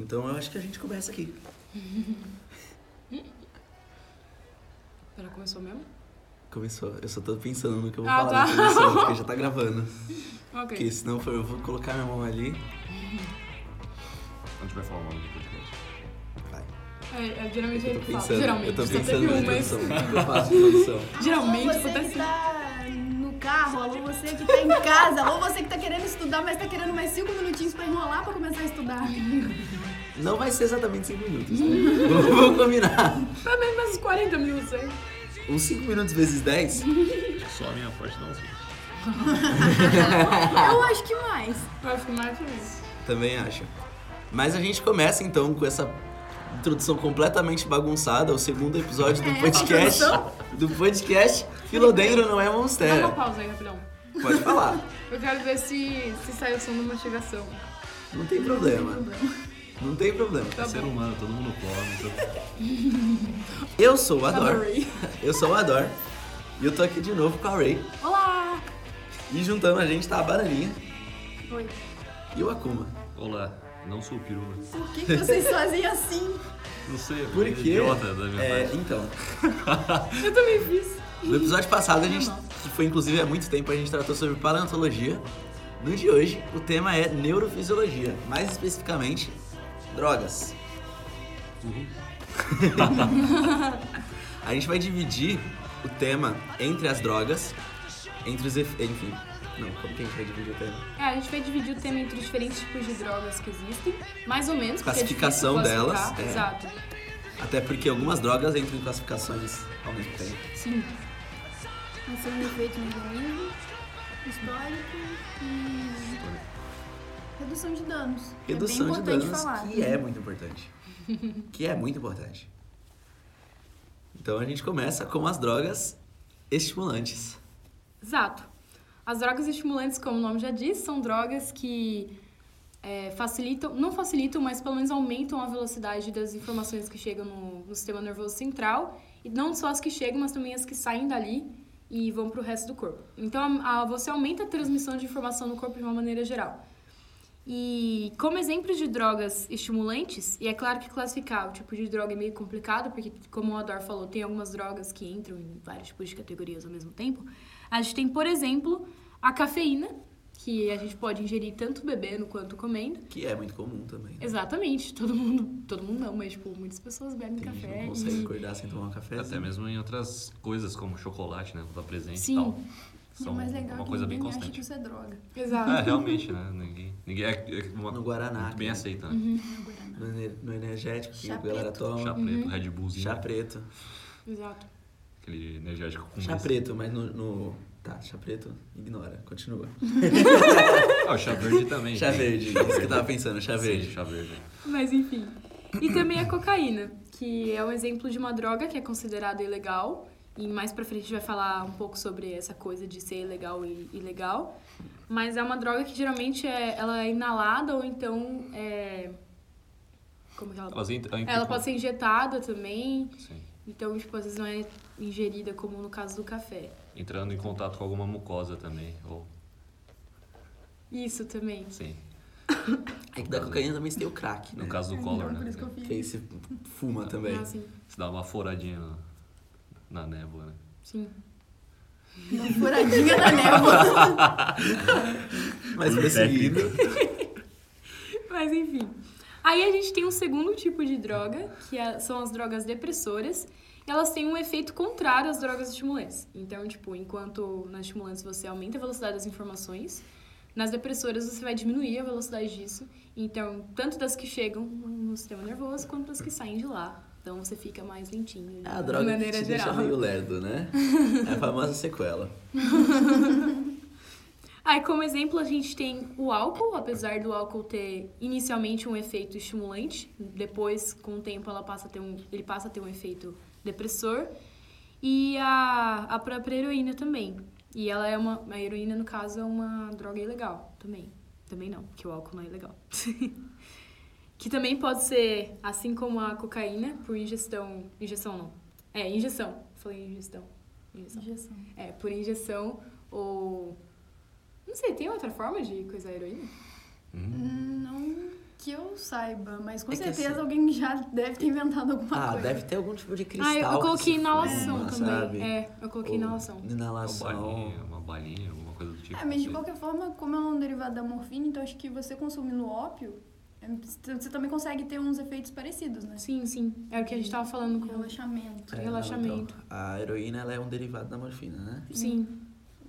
Então eu acho que a gente começa aqui. Ela começou mesmo? Começou. Eu só tô pensando no que eu vou Ah, falar tá. na introdução, porque já tá gravando. Ok. Porque se não for, eu vou colocar minha mão ali. A gente vai falar o nome do podcast. Vai. É, é, geralmente Eu ele tô fala. pensando, Geralmente, eu tô pensando na introdução. Eu faço introdução. Geralmente acontece- que tá no carro, alô, você que tá em casa, alô, você que tá querendo estudar, mas tá querendo mais cinco minutinhos pra enrolar pra começar a estudar. Não vai ser exatamente 5 minutos, né? Vamos combinar. Pelo menos mais uns 40 minutos aí. Uns 5 minutos vezes 10? Só a minha parte não. Eu acho que mais. Vai ficar mais feliz. Também acho. Mas a gente começa então com essa introdução completamente bagunçada, o segundo episódio do É, podcast. Do podcast Filodendro não é Dá uma monstera. pausa aí, rapidão. Pode falar. Eu quero ver se, se sai o som da mastigação. Não tem problema. Não tem problema. Tá É ser bom. humano, todo mundo come. Então... Eu sou o Ador. Eu sou o Ador. E eu tô aqui de novo com a Ray. Olá! E juntando a gente tá a Bananinha Oi. e o Akuma. Olá, não sou pirula. Por que, que vocês fazem assim? Não sei, Por é quê? idiota da minha É, parte. então, Eu também fiz. no episódio passado, a gente, que foi inclusive há muito tempo, a gente tratou sobre paleontologia. No de hoje, o tema é neurofisiologia, mais especificamente, drogas. Uhum. A gente vai dividir o tema entre as drogas, entre os efe... enfim, não, como que a gente vai dividir o tema? É, a gente vai dividir o tema entre os diferentes tipos de drogas que existem, mais ou menos. é Classificação difícil delas, é. Exato. Até porque algumas drogas entram em classificações ao mesmo tempo. Sim. Ser um efeito no histórico e redução de danos. Redução é de bem importante danos, falar. que é muito importante. que é muito importante. Então a gente começa com as drogas estimulantes. Exato. As drogas estimulantes, como o nome já diz, são drogas que é, facilitam, não facilitam, mas pelo menos aumentam a velocidade das informações que chegam no, no sistema nervoso central. E não só as que chegam, mas também as que saem dali e vão para o resto do corpo. Então, a- a- você aumenta a transmissão de informação no corpo de uma maneira geral. E como exemplos de drogas estimulantes, e é claro que classificar o tipo de droga é meio complicado, porque, como o Ador falou, tem algumas drogas que entram em vários tipos de categorias ao mesmo tempo. A gente tem, por exemplo, a cafeína, que a gente pode ingerir tanto bebendo quanto comendo. Que é muito comum também. né? Exatamente, todo mundo, todo mundo não, mas tipo, muitas pessoas bebem Tem gente café. não consegue e... acordar sem tomar um café. Até mesmo em outras coisas, como chocolate, né? Tá presente Sim. e tal. E São o mais legal é uma que coisa bem ninguém acha constante. que isso é droga. Exato. É, realmente, né? Ninguém, ninguém é, é uma, No Guaraná, muito bem né? aceita, né? Uhum. Não é Guaraná. No, ener- no energético que Chá a galera preto. toma. Chá preto, Red Bullzinho. Chá preto. Exato. Aquele energético com Chá preto, mas no, no- Tá, chá preto, ignora, continua. Ah, o chá verde também. Chá verde, isso que eu tava pensando, chá Sim, verde. chá verde. Mas enfim. E também a cocaína, que é um exemplo de uma droga que é considerada ilegal. E mais pra frente a gente vai falar um pouco sobre essa coisa de ser ilegal e ilegal. Mas é uma droga que geralmente é, ela é inalada ou então é. Como que ela ent- Ela pode ser injetada também. Sim. Então, tipo, às vezes não é ingerida como no caso do café. Entrando em contato com alguma mucosa também. Ou, Isso também. sim. É que da cocaína também tem o crack, né? No caso do É, Collor, então, por né? isso que eu Que aí fiz. você fuma também. Ah, sim. Você dá uma foradinha na, na névoa, né? Sim. Uma furadinha da névoa. Mas perseguido. Mas enfim. Aí a gente tem um segundo tipo de droga, que é- são as drogas depressoras. Elas têm um efeito contrário às drogas estimulantes. Então, tipo, enquanto nas estimulantes você aumenta a velocidade das informações, nas depressoras você vai diminuir a velocidade disso. Então, tanto das que chegam no sistema nervoso quanto das que saem de lá. Então você fica mais lentinho, É a de droga que maneira te geral. deixa meio lerdo, né? É a famosa sequela. Aí, como exemplo, a gente tem o álcool, apesar do álcool ter inicialmente um efeito estimulante, depois, com o tempo, ela passa a ter um, ele passa a ter um efeito depressor. E a, a própria heroína também. E ela é uma. A heroína, no caso, é uma droga ilegal também. Também não, porque o álcool não é ilegal. que também pode ser, assim como a cocaína, por ingestão. Injeção não. É, injeção. Falei ingestão. Injeção. Injeção. É, por injeção ou. Não sei, tem outra forma de coisar a heroína? Hum. Não. Que eu saiba, mas com É certeza assim- alguém já deve ter inventado alguma Ah, coisa. deve ter algum tipo de cristal. Ah, eu, eu que coloquei inalação forma, também. sabe? É, eu coloquei Ou inalação. Uma Inalação. balinha, uma balinha, alguma coisa do tipo. É, mas de sei. qualquer forma, como ela é um derivado da morfina, então acho que você consumindo ópio, você também consegue ter uns efeitos parecidos, né? Sim, sim. É o que a gente tava falando com. Relaxamento. É, não, relaxamento. então, a heroína ela é um derivado da morfina, né? Sim.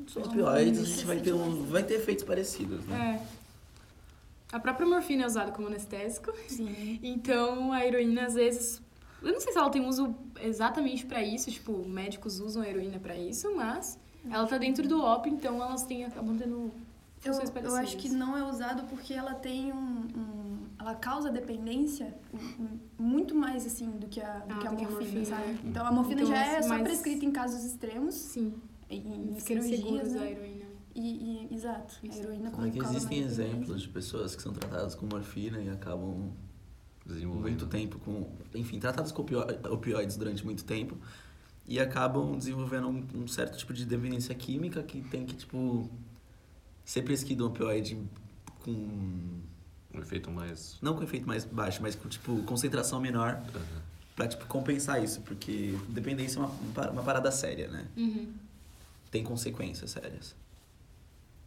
Os opioides a gente vai ter, um, vai ter efeitos parecidos, né? É. A própria morfina é usada como anestésico. Sim. Então a heroína, às vezes. Eu não sei se ela tem uso exatamente pra isso, tipo, médicos usam a heroína pra isso, mas ela tá dentro do ópio, então elas têm, acabam tendo Eu, eu acho que não é usado porque ela tem um. um- ela causa dependência muito mais assim do que a, do Ah, que a a morfina, morfina, sabe? né? Então a morfina Então, já é só prescrita em casos extremos, Sim. em, em cirurgias, seguros da né? heroína. E, e- exato. A Isso. heroína Como é que existem exemplos de pessoas que são tratadas com morfina e acabam Desenvolvendo. muito tempo com. Enfim, tratadas com opio- opioides durante muito tempo e acabam desenvolvendo um, um certo tipo de dependência química que tem que, tipo, ser prescrito um opioide com. Um efeito mais. Não com efeito mais baixo, mas com, tipo, concentração menor Aham. pra, tipo, compensar isso, porque dependência é uma, uma parada séria, né? Uhum. Tem consequências sérias.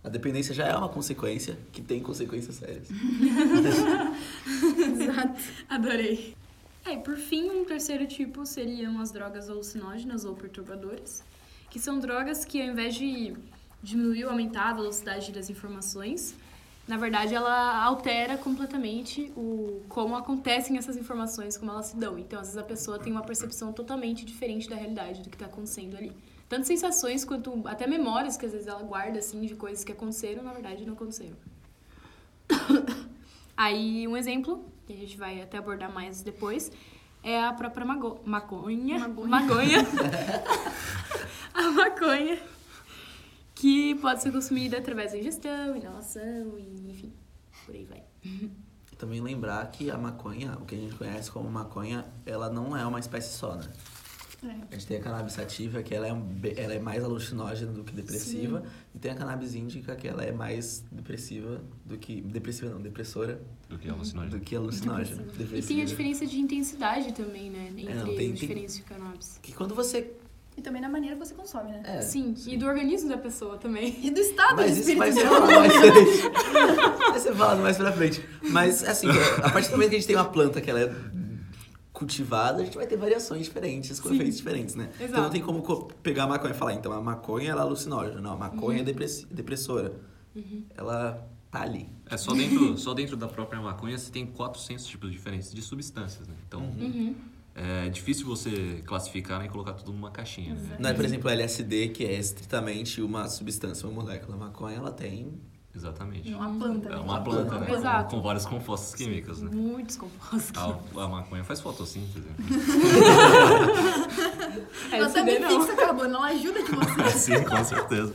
A dependência já é uma consequência que tem consequências sérias. Exato. Adorei. É, e por fim, um terceiro tipo seriam as drogas alucinógenas ou perturbadoras, que são drogas que ao invés de diminuir ou aumentar a velocidade das informações, na verdade ela altera completamente o como acontecem essas informações, como elas se dão. Então, às vezes a pessoa tem uma percepção totalmente diferente da realidade do que está acontecendo ali. Tanto sensações quanto até memórias que às vezes ela guarda assim de coisas que aconteceram, na verdade não aconteceram. Aí, um exemplo, que a gente vai até abordar mais depois, é a própria mago maconha. Magonha. Magonha. a maconha. Que pode ser consumida através da ingestão, inalação e enfim, por aí vai. Também lembrar que a maconha, o que a gente conhece como maconha, ela não é uma espécie só, né? É. A gente tem a cannabis sativa, que ela é, um ela é mais alucinógena do que depressiva. E tem a cannabis índica, que ela é mais depressiva do que... Depressiva não, depressora Do que alucinógeno. do que alucinógena. E tem a diferença de intensidade também, né? Entre não, tem- os tem- diferentes de cannabis. Que quando você... E também na maneira que você consome, né? É, Sim, e do organismo da pessoa também. E do estado Mas isso espírito vai ser dela. falado mais pra frente. Vai ser falado mais pra frente. Mas, assim, a partir do momento que a gente tem uma planta que ela é cultivada, a gente vai ter variações diferentes, com Sim. efeitos diferentes, né? Então Exato. não tem como co- pegar a maconha e falar, então a maconha ela é alucinógena. Não, a maconha Uhum. é depressora. Ela tá ali. É, só dentro, só dentro da própria maconha você tem 400 tipos diferentes de substâncias, né? Então, Uhum. É difícil você classificar né, e colocar tudo numa caixinha, né? Não é, por exemplo, LSD, que é estritamente uma substância, uma molécula. A maconha, ela tem... Exatamente. Uma planta, É né? uma planta, né? Exato. Com vários compostos químicos, né? Muitos compostos. A, a maconha faz fotossíntese. né? É, Ela também não. fixa carbono, ela ajuda de você. Sim, com certeza.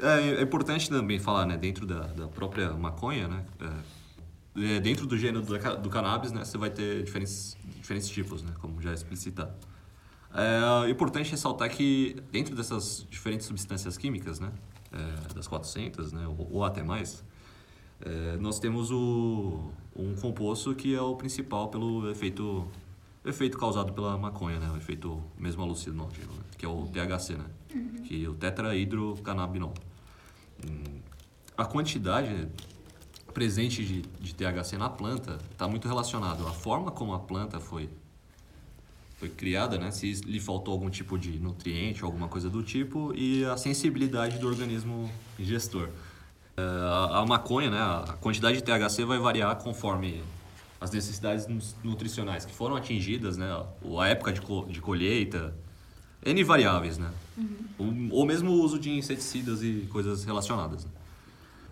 É, é importante também falar, né, dentro da, da própria maconha, né, é, dentro do gênero do, ca- do cannabis, né, você vai ter diferentes, diferentes tipos, né, como já é explicitado. É importante ressaltar que dentro dessas diferentes substâncias químicas, né, é, das 400, né, ou, ou até mais, é, nós temos o, um composto que é o principal pelo efeito efeito causado pela maconha, né? O efeito mesmo alucinógeno, né? que é o THC, né? Que é o tetrahidrocannabinol. Hum, A quantidade presente de, de THC na planta está muito relacionado à forma como a planta foi foi criada, né? Se lhe faltou algum tipo de nutriente alguma coisa do tipo e a sensibilidade do organismo ingestor. É, a, a maconha, né? A quantidade de THC vai variar conforme as necessidades nu- nutricionais que foram atingidas, né? Ou a época de, de colheita, N variáveis, né? Ou, ou mesmo o uso de inseticidas e coisas relacionadas. né?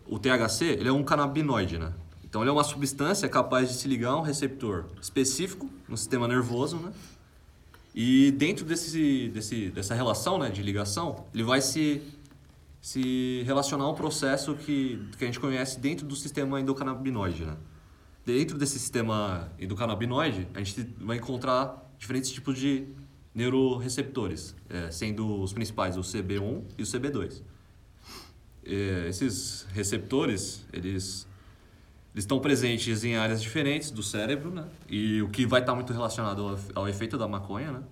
O THC, ele é um canabinoide, né? Então ele é uma substância capaz de se ligar a um receptor específico no sistema nervoso, né? E dentro desse, desse, dessa relação né, de ligação, ele vai se, se relacionar a um processo que, que a gente conhece dentro do sistema endocannabinoide, né? Dentro desse sistema endocannabinoide, a gente vai encontrar diferentes tipos de neuroreceptores, eh, sendo os principais o CB1 e o CB2. Eh, esses receptores, eles Eles estão presentes em áreas diferentes do cérebro, né? E o que vai estar muito relacionado ao, ao efeito da maconha, né?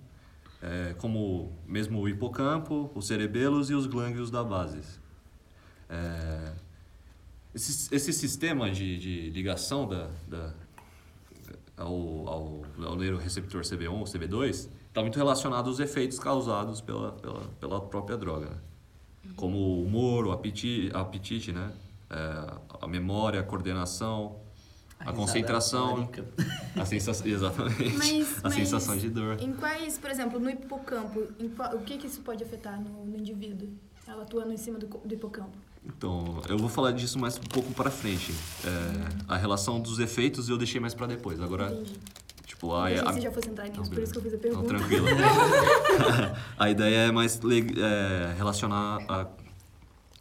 É, como mesmo o hipocampo, os cerebelos e os glândulos da base. É, esse, esse sistema de, de ligação da, da, ao, ao, ao neuroreceptor CB1 CB2 está muito relacionado aos efeitos causados pela, pela, pela própria droga, né? Como o humor, o apetite, apetite né? É, a memória, a coordenação, a, risada concentração, a sensação, exatamente, Mas- a mas- sensação de dor. Em quais, por exemplo, no hipocampo, qual- o que, que isso pode afetar no, no indivíduo? Ela atuando em cima do, do hipocampo. Então, eu vou falar disso mais um pouco para frente. É, a relação dos efeitos eu deixei mais para depois. Agora, Entendi. Tipo, a, a, você já fosse entrar nisso, Não, por isso que eu fiz a Não, pergunta. tranquilo. a ideia é mais é, relacionar a-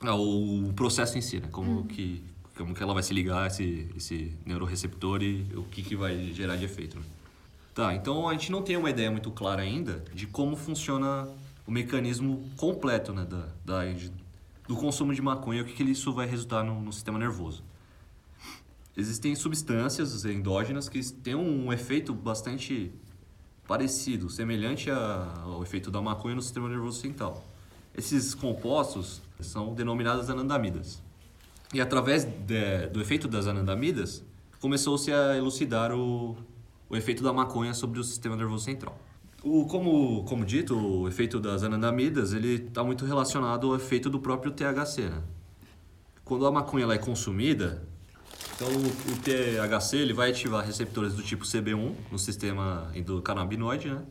ao processo em si, né? Como, que, como que ela vai se ligar a esse, esse neuroreceptor e o que, que vai gerar de efeito. Né? Tá, então a gente não tem uma ideia muito clara ainda de como funciona o mecanismo completo né, da, da, do consumo de maconha e o que, que isso vai resultar no, no sistema nervoso. Existem substâncias endógenas que têm um efeito bastante parecido, semelhante ao efeito da maconha no sistema nervoso central. Esses compostos são denominados anandamidas. E através de- do efeito das anandamidas, começou-se a elucidar o, o efeito da maconha sobre o sistema nervoso central. O, como, como dito, o efeito das anandamidas está muito relacionado ao efeito do próprio THC. Né? Quando a maconha é consumida, então o, THC ele vai ativar receptores do tipo CB1 no sistema endocannabinoide, né?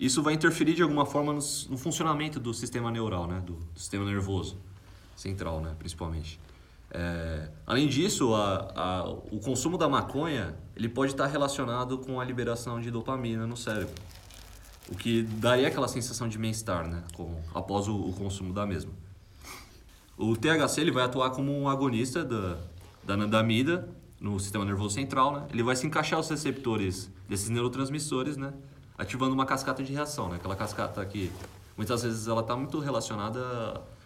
Isso vai interferir de alguma forma no, no funcionamento do sistema neural, né? Do, do sistema nervoso central, né? Principalmente. É, além disso, a, a, o consumo da maconha ele pode estar relacionado com a liberação de dopamina no cérebro, o que daria aquela sensação de bem-estar, né? Com, após o, o consumo da mesma. O THC ele vai atuar como um agonista da, da anandamida no sistema nervoso central, né? Ele vai se encaixar os receptores desses neurotransmissores, né? Ativando uma cascata de reação, né? Aquela cascata que muitas vezes ela está muito relacionada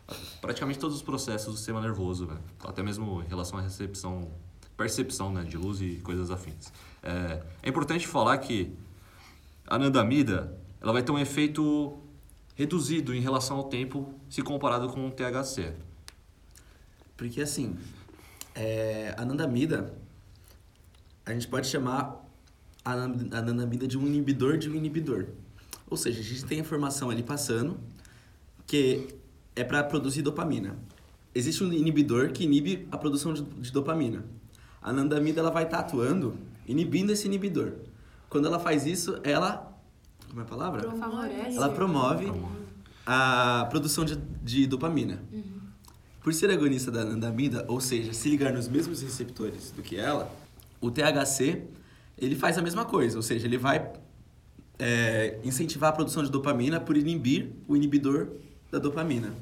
a praticamente todos os processos do sistema nervoso, né? Até mesmo em relação à recepção, percepção, né? De luz e coisas afins. É, é importante falar que a anandamida ela vai ter um efeito reduzido em relação ao tempo se comparado com o THC. Porque assim, é, a anandamida, a gente pode chamar a anan- a anandamida de um inibidor de um inibidor. Ou seja, a gente tem informação ali passando que é para produzir dopamina. Existe um inibidor que inibe a produção de, de dopamina. A anandamida ela vai estar atuando inibindo esse inibidor. Quando ela faz isso, ela como é a palavra? Favorece. Ela promove a produção de, de dopamina. Por ser agonista da anandamida, ou seja, se ligar nos mesmos receptores do que ela, o THC ele faz a mesma coisa, ou seja, ele vai é, incentivar a produção de dopamina por inibir o inibidor da dopamina.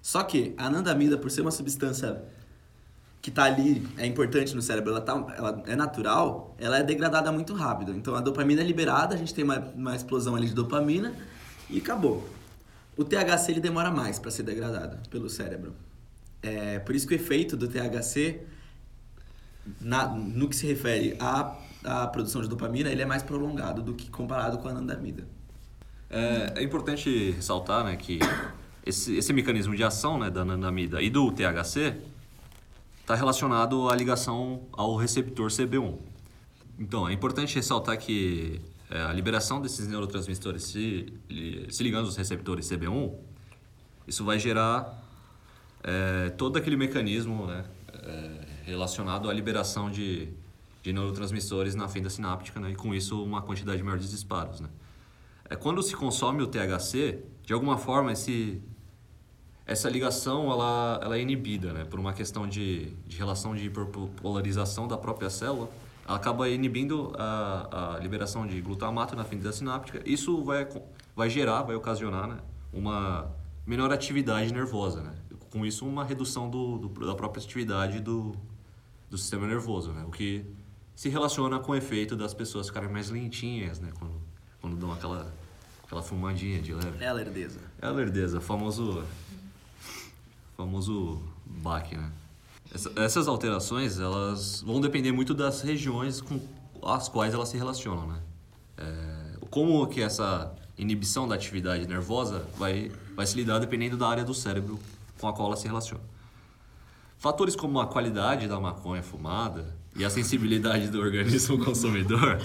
Só que a anandamida, por ser uma substância que está ali, é importante no cérebro, ela, tá, ela é natural, ela é degradada muito rápido. Então a dopamina é liberada, a gente tem uma, uma explosão ali de dopamina e acabou. O THC ele demora mais para ser degradado pelo cérebro. É, por isso que o efeito do THC, na- no que se refere à, à produção de dopamina, ele é mais prolongado do que comparado com a anandamida. É, é importante ressaltar né, que esse, esse mecanismo de ação né, da anandamida e do THC está relacionado à ligação ao receptor CB1. Então, é importante ressaltar que é, a liberação desses neurotransmissores se, se ligando aos receptores CB1, isso vai gerar é, todo aquele mecanismo né, é, relacionado à liberação de, de neurotransmissores na fenda sináptica né, e com isso uma quantidade maior de disparos. Né. É, quando se consome o THC, de alguma forma esse, essa ligação ela, ela é inibida né, por uma questão de, de relação de hiperpolarização da própria célula. Ela acaba inibindo a, a liberação de glutamato na fenda sináptica. Isso vai, vai gerar, vai ocasionar né, uma menor atividade nervosa. Né? Com isso, uma redução do, do- da própria atividade do, do sistema nervoso, né? o que se relaciona com o efeito das pessoas ficarem mais lentinhas né? quando, quando dão aquela, aquela fumadinha de leve. É a lerdeza. É a lerdeza, famoso. famoso baque, né? Essa- essas alterações, elas vão depender muito das regiões com as quais elas se relacionam, né? É, como que essa inibição da atividade nervosa vai, vai se lidar dependendo da área do cérebro com a qual ela se relaciona. Fatores como a qualidade da maconha fumada e a sensibilidade do organismo consumidor,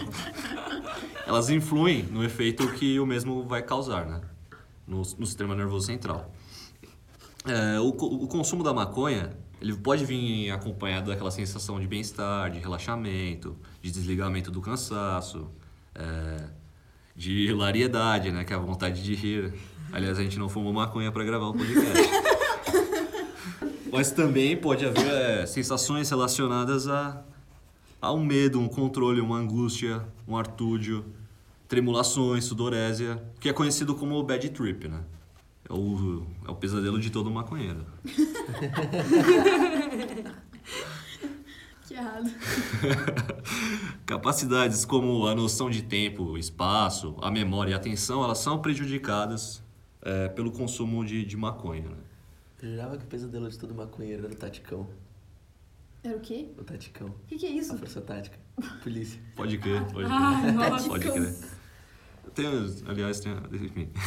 elas influem no efeito que o mesmo vai causar, né? No, no sistema nervoso central. É, o, o consumo da maconha, ele pode vir acompanhado daquela sensação de bem-estar, de relaxamento, de desligamento do cansaço, é, de hilariedade, né? Que é a vontade de rir. Aliás, a gente não fumou maconha para gravar o podcast. Mas também pode haver é, sensações relacionadas a, a um medo, um controle, uma angústia, um artúdio, tremulações, sudorésia, que é conhecido como o bad trip, né? É o, é o pesadelo de todo maconheiro. Que errado. Capacidades como a noção de tempo, espaço, a memória e a atenção, elas são prejudicadas é, pelo consumo de, de maconha, né? Eu jurava que o pesadelo de todo maconheiro era o taticão. Era o quê? O taticão. O que, que é isso? A força tática. Polícia. Pode crer, pode crer. Ah, nossa. Pode crer. Tem, aliás, tem. Enfim.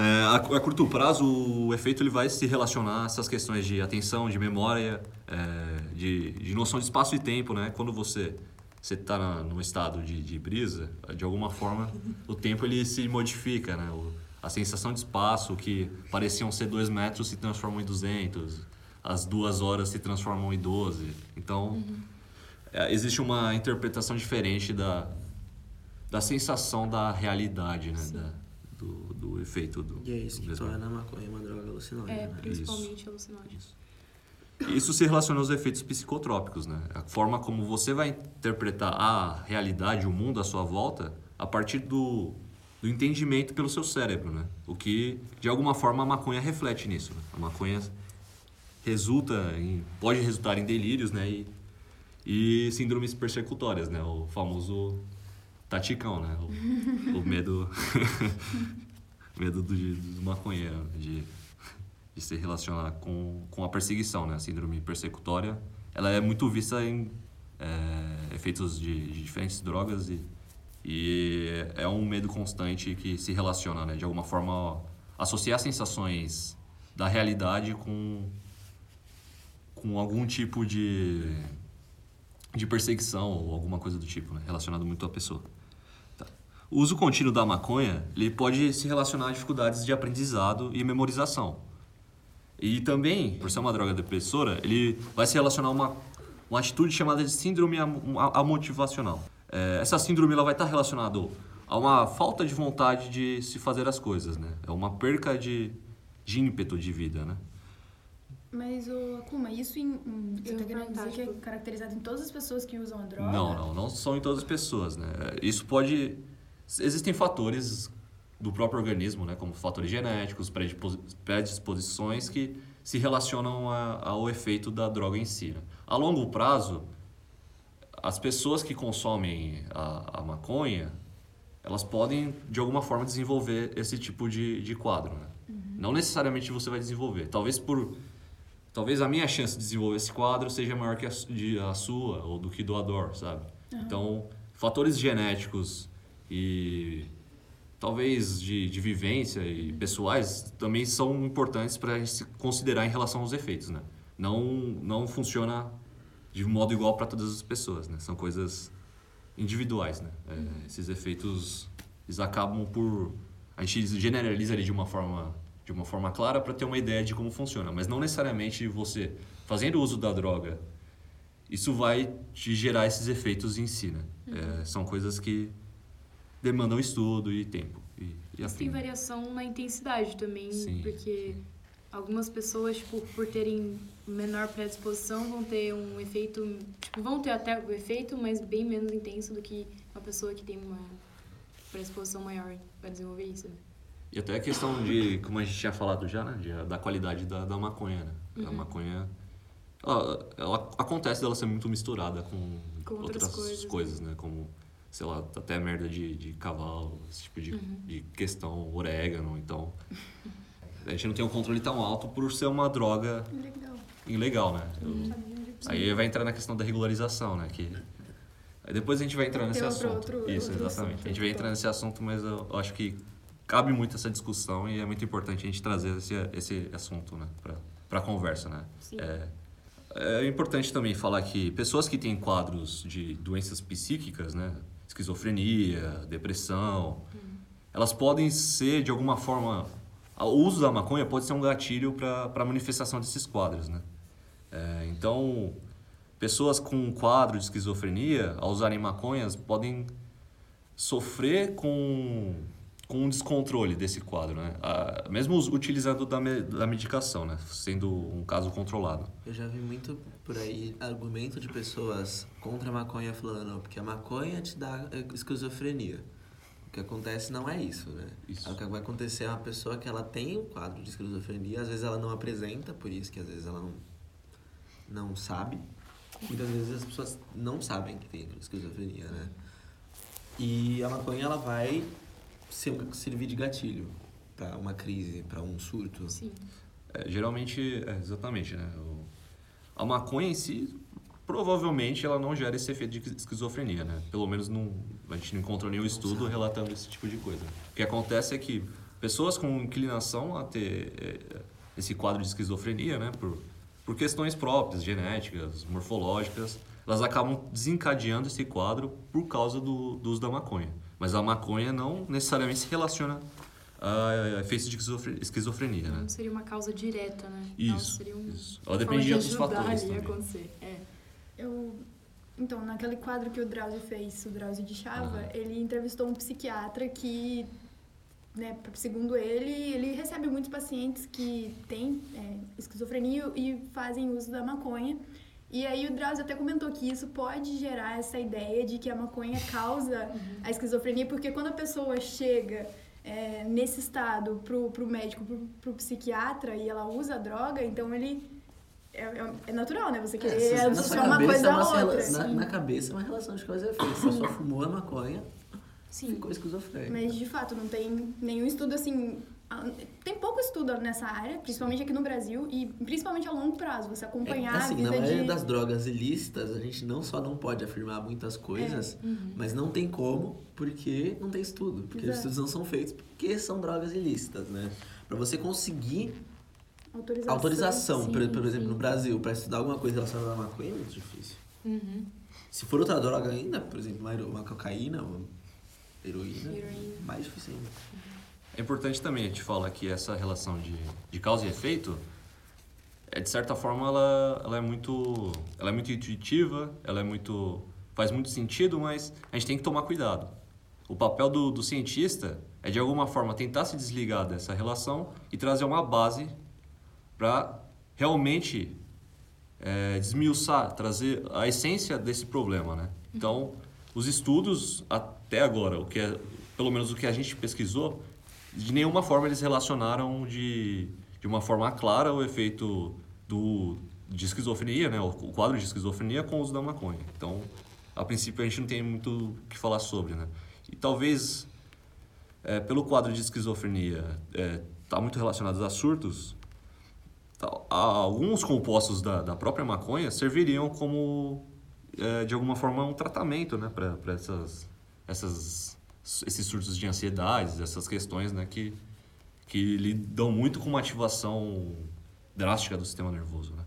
É, a, a curto prazo, o efeito ele vai se relacionar a essas questões de atenção, de memória, é, de, de noção de espaço e tempo, né? Quando você você está num estado de, de brisa, de alguma forma o tempo ele se modifica, né? O, a sensação de espaço que pareciam ser dois metros se transformam em 200, as duas horas se transformam em 12. Então, é, existe uma interpretação diferente da, da sensação da realidade, né? Da, do, do efeito do. E é isso que torna a maconha uma droga alucinógena. É, né? principalmente alucinógeno. Isso se relaciona aos efeitos psicotrópicos, né? A forma como você vai interpretar a realidade, o mundo à sua volta, a partir do, do entendimento pelo seu cérebro, né? O que, de alguma forma, a maconha reflete nisso. né? A maconha resulta em, pode resultar em delírios, né? E, e síndromes persecutórias, né? O famoso taticão, né? O, o medo, medo do, do maconheiro, né? de de se relacionar com, com a perseguição, né? A síndrome persecutória, ela é muito vista em é, efeitos de, de diferentes drogas e, e é um medo constante que se relaciona, né? De alguma forma, associar sensações da realidade com, com algum tipo de, de perseguição ou alguma coisa do tipo, né? Relacionado muito à pessoa. Tá. O uso contínuo da maconha, ele pode se relacionar a dificuldades de aprendizado e memorização. E também, por ser uma droga depressora, ele vai se relacionar a uma, uma atitude chamada de síndrome am- am- amotivacional. É, essa síndrome ela vai estar relacionada a uma falta de vontade de se fazer as coisas, né? É uma perca de, de ímpeto de vida, né? Mas, ô, Akuma, isso em, em- você Eu tá ia querendo dizer que é caracterizado em todas as pessoas que usam a droga? Não, não, não são em todas as pessoas, né? Isso pode... Existem fatores do próprio organismo, né? Como fatores genéticos, predispos- predisposições que se relacionam a- ao efeito da droga em si. né? A longo prazo, as pessoas que consomem a, a maconha, elas podem, de alguma forma, desenvolver esse tipo de, de quadro, né? Não necessariamente você vai desenvolver. Talvez por... Talvez a minha chance de desenvolver esse quadro seja maior que a, de, a sua ou do que do Ador, sabe? Então, fatores genéticos e talvez de, de vivência e pessoais também são importantes para se considerar em relação aos efeitos, né? Não, não funciona de modo igual para todas as pessoas, né? São coisas individuais, né? É, esses efeitos, eles acabam por... A gente generaliza ali de uma forma, de uma forma clara para ter uma ideia de como funciona, mas não necessariamente você, fazendo uso da droga, isso vai te gerar esses efeitos em si, né? É, são coisas que demandam estudo e tempo. E, e Mas tem variação na intensidade também, Sim. porque algumas pessoas, tipo, por terem menor predisposição, vão ter um efeito, tipo, vão ter até o efeito, mas bem menos intenso do que uma pessoa que tem uma predisposição maior para desenvolver isso. né? E até a questão de, como a gente tinha falado já, né? de- da qualidade da, da maconha, né? A maconha, ela, ela acontece dela ser muito misturada com, Com outras coisas, né? Como, sei lá, até merda de, de cavalo, esse tipo de, Uhum. de questão, orégano, então... A gente não tem um controle tão alto por ser uma droga Legal. Ilegal, né? Eu- aí vai entrar na questão da regularização, né? Que aí depois a gente vai entrar nesse pra assunto. outro- Isso, outro exatamente. assunto, a gente vai entrar nesse assunto, mas eu, eu acho que cabe muito essa discussão e é muito importante a gente trazer esse, esse assunto, né? Pra, pra conversa, né? Sim. É, é importante também falar que pessoas que têm quadros de doenças psíquicas, né? Esquizofrenia, depressão, elas podem ser, de alguma forma... O uso da maconha pode ser um gatilho para a manifestação desses quadros, né? É, então, pessoas com um quadro de esquizofrenia, ao usarem maconhas, podem sofrer com, com um descontrole desse quadro, né? Ah, mesmo utilizando da, me- da medicação, né? Sendo um caso controlado. Eu já vi muito por aí argumento de pessoas contra a maconha falando, "Não, porque a maconha te dá eh, esquizofrenia. O que acontece não é isso, né? Isso. O que vai acontecer é uma pessoa que ela tem um quadro de esquizofrenia, às vezes ela não apresenta, por isso que às vezes ela não, não sabe. Muitas vezes as pessoas não sabem que tem esquizofrenia, né? E a maconha ela vai ser, servir de gatilho para uma crise, para um surto. Sim. É, geralmente, é, exatamente, né? O- a maconha em si, provavelmente, ela não gera esse efeito de esquizofrenia, né? Pelo menos não, a gente não encontrou nenhum estudo sabe. relatando esse tipo de coisa. O que acontece é que pessoas com inclinação a ter é, esse quadro de esquizofrenia, né? Por, por questões próprias, genéticas, morfológicas, elas acabam desencadeando esse quadro por causa do, do uso da maconha. Mas a maconha não necessariamente se relaciona a efeitos de esquizofre- esquizofrenia, né? Não seria uma causa direta, né? Não, Isso, seria um isso. Ela depende de outros fatores ali acontecer. É. Eu. Então, naquele quadro que o Drauzio fez, o Drauzio de Chava, Aham. ele entrevistou um psiquiatra que, né, segundo ele, ele recebe muitos pacientes que têm é, esquizofrenia e fazem uso da maconha. E aí o Drauzio até comentou que isso pode gerar essa ideia de que a maconha causa a esquizofrenia, porque quando a pessoa chega é, nesse estado pro, pro médico, pro, pro psiquiatra e ela usa a droga, então ele... É, é- é natural, né? Você querer se- na sua associar uma cabeça coisa é a uma outra. rela- na, na cabeça é uma relação de causa e efeito. Você só fumou a maconha, Sim. ficou esquizofrênico. Mas de fato, não tem nenhum estudo assim. Tem pouco estudo nessa área, principalmente aqui no Brasil, e principalmente a longo prazo. Você acompanhar É, assim, a na vida maioria de. das drogas ilícitas, a gente não só não pode afirmar muitas coisas, É, uhum. mas não tem como, porque não tem estudo. Porque os Exato. estudos não são feitos porque são drogas ilícitas, né? Pra você conseguir Autorização. autorização, sim, por, por exemplo, sim. no Brasil, pra estudar alguma coisa relacionada à maconha é muito difícil. Uhum. Se for outra droga ainda, por exemplo, uma, uma cocaína, uma heroína, Heroína. mais difícil ainda. É importante também a gente falar que essa relação de, de causa e efeito, é, de certa forma, ela, ela, é muito, ela é muito intuitiva, ela é muito, faz muito sentido, mas a gente tem que tomar cuidado. O papel do, do cientista é, de alguma forma, tentar se desligar dessa relação e trazer uma base para realmente é, desmiuçar, trazer a essência desse problema, né? Então, os estudos até agora, o que é, pelo menos o que a gente pesquisou, de nenhuma forma eles relacionaram de, de uma forma clara o efeito do, de esquizofrenia, né? O, quadro de esquizofrenia com o uso da maconha. Então, a princípio a gente não tem muito o que falar sobre, né? E talvez é, pelo quadro de esquizofrenia está muito relacionado a surtos, a- Alguns compostos da, da própria maconha serviriam como, é, de alguma forma, um tratamento né, para essas, essas, esses surtos de ansiedade, essas questões né, que, que lidam muito com uma ativação drástica do sistema nervoso. Né?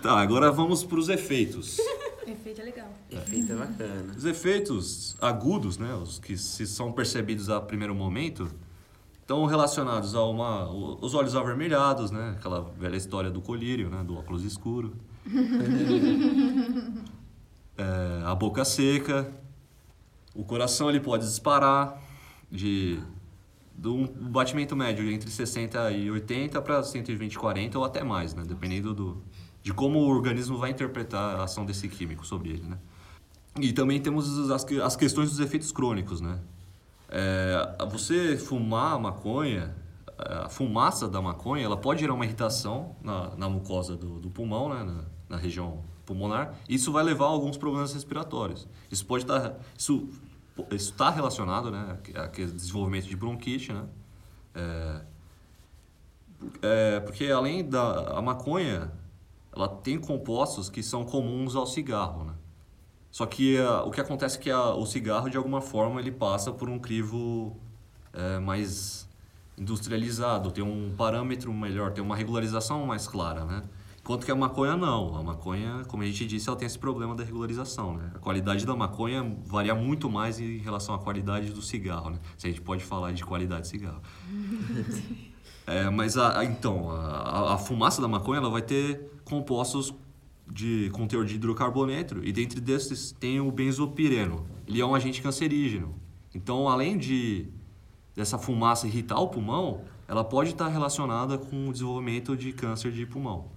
Tá, agora vamos para os efeitos. Efeito é legal. Efeito é bacana. Os efeitos agudos, né, os que se são percebidos a primeiro momento, estão relacionados a uma, os olhos avermelhados, né, aquela velha história do colírio, né, do óculos escuro. É, a boca seca, o coração ele pode disparar de, um batimento médio entre 60 e 80 para 120 40 ou até mais, né, dependendo do, de como o organismo vai interpretar a ação desse químico sobre ele, né. E também temos as, as questões dos efeitos crônicos, né? É, você fumar maconha, a fumaça da maconha, ela pode gerar uma irritação na, na mucosa do, do pulmão, né? na, na região pulmonar. Isso vai levar a alguns problemas respiratórios. Isso pode estar, isso isso está relacionado, né? a- a desenvolvimento de bronquite, né? É, é, porque além da a maconha, ela tem compostos que são comuns ao cigarro, né? Só que uh, o que acontece é que a, o cigarro, de alguma forma, ele passa por um crivo é, mais industrializado, tem um parâmetro melhor, tem uma regularização mais clara, né? Enquanto que a maconha não. A maconha, como a gente disse, ela tem esse problema da regularização, né? A qualidade da maconha varia muito mais em relação à qualidade do cigarro, né? Se a gente pode falar de qualidade de cigarro. é, mas, a, então, a, a, fumaça da maconha, ela vai ter compostos de, com teor de hidrocarboneto e dentre desses tem o benzopireno. Ele é um agente cancerígeno. Então, além de dessa fumaça irritar o pulmão, ela pode estar relacionada com o desenvolvimento de câncer de pulmão.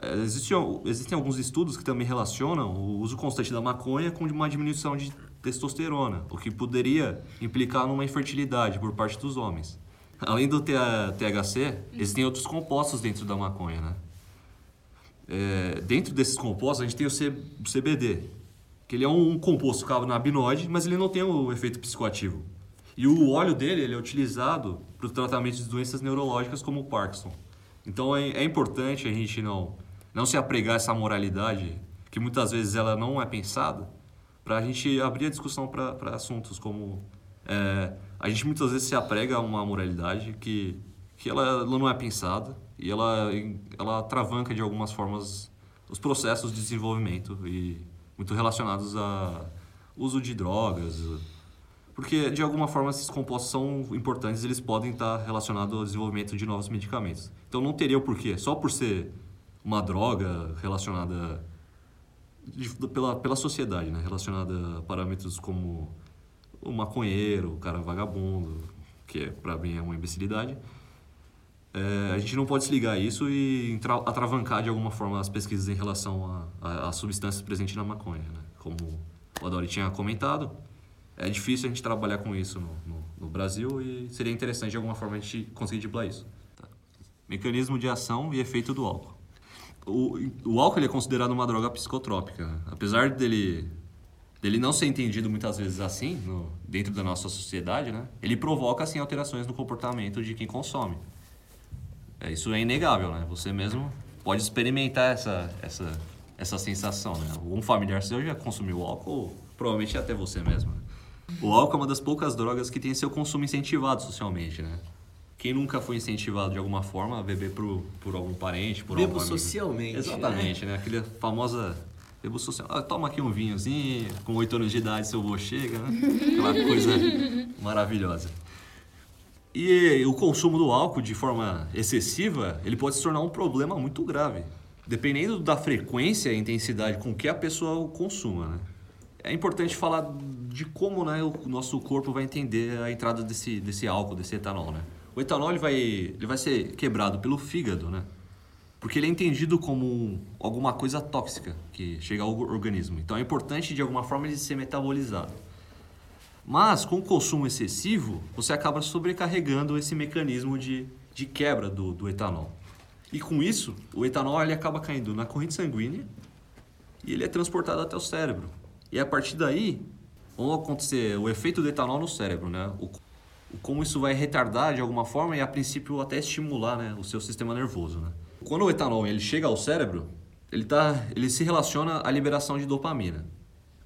É, existem, existem alguns estudos que também relacionam o uso constante da maconha com uma diminuição de testosterona, o que poderia implicar numa infertilidade por parte dos homens. Além do THC, existem outros compostos dentro da maconha, né? É, dentro desses compostos, a gente tem o CBD, que ele é um, um composto canabinoide, mas ele não tem o efeito psicoativo. E o óleo dele ele é utilizado para o tratamento de doenças neurológicas como o Parkinson. Então é, é importante a gente não, não se apregar essa moralidade, que muitas vezes ela não é pensada, para a gente abrir a discussão para assuntos como. É, a gente muitas vezes se aprega a uma moralidade que, que ela, ela não é pensada e ela, ela travanca de algumas formas os processos de desenvolvimento e muito relacionados a uso de drogas, porque de alguma forma esses compostos são importantes, eles podem estar relacionados ao desenvolvimento de novos medicamentos. Então não teria o porquê, só por ser uma droga relacionada de, pela, pela sociedade, né? relacionada a parâmetros como o maconheiro, o cara vagabundo, que é, para mim é uma imbecilidade. É, a gente não pode se ligar a isso e atravancar de alguma forma as pesquisas em relação às substâncias presentes na maconha. Né? Como o Adori tinha comentado, é difícil a gente trabalhar com isso no, no, no, Brasil e seria interessante de alguma forma a gente conseguir driblar isso. Tá. Mecanismo de ação e efeito do álcool. O, o álcool é considerado uma droga psicotrópica. Apesar dele, dele não ser entendido muitas vezes assim, no, dentro da nossa sociedade, né? ele provoca assim, alterações no comportamento de quem consome. É, isso é inegável, né? Você mesmo pode experimentar essa, essa, essa sensação. Né? Algum familiar seu já consumiu álcool, provavelmente até você mesmo. Né? O álcool é uma das poucas drogas que tem seu consumo incentivado socialmente, né? Quem nunca foi incentivado de alguma forma a beber por, por algum parente, por Bebo algum amigo? socialmente. Exatamente, né? né? Aquela famosa bebo social. Ah, toma aqui um vinhozinho, com oito anos de idade seu avô chega, né? Aquela coisa maravilhosa. E o consumo do álcool de forma excessiva, ele pode se tornar um problema muito grave, dependendo da frequência e intensidade com que a pessoa o consuma, né? é importante falar de como né, o nosso corpo vai entender a entrada desse, desse álcool, desse etanol. Né? O etanol ele vai, ele vai ser quebrado pelo fígado, né? porque ele é entendido como alguma coisa tóxica que chega ao organismo. Então é importante de alguma forma ele ser metabolizado. Mas com o consumo excessivo, você acaba sobrecarregando esse mecanismo de, de quebra do, do etanol. E com isso, o etanol ele acaba caindo na corrente sanguínea e ele é transportado até o cérebro. E a partir daí, vão acontecer o efeito do etanol no cérebro, né? O, como isso vai retardar de alguma forma e a princípio até estimular né, o seu sistema nervoso. Né? Quando o etanol ele chega ao cérebro, ele, tá, ele se relaciona à liberação de dopamina.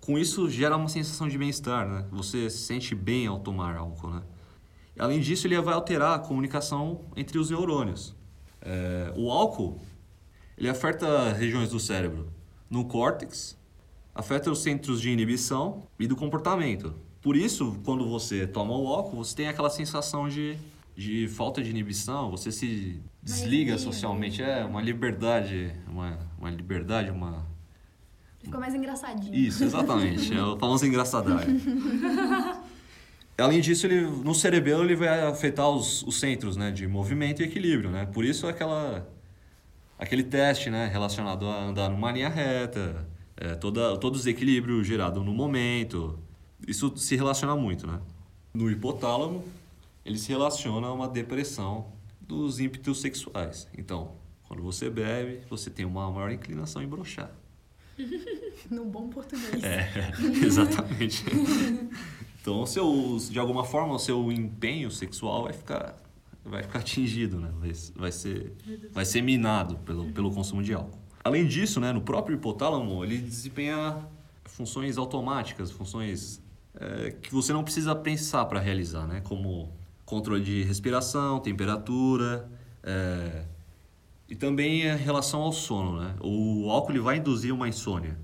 Com isso gera uma sensação de bem-estar, né? Você se sente bem ao tomar álcool, né? Além disso, ele vai alterar a comunicação entre os neurônios. É, o álcool ele afeta regiões do cérebro no córtex afeta os centros de inibição e do comportamento. Por isso, quando você toma o álcool, você tem aquela sensação de, de falta de inibição, você se desliga socialmente. É uma liberdade, uma, uma liberdade, uma. Ficou mais engraçadinho. Isso, exatamente. é o famoso engraçadinho. Além disso, ele, no cerebelo ele vai afetar os, os centros né, de movimento e equilíbrio. Né? Por isso, aquela, aquele teste né, relacionado a andar numa linha reta, é, toda, todo o desequilíbrio gerado no momento. Isso se relaciona muito, né? No hipotálamo, ele se relaciona a uma depressão dos ímpetos sexuais. Então, quando você bebe, você tem uma maior inclinação em brochar. No bom português. É, exatamente. Então, seu, de alguma forma, o seu empenho sexual vai ficar, vai ficar atingido, né? Vai, vai, ser, vai ser minado pelo, pelo consumo de álcool. Além disso, né, no próprio hipotálamo, ele desempenha funções automáticas, funções é, que você não precisa pensar para realizar, né, como controle de respiração, temperatura, é, e também em relação ao sono. Né? O álcool ele vai induzir uma insônia.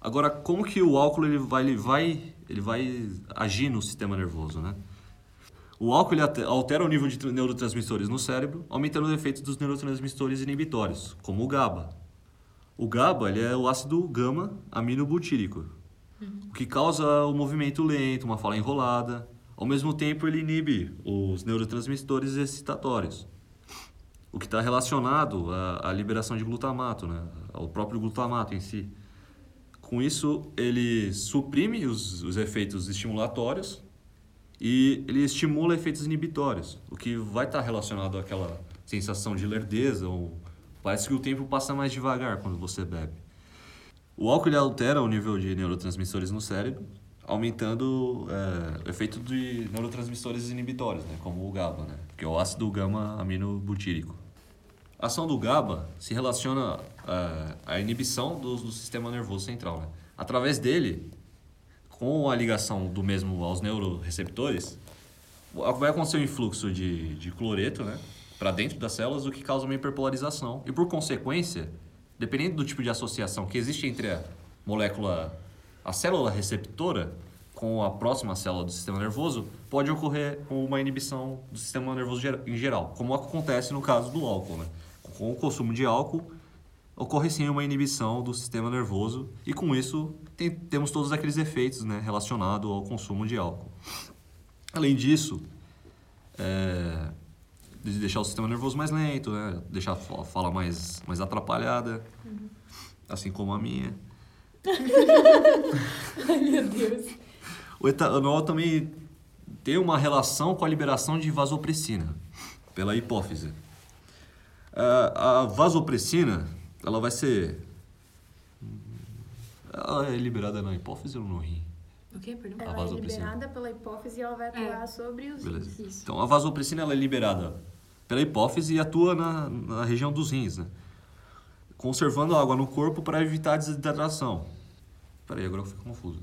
Agora, como que o álcool ele vai, ele vai, ele vai agir no sistema nervoso? Né? O álcool ele altera o nível de neurotransmissores no cérebro, aumentando os efeitos dos neurotransmissores inibitórios, como o GABA. O GABA ele é o ácido gama-aminobutírico, uhum. o que causa o movimento lento, uma fala enrolada. Ao mesmo tempo, ele inibe os neurotransmissores excitatórios, o que está relacionado à, à, liberação de glutamato, né? ao próprio glutamato em si. Com isso, ele suprime os, os efeitos estimulatórios e ele estimula efeitos inibitórios, o que vai estar relacionado àquela sensação de lerdeza ou parece que o tempo passa mais devagar quando você bebe. O álcool altera o nível de neurotransmissores no cérebro, aumentando é, o efeito de neurotransmissores inibitórios, né, como o GABA, né, que é o ácido gama-aminobutírico. A ação do GABA se relaciona uh, à inibição do, do, sistema nervoso central. Né? Através dele, com a ligação do mesmo aos neuroreceptores, vai acontecer um influxo de, de cloreto né, para dentro das células, o que causa uma hiperpolarização. E por consequência, dependendo do tipo de associação que existe entre a molécula, a célula receptora com a próxima célula do sistema nervoso, pode ocorrer uma inibição do sistema nervoso em geral, como acontece no caso do álcool. Né? com o consumo de álcool, ocorre sim uma inibição do sistema nervoso e com isso tem, temos todos aqueles efeitos né, relacionados ao consumo de álcool. Além disso, é, de deixar o sistema nervoso mais lento, né, deixar a fala mais, mais atrapalhada, uhum. assim como a minha. Ai, meu Deus. O etanol também tem uma relação com a liberação de vasopressina pela hipófise. A, a vasopressina, ela vai ser... Ela é liberada na hipófise ou no rim? O quê? Perdão? Ela é liberada pela hipófise e ela vai atuar é. sobre os Beleza. rins. Então, a vasopressina ela é liberada pela hipófise e atua na, na região dos rins, né? Conservando água no corpo para evitar a desidratação. Peraí, agora eu fico confuso.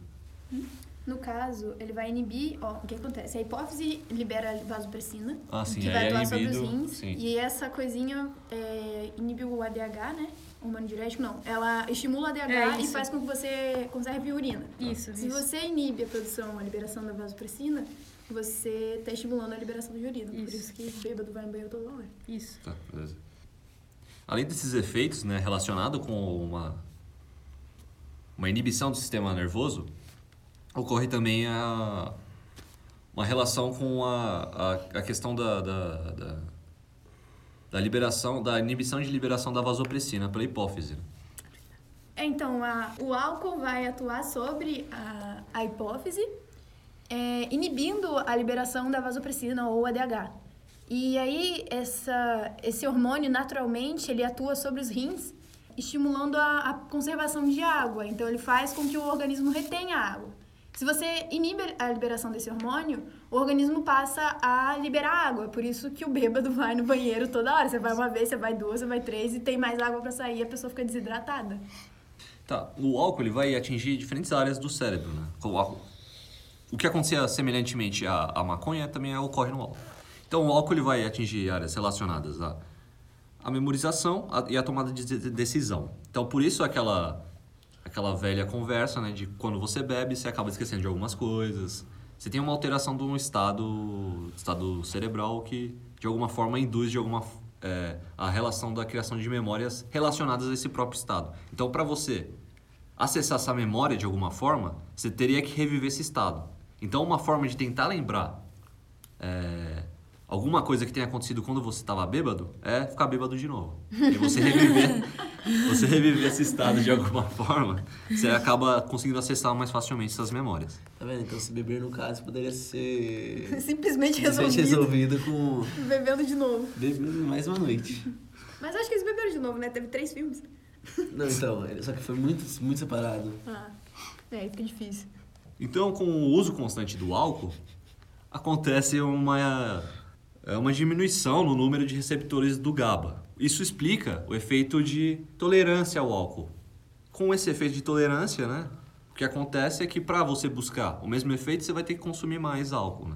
No caso, ele vai inibir, ó, o que acontece? A hipófise libera vasopressina, ah, sim, que vai é atuar inibido, sobre os rins. Sim. E essa coisinha é, inibe o ADH, né? Hormônio diurético, não. Ela estimula o ADH é e faz com que você conserve urina. Isso, Se isso. você inibe a produção, a liberação da vasopressina, você está estimulando a liberação de urina. Isso. Por isso que bêbado vai no banheiro toda hora. Isso. Tá, beleza. Além desses efeitos, né, relacionado com uma, uma inibição do sistema nervoso, ocorre também a, uma relação com a, a, a questão da, da, da, da, liberação, da inibição de liberação da vasopressina pela hipófise. É, então, a, o álcool vai atuar sobre a, a hipófise, é, inibindo a liberação da vasopressina ou ADH. E aí, essa, esse hormônio, naturalmente, ele atua sobre os rins, estimulando a, a conservação de água. Então, ele faz com que o organismo retenha água. Se você inibe a liberação desse hormônio, o organismo passa a liberar água. Por isso que o bêbado vai no banheiro toda hora. Você vai uma vez, você vai duas, você vai três e tem mais água para sair a pessoa fica desidratada. Tá, o álcool ele vai atingir diferentes áreas do cérebro, né? O que acontecia semelhantemente à, à maconha também ocorre no álcool. Então o álcool ele vai atingir áreas relacionadas à, à memorização e à tomada de decisão. Então por isso aquela aquela velha conversa, né, de quando você bebe, você acaba esquecendo de algumas coisas. Você tem uma alteração de um estado, estado cerebral que, de alguma forma, induz de alguma é, a relação da criação de memórias relacionadas a esse próprio estado. Então, para você acessar essa memória de alguma forma, você teria que reviver esse estado. Então, uma forma de tentar lembrar é, alguma coisa que tenha acontecido quando você estava bêbado é ficar bêbado de novo. E você reviver, você reviver esse estado de alguma forma, você acaba conseguindo acessar mais facilmente essas memórias. Tá vendo? Então se beber no caso poderia ser simplesmente, simplesmente resolvido. resolvido com bebendo de novo. Bebendo mais uma noite. Mas acho que eles beberam de novo, né? Teve três filmes. Não, então, só que foi muito, muito separado. Ah, é, fica difícil. Então, com o uso constante do álcool, acontece uma é uma diminuição no número de receptores do GABA, Isso explica o efeito de tolerância ao álcool. Com esse efeito de tolerância, né, o que acontece é que para você buscar o mesmo efeito, você vai ter que consumir mais álcool. Né?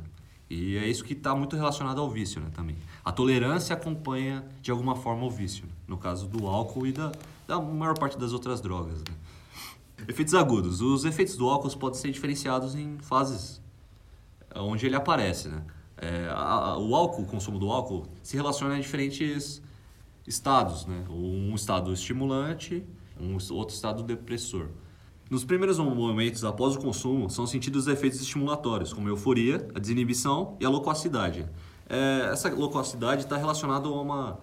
E é isso que está muito relacionado ao vício né, também. A tolerância acompanha de alguma forma o vício, né? no caso do álcool e da, da maior parte das outras drogas. Né? Efeitos agudos. Os efeitos do álcool podem ser diferenciados em fases onde ele aparece. Né? É, a, o álcool, o consumo do álcool, se relaciona a diferentes estados. Né? Um estado estimulante, um outro estado depressor. Nos primeiros momentos após o consumo, são sentidos os efeitos estimulatórios, como a euforia, a desinibição e a loquacidade. É, essa loquacidade está relacionada a uma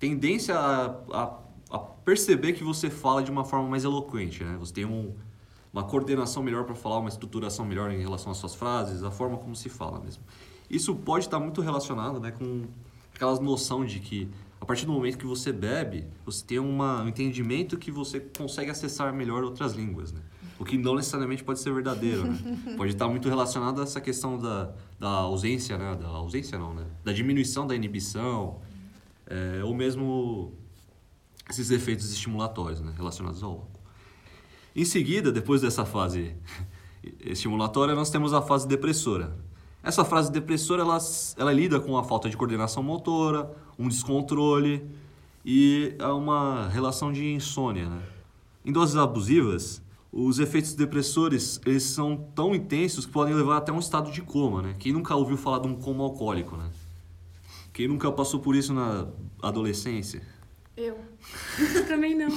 tendência a, a, a, perceber que você fala de uma forma mais eloquente. Né? Você tem um, uma coordenação melhor para falar, uma estruturação melhor em relação às suas frases, a forma como se fala mesmo. Isso pode estar muito relacionado né, com aquela noção de que a partir do momento que você bebe, você tem uma, um entendimento que você consegue acessar melhor outras línguas, né? O que não necessariamente pode ser verdadeiro, né? Pode estar muito relacionado a essa questão da, da ausência, né? Da ausência não, né? Da diminuição da inibição, é, ou mesmo esses efeitos estimulatórios, né? Relacionados ao álcool. Em seguida, depois dessa fase estimulatória, nós temos a fase depressora. Essa fase depressora, ela, ela lida com a falta de coordenação motora, um descontrole e uma relação de insônia. Né? Em doses abusivas, os efeitos depressores eles são tão intensos que podem levar até um estado de coma. Né? Quem nunca ouviu falar de um coma alcoólico? Né? Quem nunca passou por isso na adolescência? Eu. Também não.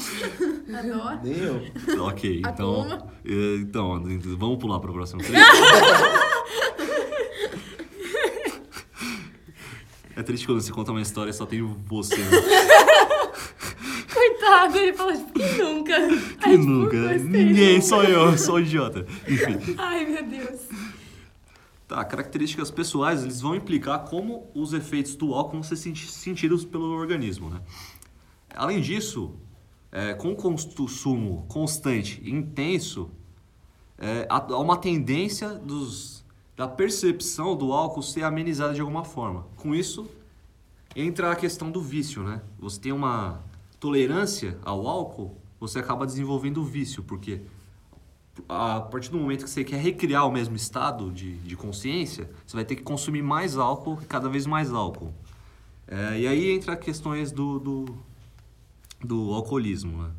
Adoro. Nem eu. Ok, então, eh, então vamos pular para o próximo. É triste quando você conta uma história e só tem você. Né? Coitado, ele fala tipo, quem nunca? Que Ai, tipo, nunca. gostei. Ninguém, só eu, sou um idiota. Enfim. Ai, meu Deus. Tá, características pessoais, eles vão implicar como os efeitos do álcool vão ser senti- sentidos pelo organismo, né? Além disso, é, com o consumo constante e intenso, é, há uma tendência dos, da percepção do álcool ser amenizada de alguma forma. Com isso, entra a questão do vício, né? Você tem uma tolerância ao álcool, você acaba desenvolvendo o vício, porque a partir do momento que você quer recriar o mesmo estado de, de consciência, você vai ter que consumir mais álcool, cada vez mais álcool. É, e aí entra questões do, do, do alcoolismo. Né?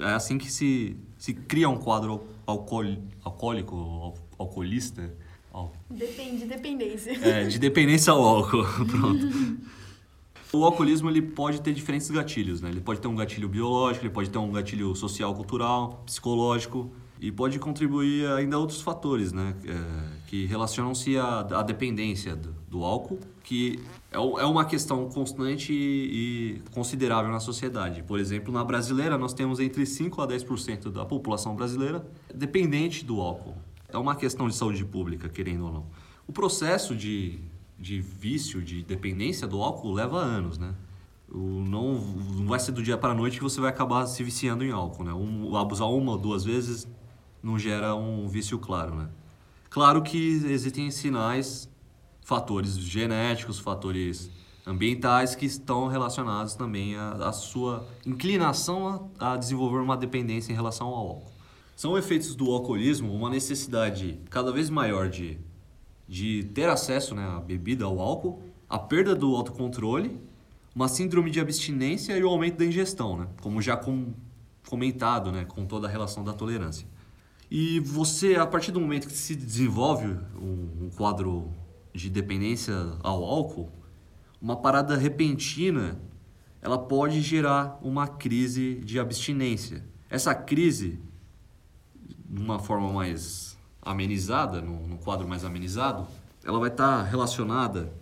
É assim que se, se cria um quadro alcool, alcoólico, al- alcoolista, al- Depende, dependência. é, de dependência ao álcool. Pronto. O alcoolismo ele pode ter diferentes gatilhos, né? Ele pode ter um gatilho biológico, ele pode ter um gatilho social, cultural, psicológico e pode contribuir ainda a outros fatores, né? É, que relacionam-se à, à dependência do, do álcool, que é, é uma questão constante e, e considerável na sociedade. Por exemplo, na brasileira nós temos entre 5 a 10% da população brasileira dependente do álcool. É uma questão de saúde pública, querendo ou não. O processo de, de vício, de dependência do álcool leva anos, né? O, não, não vai ser do dia para a noite que você vai acabar se viciando em álcool, né? Um, abusar uma ou duas vezes não gera um vício claro, né? Claro que existem sinais, fatores genéticos, fatores ambientais que estão relacionados também à, à sua inclinação a, a desenvolver uma dependência em relação ao álcool. São efeitos do alcoolismo uma necessidade cada vez maior de, de ter acesso né, à bebida, ao álcool, a perda do autocontrole, uma síndrome de abstinência e o aumento da ingestão, né? como já com, comentado né, com toda a relação da tolerância. E você, a partir do momento que se desenvolve um, um quadro de dependência ao álcool, uma parada repentina, ela pode gerar uma crise de abstinência. Essa crise, uma forma mais amenizada, num, num quadro mais amenizado, ela vai estar relacionada,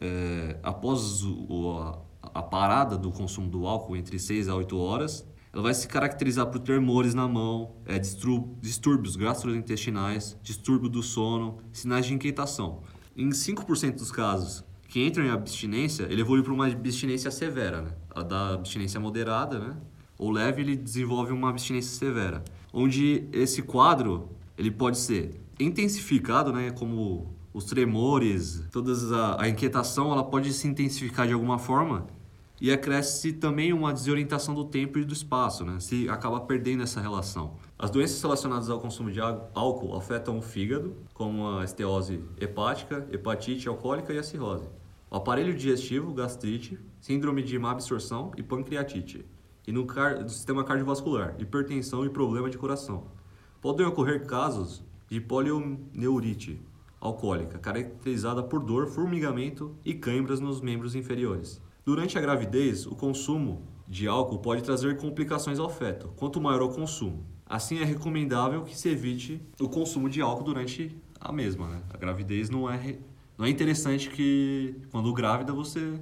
é, após o- a, a parada do consumo do álcool, entre 6 a 8 horas, ela vai se caracterizar por tremores na mão, é, distúrbios gastrointestinais, distúrbio do sono, sinais de inquietação. Em 5% dos casos que entram em abstinência, ele evolui para uma abstinência severa, né? A da abstinência moderada, né? Ou leve, ele desenvolve uma abstinência severa, onde esse quadro ele pode ser intensificado, né? Como os tremores, toda a, a inquietação, ela pode se intensificar de alguma forma e acresce também uma desorientação do tempo e do espaço, né? Se acaba perdendo essa relação. As doenças relacionadas ao consumo de álcool afetam o fígado, como a esteose hepática, hepatite alcoólica e a cirrose. O aparelho digestivo, gastrite, síndrome de má absorção e pancreatite. E no, car sistema cardiovascular, hipertensão e problema de coração. Podem ocorrer casos de polioneurite alcoólica, caracterizada por dor, formigamento e câimbras nos membros inferiores. Durante a gravidez, o consumo de álcool pode trazer complicações ao feto, quanto maior o consumo. Assim, é recomendável que se evite o consumo de álcool durante a mesma. Né? A gravidez não é, não é interessante que, quando grávida, você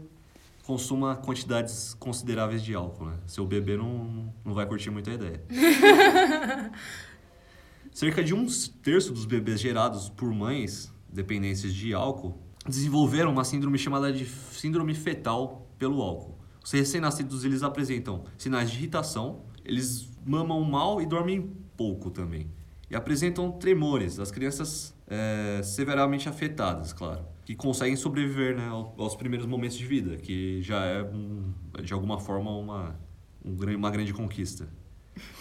consuma quantidades consideráveis de álcool. Né? Seu bebê não, não vai curtir muito a ideia. Cerca de um terço dos bebês gerados por mães dependentes de álcool desenvolveram uma síndrome chamada de síndrome fetal pelo álcool. Os recém-nascidos eles apresentam sinais de irritação, eles mamam mal e dormem pouco também. E apresentam tremores, as crianças é, severamente afetadas, claro, que conseguem sobreviver né, aos primeiros momentos de vida, que já é, um, de alguma forma, uma, uma grande conquista.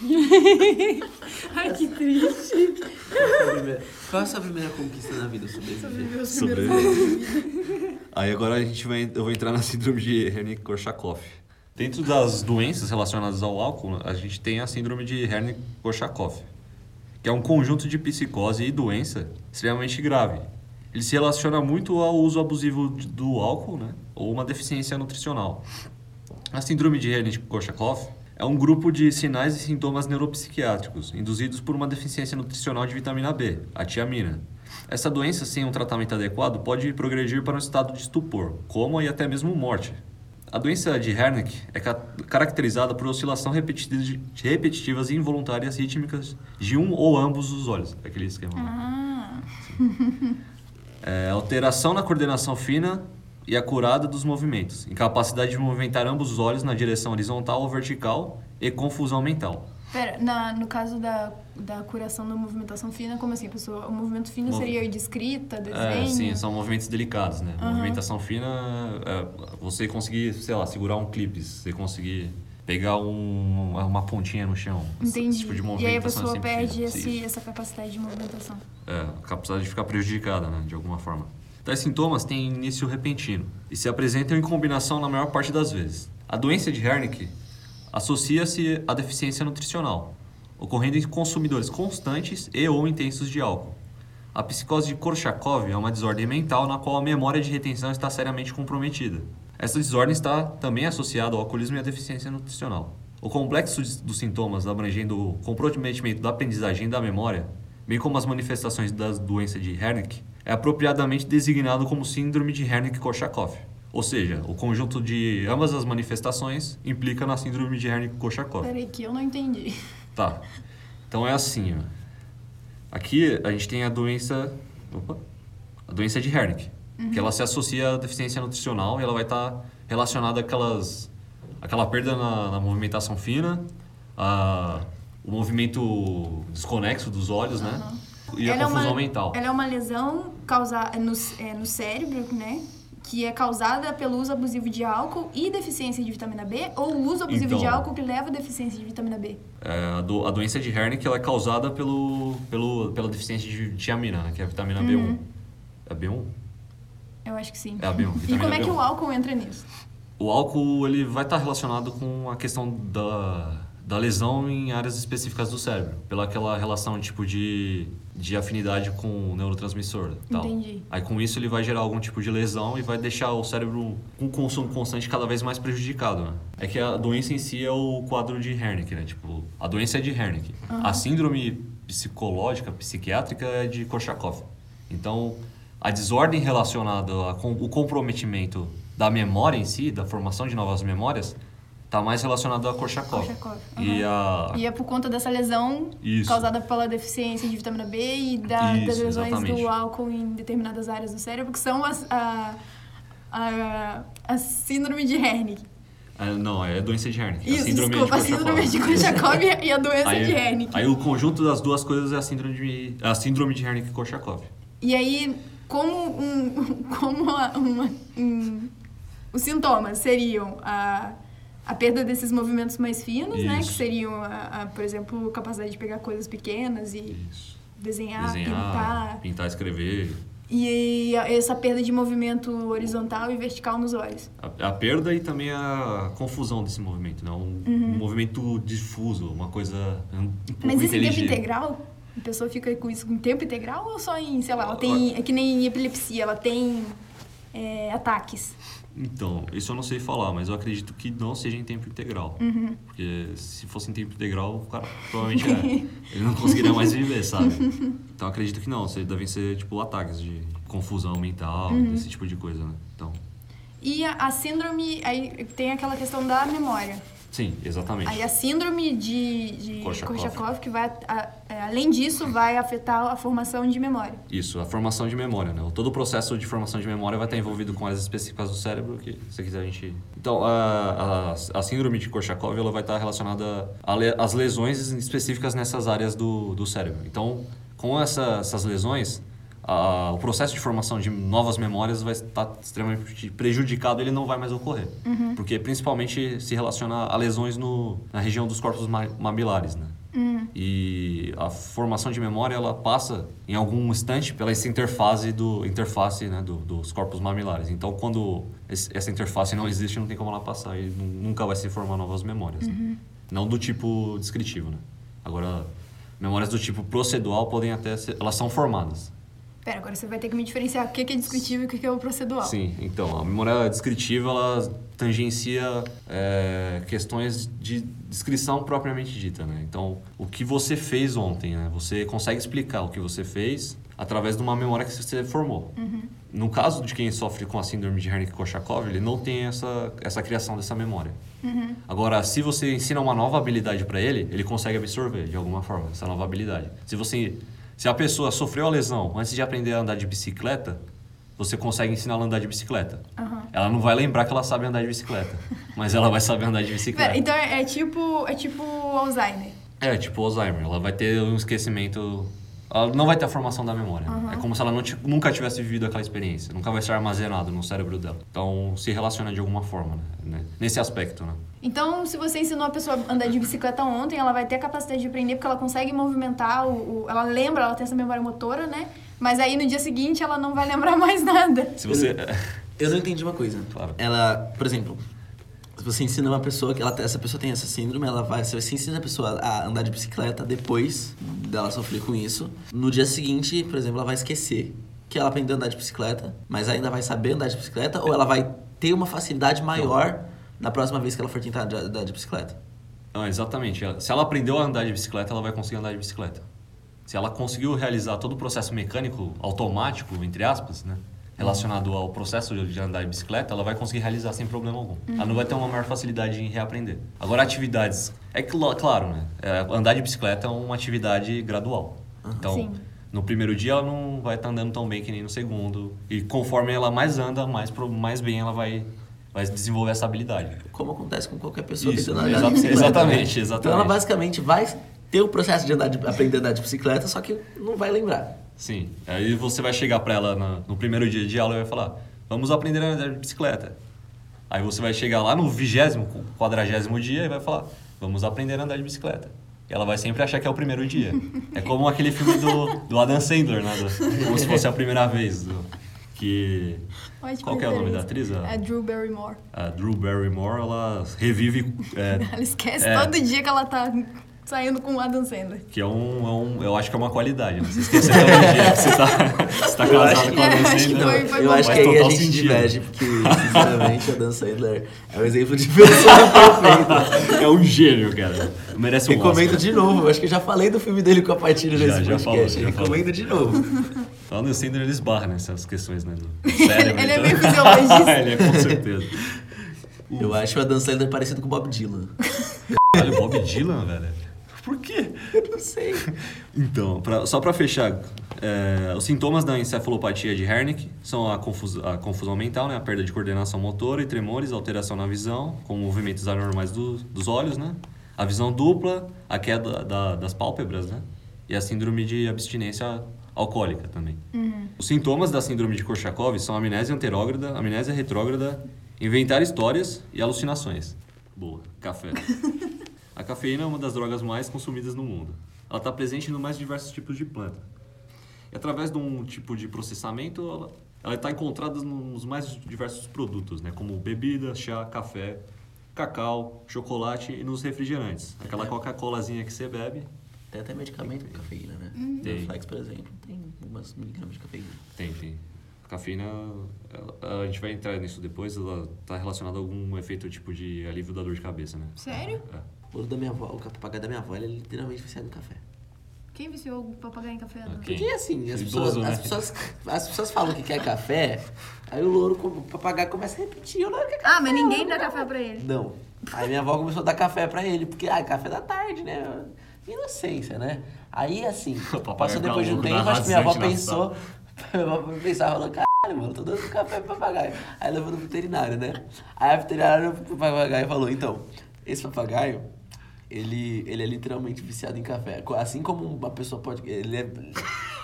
Ai, que triste. Qual é a sua primeira conquista na vida? Sobreviver. Sobreviver. Aí agora a gente vai, eu vou entrar na síndrome de Hernick-Korsakoff. Dentro das doenças relacionadas ao álcool, a gente tem a síndrome de Hernick-Korsakoff, que é um conjunto de psicose e doença extremamente grave. Ele se relaciona muito ao uso abusivo do álcool, né, ou uma deficiência nutricional. A síndrome de Hernick-Korsakoff é um grupo de sinais e sintomas neuropsiquiátricos induzidos por uma deficiência nutricional de vitamina B, a tiamina. Essa doença, sem um tratamento adequado, pode progredir para um estado de estupor, coma e até mesmo morte. A doença de Hernick é caracterizada por oscilação repetitivas e involuntárias rítmicas de um ou ambos os olhos. Aquele esquema. Ah. É, alteração na coordenação fina e a curada dos movimentos, incapacidade de movimentar ambos os olhos na direção horizontal ou vertical e confusão mental. Pera, na, no caso da, da curação da movimentação fina, como assim, pessoa? O movimento fino Mov... seria de escrita, é, desenho? É, sim, são movimentos delicados, né? Uhum. Movimentação fina é você conseguir, sei lá, segurar um clipe, você conseguir pegar um, uma pontinha no chão. Entendi. Esse tipo de movimentação e aí a pessoa perde esse, essa capacidade de movimentação. É, a capacidade de ficar prejudicada, né? De alguma forma. Tais sintomas têm início repentino e se apresentam em combinação na maior parte das vezes. A doença de Hernick associa-se à deficiência nutricional, ocorrendo em consumidores constantes e ou intensos de álcool. A psicose de Korsakoff é uma desordem mental na qual a memória de retenção está seriamente comprometida. Essa desordem está também associada ao alcoolismo e à deficiência nutricional. O complexo dos sintomas abrangendo o comprometimento da aprendizagem e da memória, bem como as manifestações da doença de Hernick, é apropriadamente designado como síndrome de Hernick-Korsakoff. Ou seja, o conjunto de ambas as manifestações implica na síndrome de Hernick-Korsakoff. Peraí que eu não entendi. Tá. Então é assim, ó. Aqui a gente tem a doença, opa, a doença de Hernick, uhum. que ela se associa à deficiência nutricional e ela vai estar tá relacionada àquelas, àquela perda na, na movimentação fina, a, o movimento desconexo dos olhos, uhum. né? E ela a confusão é uma, mental. Ela é uma lesão causada no, é, no cérebro, né? Que é causada pelo uso abusivo de álcool e deficiência de vitamina B, ou o uso abusivo então, de álcool que leva a deficiência de vitamina B? É, a, do, a, doença de Hernick ela é causada pelo, pelo, pela deficiência de tiamina, né, que é a vitamina uhum. B1. É B1? Eu acho que sim. É a B1. E como é que o álcool entra nisso? O álcool ele vai estar relacionado com a questão da da lesão em áreas específicas do cérebro, pela aquela relação tipo de, de afinidade com o neurotransmissor. Tal. Entendi. Aí com isso ele vai gerar algum tipo de lesão e vai deixar o cérebro com consumo constante cada vez mais prejudicado. Né? É que a doença em si é o quadro de Hernick, né? Tipo, a doença é de Hernick. Uhum. A síndrome psicológica, psiquiátrica é de Korsakoff. Então, a desordem relacionada ao comprometimento da memória em si, da formação de novas memórias, Tá mais relacionado a. Korsakoff. Uhum. E, a... e é por conta dessa lesão Isso. causada pela deficiência de vitamina B e da, Isso, das lesões exatamente. do álcool em determinadas áreas do cérebro, que são as, a, a, a síndrome de Hernick. Ah, não, é a doença de Hernick. Isso, a síndrome desculpa, de a síndrome de Korsakoff e a doença aí, de Hernick. Aí o conjunto das duas coisas é a síndrome de, a síndrome de Hernick-Korsakoff. E aí, como, um, como uma, uma um, os sintomas seriam a, a perda desses movimentos mais finos, né? Que Isso. seriam, a, a, por exemplo, capacidade de pegar coisas pequenas e Isso. desenhar, Desenhar, pintar. pintar, escrever. E a- essa perda de movimento horizontal e vertical nos olhos. A, a perda e também a confusão desse movimento, né? Um, um movimento difuso, uma coisa um, Mas esse tempo integral, a pessoa fica com isso em tempo integral ou só em, sei lá, ela tem. É que nem em epilepsia, ela tem é, ataques. Então, isso eu não sei falar, mas eu acredito que não seja em tempo integral. Uhum. Porque se fosse em tempo integral, o cara provavelmente é. Ele não conseguiria mais viver, sabe? Então acredito que não, devem ser tipo ataques de confusão mental, Uhum. desse tipo de coisa, né? Então, E a, a síndrome, aí tem aquela questão da memória. Sim, exatamente. Aí a síndrome de, de que vai, a- é, além disso, vai afetar a formação de memória. Isso, a formação de memória, né? Todo o processo de formação de memória vai estar envolvido com áreas específicas do cérebro, que se quiser a gente... Então, a, a, a síndrome de Korsakoff, ela vai estar relacionada às lesões específicas nessas áreas do, do cérebro. Então, com essa, essas lesões, a- o processo de formação de novas memórias vai estar extremamente prejudicado, ele não vai mais ocorrer. Porque, principalmente, se relaciona a lesões no, na região dos corpos ma- mamilares, né? E a formação de memória ela passa em algum instante pela essa interface do interface né, do- dos corpos mamilares. Então, quando esse- essa interface não existe, não tem como ela passar e nu- nunca vai se formar novas memórias. né? Não do tipo descritivo, né? Agora, memórias do tipo procedual podem até ser, elas são formadas. Pera, agora você vai ter que me diferenciar o que é descritivo e o que é o procedual. Sim, então, a memória descritiva, ela tangencia é, questões de descrição propriamente dita, né? Então, o que você fez ontem, né? Você consegue explicar o que você fez através de uma memória que você formou. No caso de quem sofre com a síndrome de Wernicke-Korsakoff, ele não tem essa, essa criação dessa memória. Agora, se você ensina uma nova habilidade para ele, ele consegue absorver de alguma forma essa nova habilidade. Se você, se a pessoa sofreu a lesão antes de aprender a andar de bicicleta, você consegue ensinar ela a andar de bicicleta. Aham. Ela não vai lembrar que ela sabe andar de bicicleta, mas ela vai saber andar de bicicleta. Então é, é tipo, é tipo Alzheimer. É, tipo Alzheimer, ela vai ter um esquecimento. Ela não vai ter a formação da memória. né? É como se ela não nunca tivesse vivido aquela experiência. Nunca vai ser armazenado no cérebro dela. Então, se relaciona de alguma forma, né? Nesse aspecto, né? Então, se você ensinou a pessoa a andar de bicicleta ontem, ela vai ter a capacidade de aprender porque ela consegue movimentar, o, o- ela lembra, ela tem essa memória motora, né? Mas aí no dia seguinte ela não vai lembrar mais nada. Se você. Eu não entendi uma coisa. Claro. Ela, por exemplo, se você ensina uma pessoa que ela, essa pessoa tem essa síndrome, ela vai, se você ensina a pessoa a andar de bicicleta depois dela sofrer com isso, no dia seguinte, por exemplo, ela vai esquecer que ela aprendeu a andar de bicicleta, mas ainda vai saber andar de bicicleta ou ela vai ter uma facilidade maior na próxima vez que ela for tentar de- andar de bicicleta? Não, exatamente. Se ela aprendeu a andar de bicicleta, ela vai conseguir andar de bicicleta. Se ela conseguiu realizar todo o processo mecânico automático, entre aspas, né? Relacionado ao processo de andar de bicicleta, ela vai conseguir realizar sem problema algum. Ela não vai ter uma maior facilidade em reaprender. Agora, atividades. É cl- claro, né? É, andar de bicicleta é uma atividade gradual. Então, Sim. no primeiro dia ela não vai estar andando tão bem que nem no segundo. E conforme ela mais anda, mais, pro- mais bem ela vai, vai desenvolver essa habilidade. Como acontece com qualquer pessoa Isso, tentando andar de bicicleta. exatamente, né? exatamente. Então ela basicamente vai ter o processo de andar de, aprender a andar de bicicleta, só que não vai lembrar. Sim. Aí você vai chegar pra ela na- no primeiro dia de aula e vai falar: Vamos aprender a andar de bicicleta. Aí você vai chegar lá no vigésimo, quadragésimo dia e vai falar: Vamos aprender a andar de bicicleta. E ela vai sempre achar que é o primeiro dia. É como aquele filme do, do Adam Sandler, né? Do- como se fosse a primeira vez. do- que. Ótima Qual que é o nome da atriz? A- É Drew Barrymore. A Drew Barrymore, ela revive. é, Ela esquece É. todo dia que ela tá saindo com o Adam Sandler. que é um, é um- Eu acho que é uma qualidade. Né? Você esquecer todo dia que você tá, você tá casado com a Adam que- acho que Sandler. foi- foi eu acho que aí a total gente sentido. diverge, porque, sinceramente, a Dan Sandler é um exemplo de pessoa perfeita. É um gênio, cara. Merece um Recomendo Oscar. de novo, eu acho que eu já falei do filme dele com a partilha Já, nesse já podcast. falou, já Recomendo de novo. Falando assim, ele esbarra nessas questões, né? Do cérebro. Ele é então- meio fisiologista. ele é, com certeza. Eu acho o Dan Sandler parecido com o Bob Dylan. Olha, o Bob Dylan, velho. Por quê? Eu não sei. Então, pra- só pra fechar, é, os sintomas da encefalopatia de Wernicke são a, confus- a confusão mental, né? A perda de coordenação motora e tremores, alteração na visão, com movimentos anormais do- dos olhos, né? A visão dupla, a queda da- das pálpebras, né? E a síndrome de abstinência alcoólica também. Os sintomas da síndrome de Korsakoff são amnésia anterógrada, amnésia retrógrada Inventar histórias e alucinações. Boa. Café. A cafeína é uma das drogas mais consumidas no mundo. Ela está presente nos mais diversos tipos de planta. E através de um tipo de processamento, ela- ela está encontrada nos mais diversos produtos, né? como bebida, chá, café, cacau, chocolate e nos refrigerantes. Aquela É. Coca-Colazinha que você bebe, Tem até medicamento com cafeína, né? Tem. No Flex, por exemplo, tem umas miligramas de cafeína. Tem, tem. A cafeína, ela- a gente vai entrar nisso depois, ela está relacionada a algum efeito tipo de alívio da dor de cabeça, né? Sério? É. O louro da minha avó, o papagaio da minha avó, ele é literalmente viciado em café. Quem viciou o papagaio em café? Ok. Porque assim, as, Idoso, pessoas, né? as, pessoas, as pessoas falam que quer café, aí o louro, o papagaio começa a repetir, o louro quer café. Ah, mas ninguém dá café pra ele. Não. Aí minha avó começou a dar café pra ele, porque, ah, café da tarde, né? Inocência, né? Aí, assim, passou depois de um tempo, acho que minha avó pensou, minha avó pensava, falou, caralho, mano, tô dando café pro papagaio. Aí levou no veterinário, né? Aí a veterinária pro papagaio falou, então, esse papagaio, ele, ele é literalmente viciado em café. Assim como uma pessoa pode. Ele é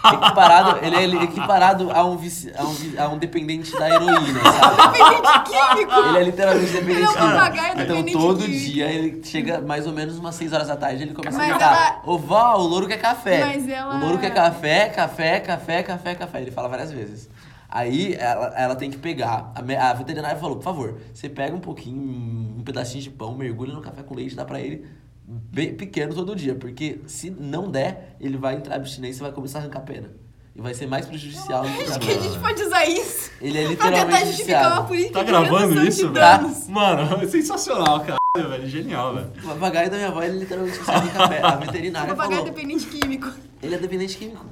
equiparado, ele é equiparado a um, vici, a um, a um dependente da heroína, sabe? Dependente químico! Ele é literalmente dependente é químico. papagaio Então todo dia ele chega mais ou menos umas 6 horas da tarde ele começa Mas a gritar: ela- Ô vó, o louro quer café. Mas ela- O louro quer café, café, café, café, café. Ele fala várias vezes. Aí ela, ela tem que pegar. A, a veterinária falou: por favor, você pega um pouquinho, um pedacinho de pão, mergulha no café com leite dá pra ele bem pequeno todo dia. Porque se não der, ele vai entrar em abstinência e vai começar a arrancar pena. E vai ser mais prejudicial do que Acho que a gente pode usar isso Ele é pra tentar literalmente justificar uma política Tá de gravando redução isso, de velho? danos. Mano, é sensacional, cara. velho. Genial, velho. O papagaio da minha avó, ele é literalmente viciado em café. A O veterinária papagaio é falou, dependente químico. ele é dependente químico.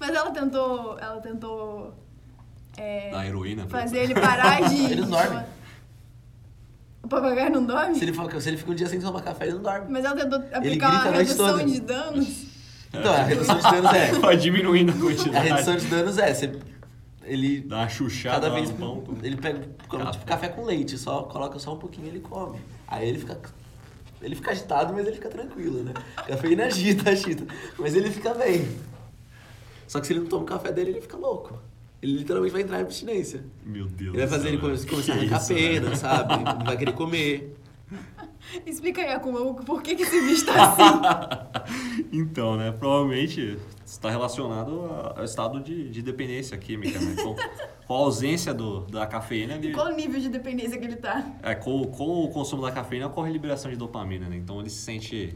Mas ela tentou. Ela tentou. é, Da heroína. pô. fazer ele parar de. Ele dorme. O papagaio não dorme? Se ele, for- se ele fica um dia sem tomar café, ele não dorme. Mas ela tentou aplicar uma a redução de danos. Então, a redução de danos é. Vai diminuindo a A quantidade. redução de danos é. Você, ele. Dá uma chuchada Cada vez. no pão. Ele pega Café. tipo, café com leite, só coloca só um pouquinho e ele come. Aí ele fica. Ele fica agitado, mas ele fica tranquilo, né? Cafeína agita, agita. Mas ele fica bem. Só que se ele não toma o café dele, ele fica louco. Ele literalmente vai entrar em abstinência. Meu Deus Ele vai fazer ele começar a arrancar isso, pena, sabe? Não vai querer comer. Explica aí, Akuma, por que, que esse bicho tá assim? Então, né? Provavelmente está relacionado ao estado de, de dependência química, né? Com, com a ausência do, da cafeína, ele, Qual o nível de dependência que ele tá? é, com, com o consumo da cafeína ocorre a liberação de dopamina, né? Então ele se sente.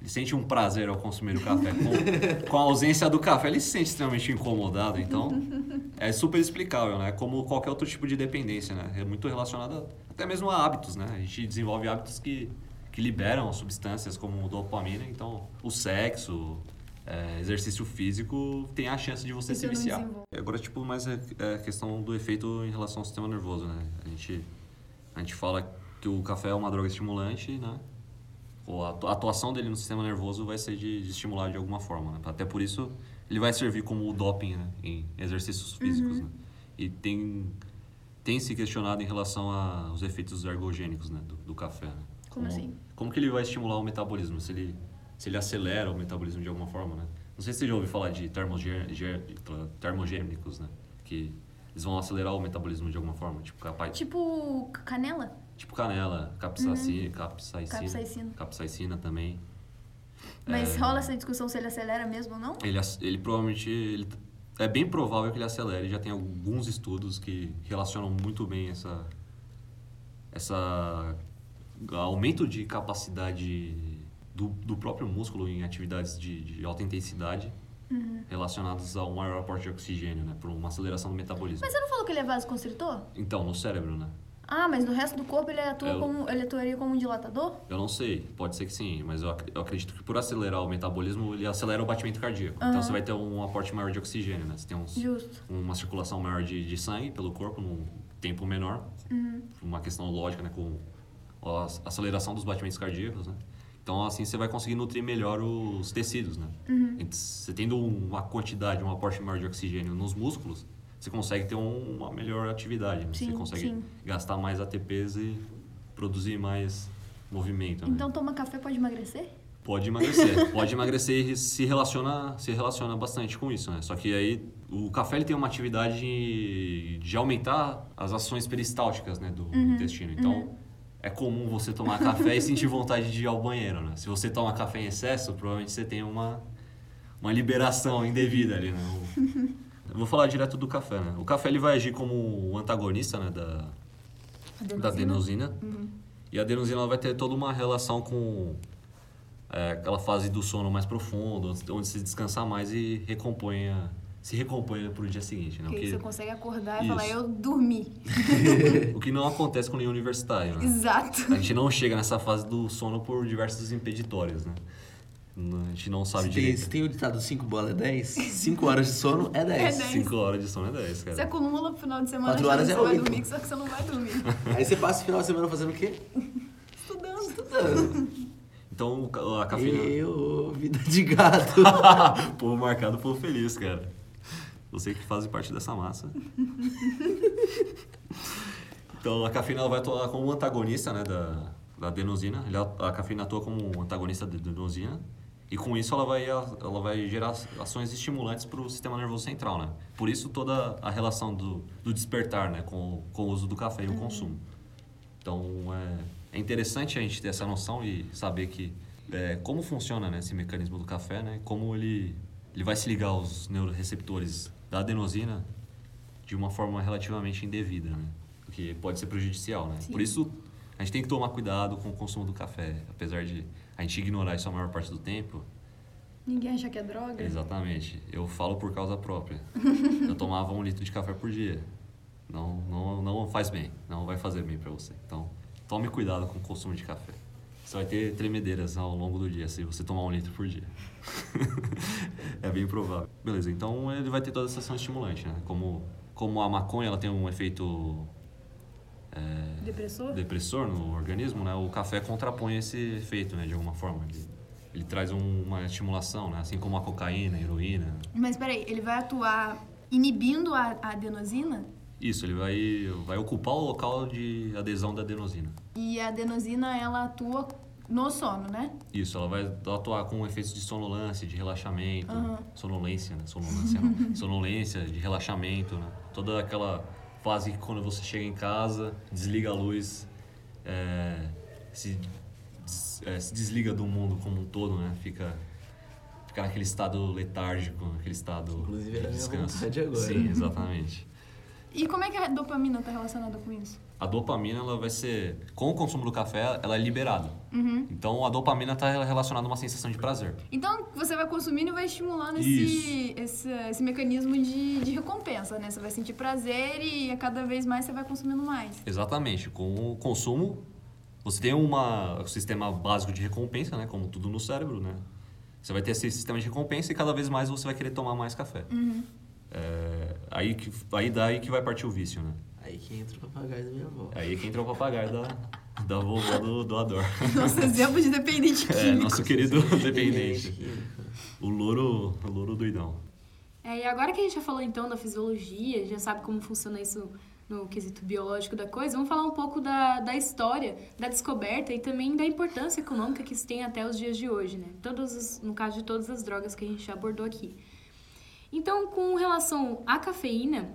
Ele sente um prazer ao consumir o café. Com, com a ausência do café, ele se sente extremamente incomodado. Então, é super explicável, né? Como qualquer outro tipo de dependência, né? É muito relacionado até mesmo a hábitos, né? A gente desenvolve hábitos que, que liberam substâncias como dopamina. Então, o sexo, é, exercício físico tem a chance de você Isso se viciar. E Agora, tipo, mais é, é questão do efeito em relação ao sistema nervoso, né? A gente, a gente fala que o café é uma droga estimulante, né? A atu- a atuação dele no sistema nervoso vai ser de, de estimular de alguma forma, né? Até por isso, ele vai servir como o doping, né? Em exercícios físicos, né? E tem, tem se questionado em relação aos efeitos ergogênicos, né? Do, do café, né? Como assim? Como que ele vai estimular o metabolismo? Se ele, se ele acelera o metabolismo de alguma forma, né? Não sei se você já ouviu falar de termogê- gê- termogênicos, né? Que eles vão acelerar o metabolismo de alguma forma, tipo capaz, Tipo canela? Tipo canela, capsaicina, capsaicina, Capsaicina. capsaicina também. Mas É. rola essa discussão se ele acelera mesmo ou não? Ele, ele provavelmente ele, é bem provável que ele acelere. Já tem alguns estudos que relacionam muito bem essa essa aumento de capacidade do, do próprio músculo em atividades de, de alta intensidade Uhum. relacionadas a um maior aporte de oxigênio, né, por uma aceleração do metabolismo. Mas você não falou que ele é vasoconstritor? Então, no cérebro, né? Ah, mas no resto do corpo ele atua Eu- como. ele atuaria como um dilatador? Eu não sei, pode ser que sim, mas eu, ac- eu acredito que por acelerar o metabolismo, ele acelera o batimento cardíaco. Então Aham. você vai ter um aporte maior de oxigênio, né? Você tem uns, Justo. uma circulação maior de, de sangue pelo corpo num tempo menor, uma questão lógica, né, com a ac- aceleração dos batimentos cardíacos, né? Então assim você vai conseguir nutrir melhor os tecidos, né? Ent- Você tendo uma quantidade, um aporte maior de oxigênio nos músculos, você consegue ter um- uma melhor atividade, né? Sim, você consegue sim. gastar mais ATPs e produzir mais movimento, né? Então tomar café pode emagrecer? Pode emagrecer. Pode emagrecer e se relaciona, se relaciona bastante com isso, né? Só que aí o café ele tem uma atividade de, de aumentar as ações peristálticas né, do Uhum, intestino. Então, é comum você tomar café e sentir vontade de ir ao banheiro, né? Se você toma café em excesso, provavelmente você tem uma, uma liberação indevida ali, né? O- Eu vou falar direto do café, né? O café ele vai agir como o antagonista né, da, da adenosina. E a adenosina ela vai ter toda uma relação com é, aquela fase do sono mais profundo, onde se descansa mais e recompõe a- se recompõe para o dia seguinte. Né? Porque você consegue acordar e Isso. falar, eu dormi. o que não acontece com nenhum universitário. Né? Exato. A gente não chega nessa fase do sono por diversos impeditórios, né? Não- A gente não sabe Se tem, direito. se tem o ditado 5 bola é 10, 5 horas de sono é 10. É 10. 5 horas de sono é 10, Você cara. acumula pro final de semana Quatro horas é você vai oito. dormir, só que você não vai dormir. Aí você passa o final de semana fazendo o quê? Estudando. Estudando. Então a cafeína. Eu, vida de gato. povo marcado, povo feliz, cara. Você que faz parte dessa massa. então a cafeína vai atuar como antagonista né, da, da adenosina. A cafeína atua como antagonista da adenosina. E com isso ela vai, ela vai gerar ações estimulantes para o sistema nervoso central, né? Por isso toda a relação do, do despertar, né? Com, com o uso do café e o consumo. Então é, é interessante a gente ter essa noção e saber que é, como funciona né, esse mecanismo do café, né? Como ele, ele vai se ligar aos neuroreceptores da adenosina de uma forma relativamente indevida, né? O que pode ser prejudicial, né? Sim. Por isso a gente tem que tomar cuidado com o consumo do café, apesar de a gente ignorar isso a maior parte do tempo. Ninguém acha que é droga? Exatamente. Eu falo por causa própria. Eu tomava um litro de café por dia. Não, não, não faz bem. Não vai fazer bem para você. Então, tome cuidado com o consumo de café. Você vai ter tremedeiras ao longo do dia se você tomar um litro por dia. é bem provável. Beleza, então ele vai ter toda essa ação estimulante, né? Como, como a maconha ela tem um efeito é, Depressor? depressor no organismo, né? O café contrapõe esse efeito, né? De alguma forma. Ele, ele traz um- uma estimulação, né? Assim como a cocaína, a heroína. Mas peraí, ele vai atuar inibindo a, a adenosina? Isso, ele vai, vai ocupar o local de adesão da adenosina. E a adenosina, ela atua no sono, né? Isso, ela vai atuar com efeitos de sonolância, de relaxamento, Aham. sonolência, né? Sonolência não. sonolência, de relaxamento, né? Toda aquela fase que quando você chega em casa, desliga a luz, é, se, des- é, se desliga do mundo como um todo, né? Fica, fica naquele estado letárgico, aquele estado Inclusive, de era a minha descanso. vontade agora. Sim, exatamente. E como é que a dopamina está relacionada com isso? A dopamina, ela vai ser... Com o consumo do café, ela é liberada. Uhum. Então, a dopamina está relacionada a uma sensação de prazer. Então, você vai consumindo e vai estimulando esse, esse, esse mecanismo de, de recompensa, né? Você vai sentir prazer e a cada vez mais você vai consumindo mais. Exatamente. Com o consumo, você tem uma, um sistema básico de recompensa, né? Como tudo no cérebro, né? Você vai ter esse sistema de recompensa e cada vez mais você vai querer tomar mais café. É, aí, que, aí daí que vai partir o vício, né? Aí que entra o papagaio da minha avó. Aí que entra o papagaio da, da vovó do doador. Nosso exemplo de dependente É, químico. nosso querido dependente. O louro, o louro doidão. É, e agora que a gente já falou então da fisiologia, já sabe como funciona isso no quesito biológico da coisa, vamos falar um pouco da, da história, da descoberta e também da importância econômica que isso tem até os dias de hoje, né? Todos os- no caso de todas as drogas que a gente já abordou aqui. Então, com relação à cafeína,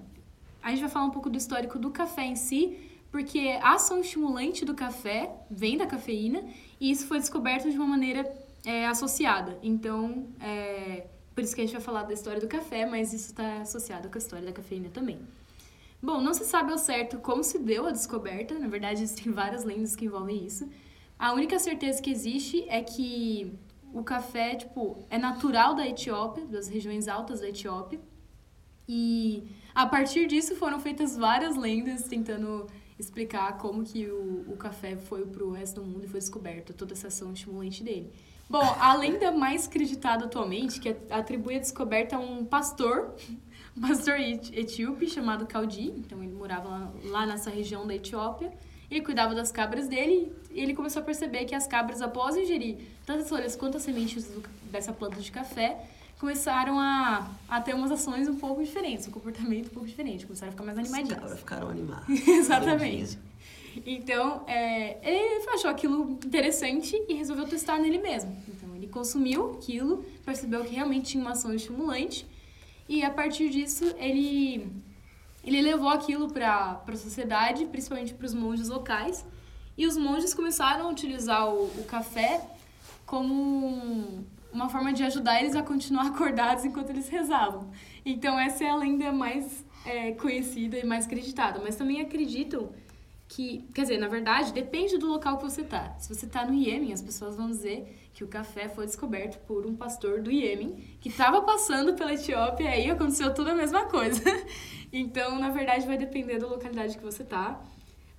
a gente vai falar um pouco do histórico do café em si, porque a ação estimulante do café vem da cafeína e isso foi descoberto de uma maneira é, associada. Então, é, por isso que a gente vai falar da história do café, mas isso está associado com a história da cafeína também. Bom, não se sabe ao certo como se deu a descoberta, na verdade existem várias lendas que envolvem isso. A única certeza que existe é que o café, tipo, é natural da Etiópia, das regiões altas da Etiópia. E a partir disso foram feitas várias lendas tentando explicar como que o, o café foi pro resto do mundo e foi descoberto, toda essa ação estimulante dele. Bom, a lenda mais acreditada atualmente, que atribui a descoberta a um pastor, um pastor etíope chamado Caldi, então ele morava lá, lá nessa região da Etiópia, ele cuidava das cabras dele e ele começou a perceber que as cabras, após ingerir tanto as folhas quanto as sementes do- dessa planta de café, começaram a, a ter umas ações um pouco diferentes, um comportamento um pouco diferente, começaram a ficar mais Os animadinhos. cabras ficaram animados. Exatamente. Então, é, ele achou aquilo interessante e resolveu testar nele mesmo. Então, ele consumiu aquilo, percebeu que realmente tinha uma ação estimulante e a partir disso ele ele levou aquilo para a sociedade, principalmente para os monges locais, e os monges começaram a utilizar o, o café como uma forma de ajudar eles a continuar acordados enquanto eles rezavam. Então essa é a lenda mais é, conhecida e mais acreditada. Mas também acreditam que, quer dizer, na verdade, depende do local que você tá. Se você tá no Iêmen, as pessoas vão dizer que o café foi descoberto por um pastor do Iêmen que estava passando pela Etiópia e aí aconteceu tudo a mesma coisa. então, na verdade, vai depender da localidade que você tá.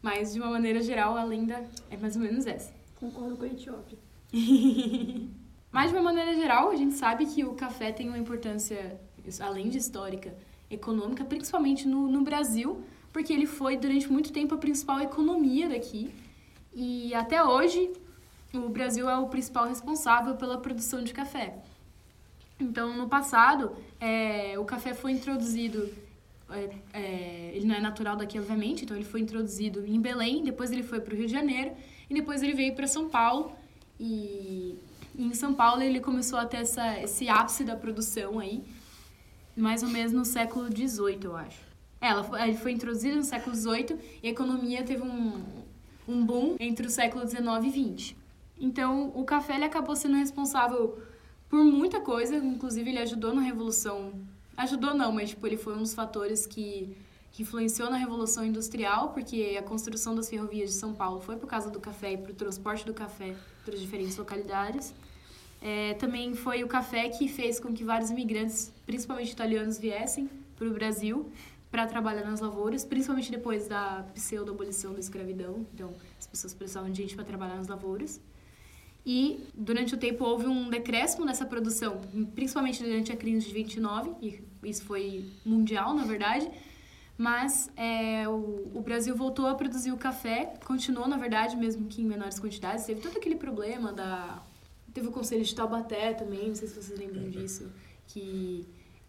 Mas, de uma maneira geral, a lenda é mais ou menos essa. Concordo com a Etiópia. Mas, de uma maneira geral, a gente sabe que o café tem uma importância, além de histórica, econômica, principalmente no, no Brasil, porque ele foi, durante muito tempo, a principal economia daqui. E até hoje, o Brasil é o principal responsável pela produção de café. Então, no passado, é, o café foi introduzido. É, é, ele não é natural daqui, obviamente, então ele foi introduzido em Belém, depois ele foi para o Rio de Janeiro e depois ele veio para São Paulo. E, em São Paulo ele começou a ter essa, esse ápice da produção aí, mais ou menos no século XVIII, eu acho. É, ela foi, foi introduzido no século XVIII e a economia teve um, um boom entre o século XIX e XX. Então, o café ele acabou sendo responsável por muita coisa, inclusive ele ajudou na Revolução. Ajudou não, mas tipo, ele foi um dos fatores que, que influenciou na Revolução Industrial, porque a construção das ferrovias de São Paulo foi por causa do café e para o transporte do café para as diferentes localidades. É, também foi o café que fez com que vários imigrantes, principalmente italianos, viessem para o Brasil para trabalhar nas lavouras, principalmente depois da pseudo-abolição da escravidão. Então, as pessoas precisavam de gente para trabalhar nas lavouras. E durante o tempo houve um decréscimo nessa produção, principalmente durante a crise de 29, e isso foi mundial, na verdade. Mas é, o, o, Brasil voltou a produzir o café, continuou, na verdade, mesmo que em menores quantidades. Teve todo aquele problema da. Teve o Conselho de Taubaté também, não sei se vocês lembram disso, que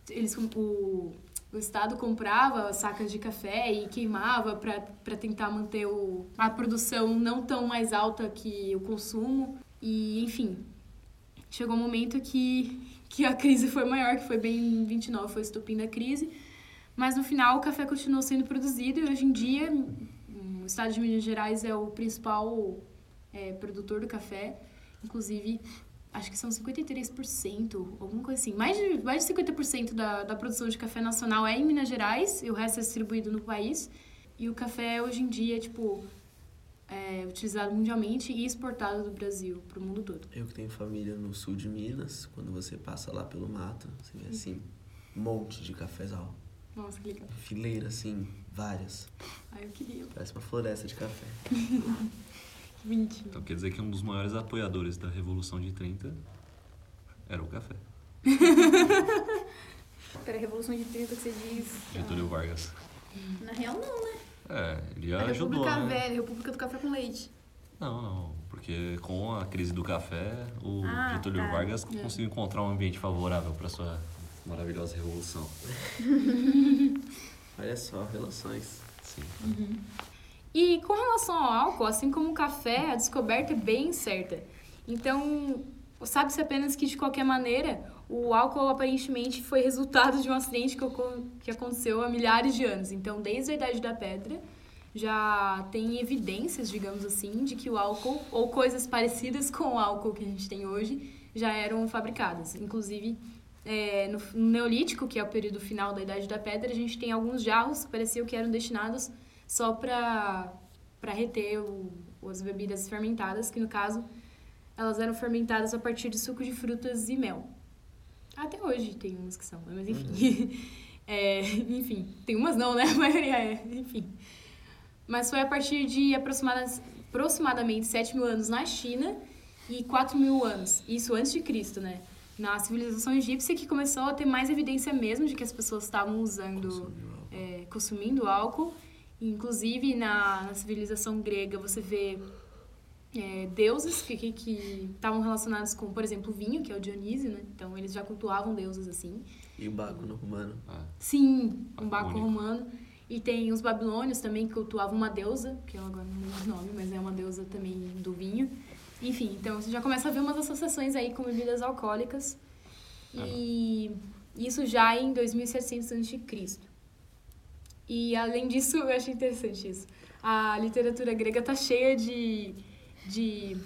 eles, o, o Estado comprava sacas de café e queimava para tentar manter o, a produção não tão mais alta que o consumo. E, enfim, chegou um momento que, que a crise foi maior, que foi bem em 29, foi o estupim da crise. Mas no final o café continuou sendo produzido e hoje em dia o estado de Minas Gerais é o principal é, produtor do café. Inclusive, acho que são 53%, alguma coisa assim. Mais de, mais de 50% da, da produção de café nacional é em Minas Gerais e o resto é distribuído no país. E o café hoje em dia, tipo, é, utilizado mundialmente e exportado do Brasil para o mundo todo. Eu que tenho família no sul de Minas, quando você passa lá pelo mato, você vê assim, um monte de cafezal. Nossa, que legal. Fileira, assim, várias. Ai, eu queria. Parece uma floresta de café. Mentira. Então quer dizer que um dos maiores apoiadores da Revolução de 30 era o café. Pera, Revolução de 30 que você diz. Getúlio Vargas. Na real, não, né? É, ele A ajudou. República né? Velha, República do Café com Leite. Não, não. Porque com a crise do café, o Ah, Getúlio tá. Vargas conseguiu encontrar um ambiente favorável para sua maravilhosa revolução. Olha só, relações. Sim. E com relação ao álcool, assim como o café, a descoberta é bem certa. Então, sabe-se apenas que, de qualquer maneira, o álcool aparentemente foi resultado de um acidente que, ocor- que aconteceu há milhares de anos. Então, desde a Idade da Pedra, já tem evidências, digamos assim, de que o álcool, ou coisas parecidas com o álcool que a gente tem hoje, já eram fabricadas. Inclusive, é, no, no Neolítico, que é o período final da Idade da Pedra, a gente tem alguns jarros que pareciam que eram destinados só para reter o, as bebidas fermentadas, que no caso elas eram fermentadas a partir de suco de frutas e mel. Até hoje tem umas que são, né? mas enfim. É, enfim, tem umas não, né? A maioria é, enfim. Mas foi a partir de aproximadamente 7 mil anos na China e 4 mil anos, isso antes de Cristo, né? Na civilização egípcia que começou a ter mais evidência mesmo de que as pessoas estavam usando Consumiu álcool. é, consumindo álcool. Inclusive, na, na civilização grega, você vê é, deuses que que- que estavam relacionados com, por exemplo, o vinho, que é o Dionísio, né? Então, eles já cultuavam deuses assim. E o báculo romano. Ah, Sim, um Baco baco romano. E tem os babilônios também, que cultuavam uma deusa, que eu agora não lembro o nome, mas é uma deusa também do vinho. Enfim, então você já começa a ver umas associações aí com bebidas alcoólicas. E isso já em 2700 a.C. E além disso, eu achei interessante isso. A literatura grega tá cheia de, de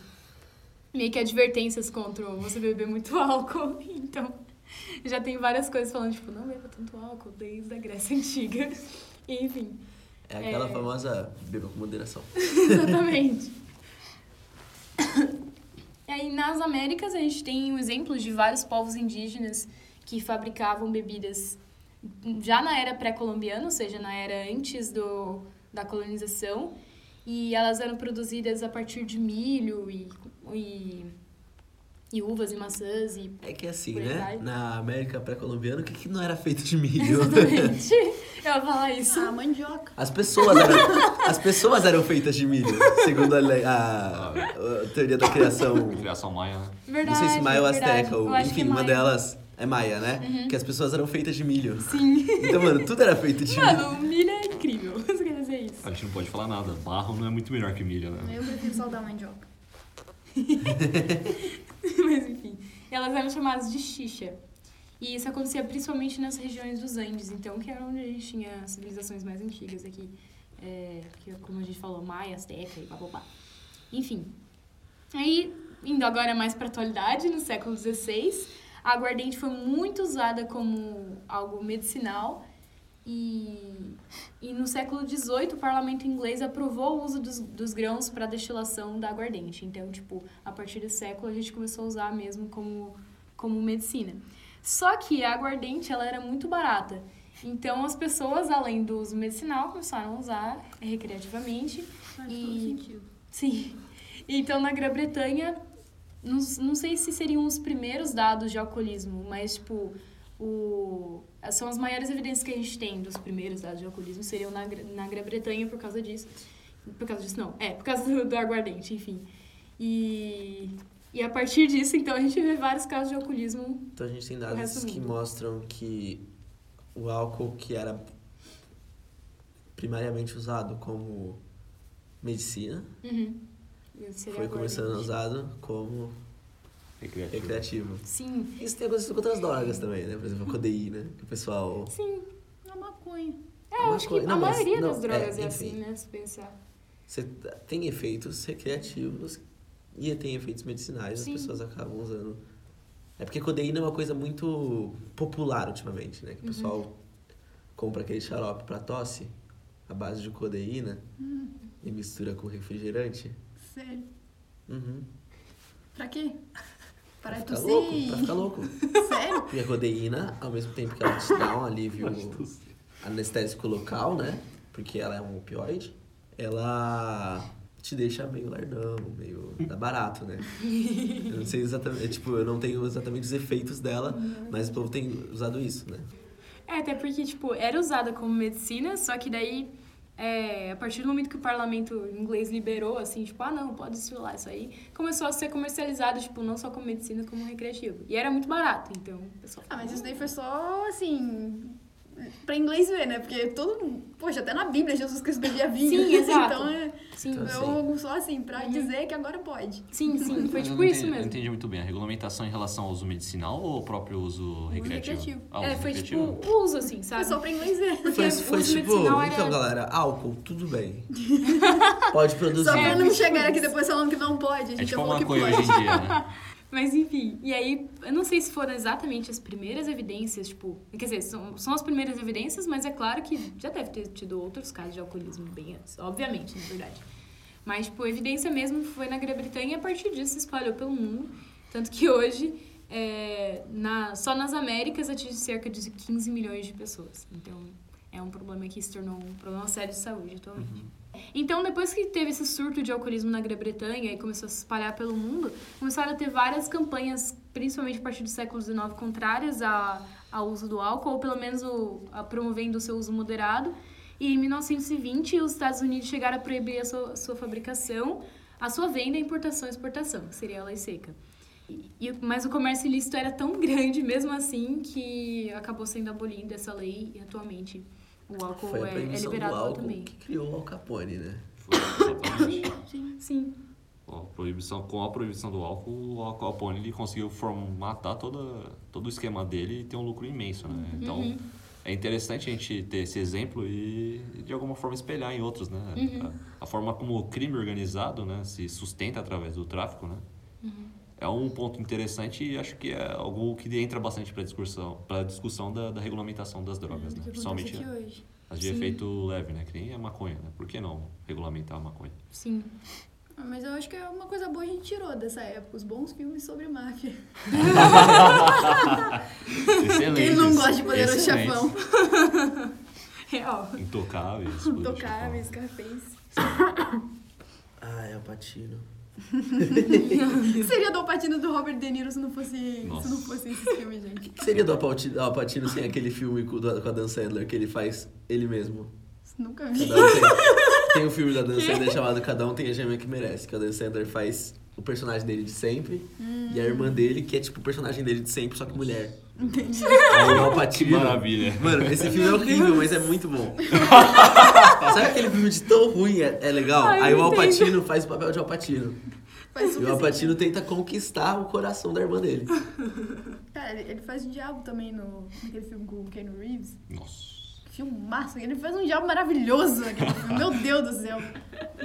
meio que advertências contra você beber muito álcool. Então, já tem várias coisas falando, tipo, não beba tanto álcool desde a Grécia Antiga. Enfim. É aquela É. famosa beba com moderação. Exatamente. E aí, nas Américas, a gente tem um exemplo de vários povos indígenas que fabricavam bebidas já na era pré-colombiana, ou seja, na era antes do, da colonização. E elas eram produzidas a partir de milho e, e, e uvas e maçãs e É que assim, aí né? Na América pré-colombiana, o que, que não era feito de milho? Exatamente. Eu ia falar isso. Ah, mandioca. As pessoas eram, as pessoas eram feitas de milho, segundo a, a- a teoria da criação. Criação maia, né? Verdade. não sei se maia ou verdade. asteca, ou Eu acho que enfim, é uma maia. Uhum. delas é maia, né? Que as pessoas eram feitas de milho. Sim. Então, mano, tudo era feito de milho. Mano, o milho é incrível. Você quer dizer isso? A gente não pode falar nada. Barro não é muito melhor que milho, né? Eu prefiro só da mandioca. Mas enfim, elas eram chamadas de xixa. E isso acontecia principalmente nas regiões dos Andes, então que era onde a gente tinha civilizações mais antigas aqui. É, que, como a gente falou, Maia, Azteca e blá. Enfim. Aí, indo agora mais para atualidade, no século XVI, a aguardente foi muito usada como algo medicinal. E, e no século XVIII, o parlamento inglês aprovou o uso dos, dos grãos para destilação da aguardente. Então, tipo, a partir desse século, a gente começou a usar mesmo como, como medicina. Só que a aguardente, ela era muito barata. Então, as pessoas, além do uso medicinal, começaram a usar recreativamente. Faz E- todo sentido. Sim. Então, na Grã-Bretanha, não, não sei se seriam os primeiros dados de alcoolismo, mas, tipo, o, são as maiores evidências que a gente tem dos primeiros dados de alcoolismo seriam na, na Grã-Bretanha por causa disso. Por causa disso, não. É, por causa do, do aguardente, enfim. E, e a partir disso, então, a gente vê vários casos de alcoolismo. Então a gente tem dados que mostram que o álcool que era primariamente usado como medicina Uhum. Foi começando a usado como Recreativo. recreativo. Sim, Isso tem acontecido com outras drogas também, né? Por exemplo, a codeína, que o pessoal... sim. A maconha. É, eu Uma acho que coisa- a não, mas- maioria não, das drogas é, é, assim, né? Se pensar. Você tem efeitos recreativos e tem efeitos medicinais, Sim. as pessoas acabam usando. É porque codeína é uma coisa muito popular ultimamente, né? Que o Uhum. pessoal compra aquele xarope pra tosse, a base de codeína, e mistura com refrigerante. Sério. Uhum. Pra quê? Para Pra tossir. louco, pra ficar louco. Sério? Porque a codeína, ao mesmo tempo que ela te dá um alívio anestésico local, né? Porque ela é um opioide, ela te deixa meio lardão, meio. dá barato, né? Eu não sei exatamente, é, tipo, eu não tenho exatamente os efeitos dela, mas o povo tem usado isso, né? É, até porque, tipo, era usada como medicina, só que daí, é, a partir do momento que o parlamento inglês liberou, assim, tipo, ah, não, pode destilar isso aí, começou a ser comercializado, tipo, não só como medicina, como recreativo. E era muito barato, então, o pessoal Ah, mas isso daí foi só, assim, pra inglês ver, né? Porque todo mundo... Poxa, até na Bíblia Jesus Cristo bebia vinho. Sim, exato. então, é, Sim, Então, é assim. algo só assim, pra Uhum. dizer que agora pode. sim, sim, foi Eu tipo isso entendi- mesmo. Não entendi muito bem. A regulamentação em relação ao uso medicinal ou o próprio uso recreativo? recreativo. Ah, É, uso foi recreativo? tipo o uso, assim, Foi sabe? só pra inglês ver. Porque Foi, o foi uso tipo, medicinal era- então galera, álcool, tudo bem. Pode produzir. Só pra É, não foi chegar tipo aqui depois falando que não pode. A gente É já tipo falou uma que coisa pode. hoje em dia, né? Mas enfim, e aí, eu não sei se foram exatamente as primeiras evidências, tipo, quer dizer, são, são as primeiras evidências, mas é claro que já deve ter tido outros casos de alcoolismo bem antes, obviamente, na verdade. Mas, tipo, a evidência mesmo foi na Grã-Bretanha e a partir disso se espalhou pelo mundo. Tanto que hoje, é, na, só nas Américas, atinge cerca de 15 milhões de pessoas. Então, é um problema que se tornou um problema sério de saúde atualmente. Então, depois que teve esse surto de alcoolismo na Grã-Bretanha e começou a se espalhar pelo mundo, começaram a ter várias campanhas, principalmente a partir do século XIX, contrárias a- ao uso do álcool, ou pelo menos o, a promovendo o seu uso moderado. E em 1920, os Estados Unidos chegaram a proibir a sua, sua fabricação, a sua venda, importação e exportação, que seria a lei seca. E- mas o comércio ilícito era tão grande, mesmo assim, que acabou sendo abolida essa lei e atualmente o álcool Foi a é, é liberado álcool também. que criou o Al Capone, né? Foi, exatamente. Sim. a proibição, com a proibição do álcool, o Al Capone ele conseguiu formatar toda, todo o esquema dele e ter um lucro imenso, né? Então, é interessante a gente ter esse exemplo e, de alguma forma, espelhar em outros, né? A, a forma como o crime organizado né, se sustenta através do tráfico, né? É um ponto interessante e acho que é algo que entra bastante para a discussão, pra discussão da, da regulamentação das drogas, né? O que Principalmente hoje. as de Sim. efeito leve, né? Que nem a maconha, né? Por que não regulamentar a maconha? Sim. Ah, Mas eu acho que é uma coisa boa a gente tirou dessa época, os bons filmes sobre máfia. Excelente. Quem não gosta de Poderoso excelentes. Chefão? Real. Intocáveis. Poderoso Tocáveis, Chefão. Scarface. Ah, é o Patino. O seria do Alpatino do Robert De Niro se não fosse, se não fosse esses filmes, gente? O que seria do Al Pati- Al Pacino sem aquele filme com, do- com a Dan Sandler que ele faz ele mesmo? Nunca vi. Um tem, tem um filme da Dan Sandler chamado Cada Um Tem a Gêmea que Merece, que o Dan Sandler faz o personagem dele de sempre e a irmã dele, que é tipo o personagem dele de sempre, só que mulher. Entendi. Aí o Al Que maravilha. Mano, esse filme é horrível, mas é muito bom. Sabe aquele filme de tão ruim é, é legal? Ai, Aí o eu Al entendo. Pacino faz o papel de Al Pacino. Faz E o Al Pacino tenta conquistar o coração da irmã dele. Cara, ele ele faz o diabo também no, naquele filme com o Keanu Reeves. Nossa. Filmaço. Ele faz um diabo maravilhoso naquele filme. Meu Deus do céu.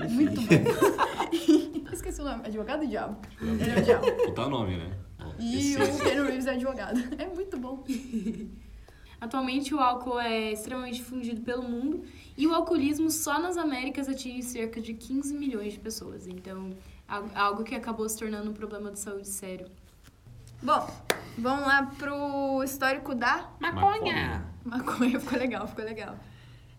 Muito bom. Esqueci o nome. Advogado do Diabo. Ele é o diabo. Puta nome, né? E o Keanu Reeves é advogado. É muito bom. Atualmente, o álcool é extremamente difundido pelo mundo e o alcoolismo só nas Américas atinge cerca de 15 milhões de pessoas. Então, al- algo que acabou se tornando um problema de saúde sério. Bom, vamos lá pro histórico da Maconha. Maconha ficou legal, ficou legal.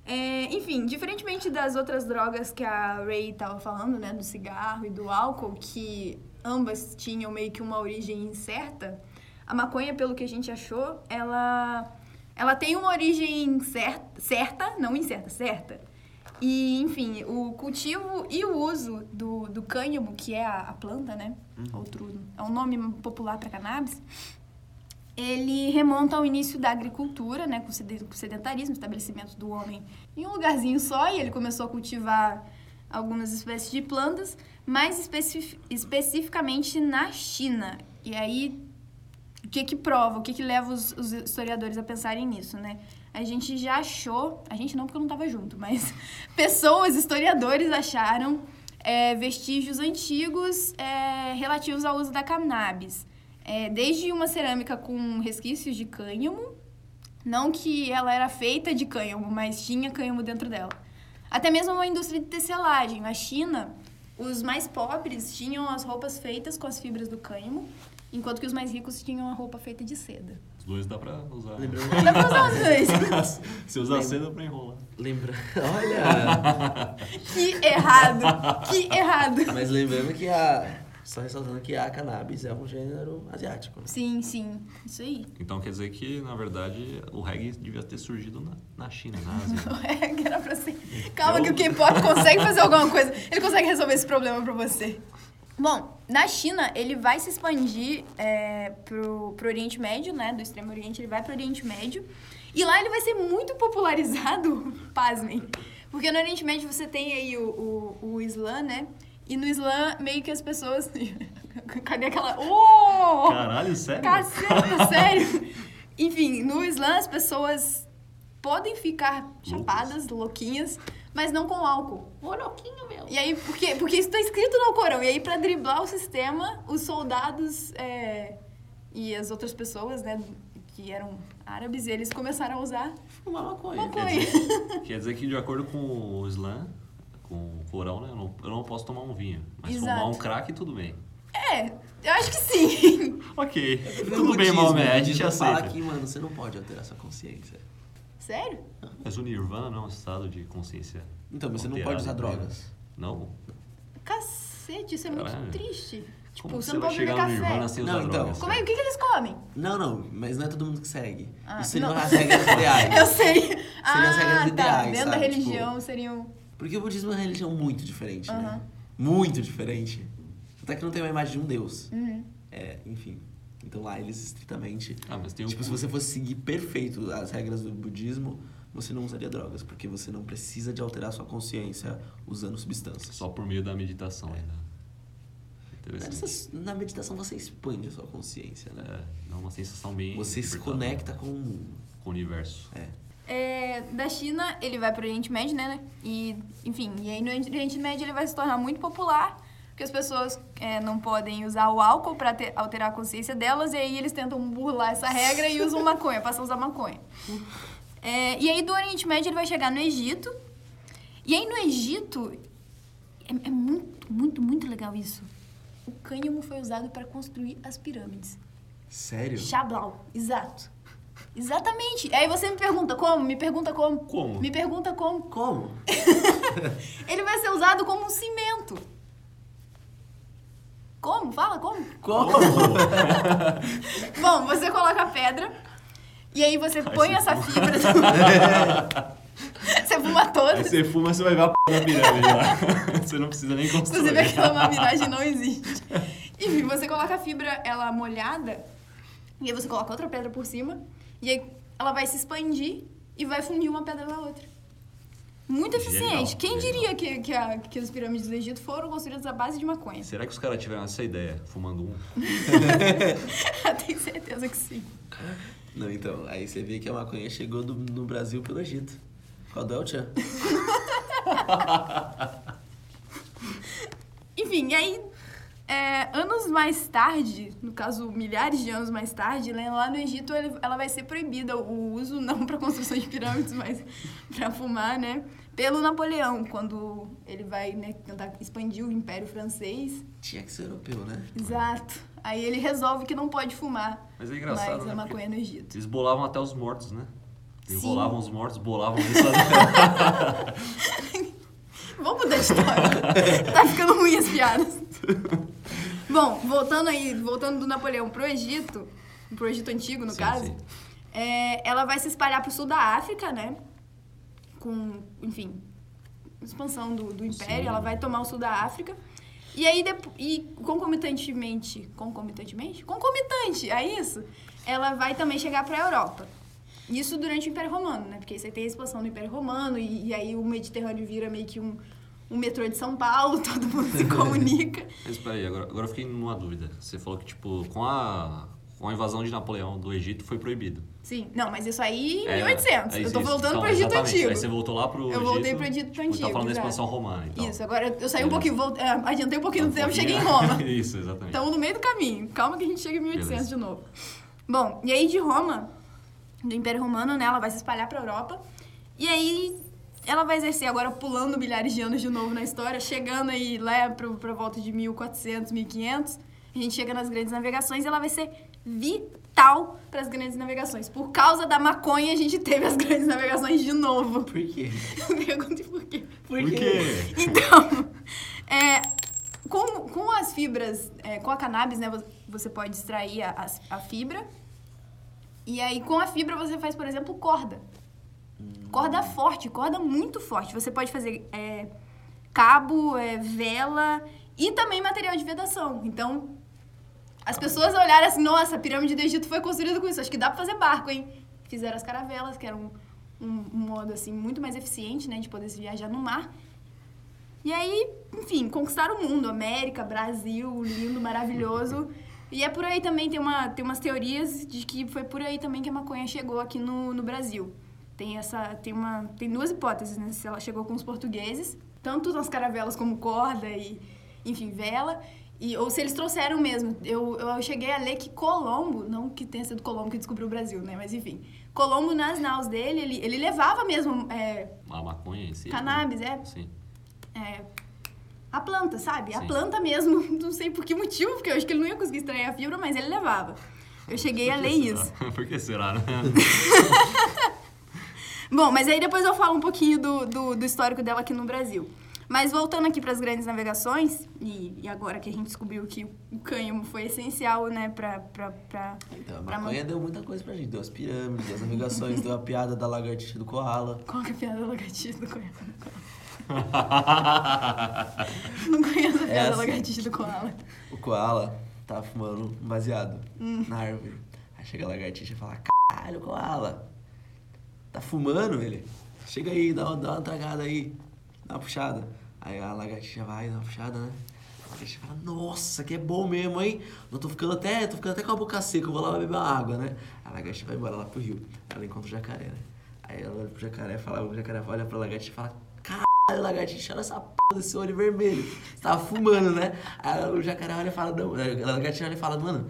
É, enfim, diferentemente das outras drogas que a Ray tava falando, né, do cigarro e do álcool, que ambas tinham meio que uma origem incerta, a maconha, pelo que a gente achou, ela, ela tem uma origem certa, certa, não incerta, certa. E, enfim, o cultivo e o uso do, do cânhamo, que é a, a planta, né? Outro, é um nome popular para cannabis ele remonta ao início da agricultura, né, com o sedentarismo, estabelecimento do homem em um lugarzinho só, e ele começou a cultivar algumas espécies de plantas, mais especi- especificamente na China. E aí, o que que prova, o que que leva os, os historiadores a pensarem nisso, né? A gente já achou, a gente não porque eu não estava junto, mas pessoas, historiadores acharam é, vestígios antigos é, relativos ao uso da cannabis. É, desde uma cerâmica com resquícios de cânhamo, não que ela era feita de cânhamo, mas tinha cânhamo dentro dela. Até mesmo uma indústria de tecelagem. Na China, os mais pobres tinham as roupas feitas com as fibras do cânhamo, enquanto que os mais ricos tinham a roupa feita de seda. Os dois dá pra usar. Lembrando, Dá pra usar os dois. Se usar seda pra enrolar. lembra... Olha! Que errado! Que errado! Mas lembrando que a... Só ressaltando que a cannabis é um gênero asiático. né? Sim, sim. Isso aí. Então quer dizer que, na verdade, o reggae devia ter surgido na, na China, na Ásia. É, que era pra ser. Calma que o K-pop consegue fazer alguma coisa. Ele consegue resolver esse problema pra você. Bom, na China, ele vai se expandir é, pro, pro Oriente Médio, né? Do Extremo Oriente, ele vai pro Oriente Médio. E lá ele vai ser muito popularizado, pasmem. Porque no Oriente Médio você tem aí o, o, o Islã, né? E no Islã, meio que as pessoas... Cadê aquela... Oh! Caralho, sério? Caceta, sério. Enfim, no Islã as pessoas podem ficar chapadas, louquinhas, mas não com álcool. Ô, louquinho, meu! E aí, por quê? Porque isso tá escrito no Corão. E aí, pra driblar o sistema, os soldados é, e as outras pessoas, né, que eram árabes, eles começaram a usar Fumar maconha. Quer maconha. dizer, quer dizer que, de acordo com o Islã, com o Corão, né? Eu não, eu não posso tomar um vinho. Mas Exato. fumar um crack, tudo bem. É, eu acho que sim. Ok. No Tudo bem, Maomé, a gente budismo fala aceita. que, mano, você não pode alterar sua consciência. Sério? Mas o Nirvana não é um estado de consciência. Então, mas você não pode usar né? drogas. Não? Cacete, isso é muito Caralho. triste. Tipo, Como você não vai pode beber chegar no café. Nirvana sem usar Não, então. drogas? Como é? O que, que eles comem? Não, não, mas não é todo mundo que segue. Ah, Isso seriam não. as regras ideais. Eu sei. Seriam as regras ah, tá. ideais, Dentro da sabe? religião seriam... Porque o budismo é uma religião muito diferente, né? Aham. Muito diferente. Até que não tem uma imagem de um deus. Uhum. É, enfim. Então lá eles estritamente. Ah, mas tem. Tipo, se você fosse seguir perfeito as regras do budismo, você não usaria drogas, porque você não precisa de alterar sua consciência usando substâncias. Só por meio da meditação É. ainda. Nessa- Na meditação você expande a sua consciência, né? É, dá uma sensação bem. Você se conecta com o mundo. com o universo. É. É, da China, ele vai pro Oriente Médio, né? E, enfim, e aí no Oriente Médio ele vai se tornar muito popular, porque as pessoas é, não podem usar o álcool ter- alterar a consciência delas, e aí eles tentam burlar essa regra e usam maconha, passam a usar maconha. É, e aí do Oriente Médio ele vai chegar no Egito, e aí no Egito, é, é muito, muito, muito legal isso. O cânhamo foi usado para construir as pirâmides. Sério? Chablau, exato. Exatamente. Aí você me pergunta como? Me pergunta como? Como? Me pergunta como? Como? Ele vai ser usado como um cimento. Como? Fala como? Como? Bom, você coloca a pedra e aí você põe essa fibra. você fuma toda. Aí você fuma, você vai ver a p da pirâmide lá. Você não precisa nem construir. Inclusive aquela uma miragem não existe. Enfim, você coloca a fibra, ela molhada, e aí você coloca outra pedra por cima, e aí ela vai se expandir e vai fundir uma pedra na outra. Muito Genial, eficiente. Quem genial. diria que, que, a- que as pirâmides do Egito foram construídas à base de maconha? Será que os caras tiveram essa ideia, fumando um? Tenho certeza que sim. Não, então, aí você vê que a maconha chegou do- no Brasil pelo Egito. Qual é o Tchan? Enfim, e aí, é, anos mais tarde, no caso, milhares de anos mais tarde, né, lá no Egito ele- ela vai ser proibida o uso, não para construção de pirâmides, mas para fumar, né? Pelo Napoleão, quando ele vai né, tentar expandir o Império Francês. Tinha que ser europeu, né? Exato. Aí ele resolve que não pode fumar Mas é engraçado, mais né? a maconha no Egito. Eles bolavam até os mortos, né? Eles Sim. bolavam os mortos, bolavam isso. Vamos mudar de história. tá ficando ruim as piadas. Bom, voltando aí, voltando do Napoleão pro Egito, pro Egito Antigo, no Sim, caso, sim. é, ela vai se espalhar pro sul da África, né? Com, enfim, expansão do, do Império, Sim. ela vai tomar o sul da África. E aí, e concomitantemente, concomitantemente? Concomitante a isso, ela vai também chegar pra Europa. Isso durante o Império Romano, né? Porque você tem a expansão do Império Romano e, e aí o Mediterrâneo vira meio que um, um metrô de São Paulo, todo mundo se comunica. Mas peraí, agora, agora eu fiquei numa dúvida. Você falou que, tipo, com a, com a invasão de Napoleão do Egito foi proibido. Sim, não, mas isso aí em É, 1800. é eu tô voltando Então, pro Egito exatamente. Antigo. Aí você voltou lá pro Eu Egito. voltei pro Egito tipo, Antigo, Tá falando da expansão romana, então. Isso, agora eu saí um pouquinho, volt- é, adiantei um pouquinho no Tá um tempo, cheguei em pouquinho- Roma. Isso, exatamente. Estamos no meio do caminho. Calma que a gente chega em 1800 Beleza. de novo. Bom, e aí de Roma, do Império Romano, né, ela vai se espalhar pra Europa. E aí ela vai exercer agora pulando milhares de anos de novo na história, chegando aí lá pro, pra volta de 1400, 1500. A gente chega nas grandes navegações e ela vai ser vital para as grandes navegações. Por causa da maconha, a gente teve as grandes navegações de novo. Por quê? Pergunte por quê. Por, Por quê? Então, é, com, com as fibras, é, com a cannabis, né, vo- você pode extrair a, a, a fibra. E aí, com a fibra, você faz, por exemplo, corda. Corda forte, corda muito forte. Você pode fazer é, cabo, é, vela e também material de vedação. Então, as pessoas olharam assim, nossa, a pirâmide do Egito foi construída com isso. Acho que dá pra fazer barco, hein? Fizeram as caravelas, que era um, um, modo, assim, muito mais eficiente, né? De poder se viajar no mar. E aí, enfim, conquistaram o mundo. América, Brasil, lindo, maravilhoso. E é por aí também, tem, uma, tem umas teorias de que foi por aí também que a maconha chegou aqui no, no Brasil. Tem essa, tem uma, tem duas hipóteses, né? Se ela chegou com os portugueses, tanto nas caravelas como corda e, enfim, vela, e, ou se eles trouxeram mesmo. Eu, eu cheguei a ler que Colombo, não que tenha sido Colombo que descobriu o Brasil, né? Mas enfim, Colombo nas naus dele, ele, ele levava mesmo é, A maconha em si. cannabis, né? é, Sim. é, a planta, sabe? A Sim. planta mesmo, não sei por que motivo, porque eu acho que ele não ia conseguir extrair a fibra, mas ele levava. Eu cheguei a ler será? isso. Por que será, né? Bom, mas aí depois eu falo um pouquinho do, do, do histórico dela aqui no Brasil. Mas voltando aqui para as grandes navegações, e, e agora que a gente descobriu que o cânhamo foi essencial, né, pra... pra, pra Então, a pra maconha deu muita coisa pra gente. Deu as pirâmides, deu as navegações, deu a piada da lagartixa do koala. Qual que é a piada da lagartixa do koala? Não conheço a piada É da assim. lagartixa do koala. O koala tava fumando um baseado na árvore. Aí chega a lagartixa e fala, caralho, koala, tá fumando ele? Chega aí, dá uma, dá uma tragada aí, dá uma puxada. Aí a lagartixa vai, dá uma puxada, né? lagartixa fala, nossa, que é bom mesmo, hein? Eu tô ficando até, tô ficando até com a boca seca, eu vou lá beber água, né? A lagartixa vai embora lá pro rio. Ela encontra o jacaré, né? Aí ela olha pro jacaré, fala, o jacaré olha pra lagartixa e fala, caralho, lagartixa, olha essa p desse olho vermelho. Você tava fumando, né? Aí o jacaré olha e fala, não, a lagartixa olha e fala, mano,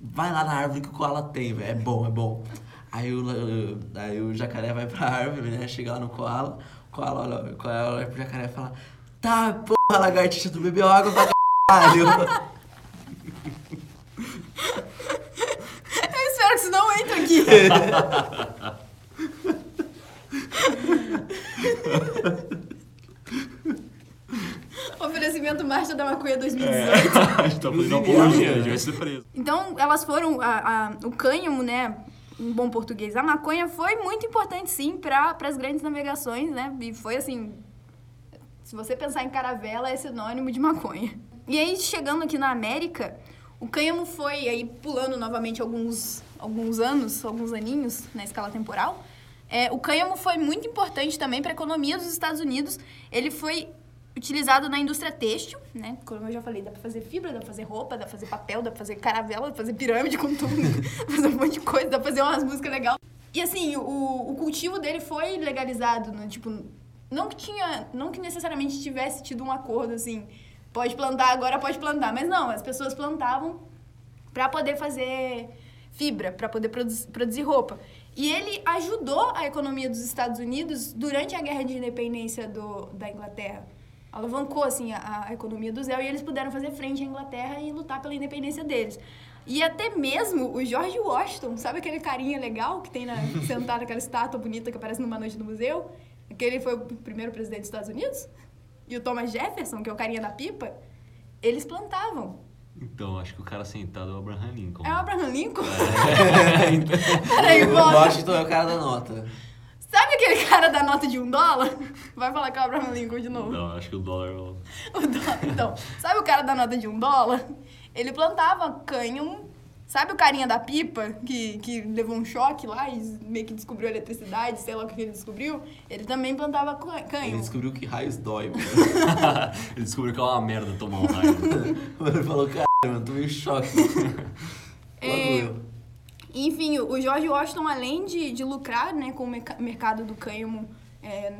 vai lá na árvore que o koala tem, velho, é bom, é bom. Aí o, aí o jacaré vai pra árvore, né? Chega lá no koala, o koala olha, o koala olha pro jacaré e fala, tá, porra, lagartixa, tu bebeu água pra caralho. Eu espero que isso não entre aqui. Oferecimento Marcha da Maconha 2018. a gente tá fazendo apologia, a gente vai ser preso. Então, elas foram. A, a- o cânhamo, né? Em bom português, a maconha foi muito importante, sim, para as grandes navegações, né? E foi assim. Se você pensar em caravela, é sinônimo de maconha. E aí, chegando aqui na América, o cânhamo foi, aí pulando novamente alguns, alguns anos, alguns aninhos na escala temporal, é, o cânhamo foi muito importante também para a economia dos Estados Unidos. Ele foi utilizado na indústria têxtil, né? Como eu já falei, dá pra fazer fibra, dá pra fazer roupa, dá pra fazer papel, dá pra fazer caravela, dá pra fazer pirâmide com tudo, fazer um monte de coisa, dá pra fazer umas músicas legais. E assim, o, o cultivo dele foi legalizado, né? Tipo, não que tinha, não que necessariamente tivesse tido um acordo assim, pode plantar agora, pode plantar, mas não, as pessoas plantavam para poder fazer fibra, para poder produzir, produzir roupa. E ele ajudou a economia dos Estados Unidos durante a guerra de independência do, da Inglaterra. Alavancou assim a, a economia do Zé e eles puderam fazer frente à Inglaterra e lutar pela independência deles. E até mesmo o George Washington, sabe aquele carinha legal que tem na, sentado naquela estátua bonita que aparece numa noite no museu? Aquele foi o primeiro presidente dos Estados Unidos? E o Thomas Jefferson, que é o carinha da pipa, eles plantavam. Então, acho que o cara sentado é o Abraham Lincoln. É o Abraham Lincoln? É. Peraí, o volta. Washington é o cara da nota. Sabe aquele cara da nota de um dólar? Vai falar que é o Abraham Lincoln de novo. Não, acho que o dólar é o... Dólar. Então, sabe o cara da nota de um dólar? Ele plantava cânhamo. Sabe o carinha da pipa que, que levou um choque lá e meio que descobriu a eletricidade, sei lá o que ele descobriu? Ele também plantava cã- Ele descobriu que raios dói, mano. Ele descobriu que é uma merda tomar um raio. Ele falou, cara, meio em choque. É, eu. Enfim, o George Washington, além de, de lucrar né, com o merca- mercado do cânhamo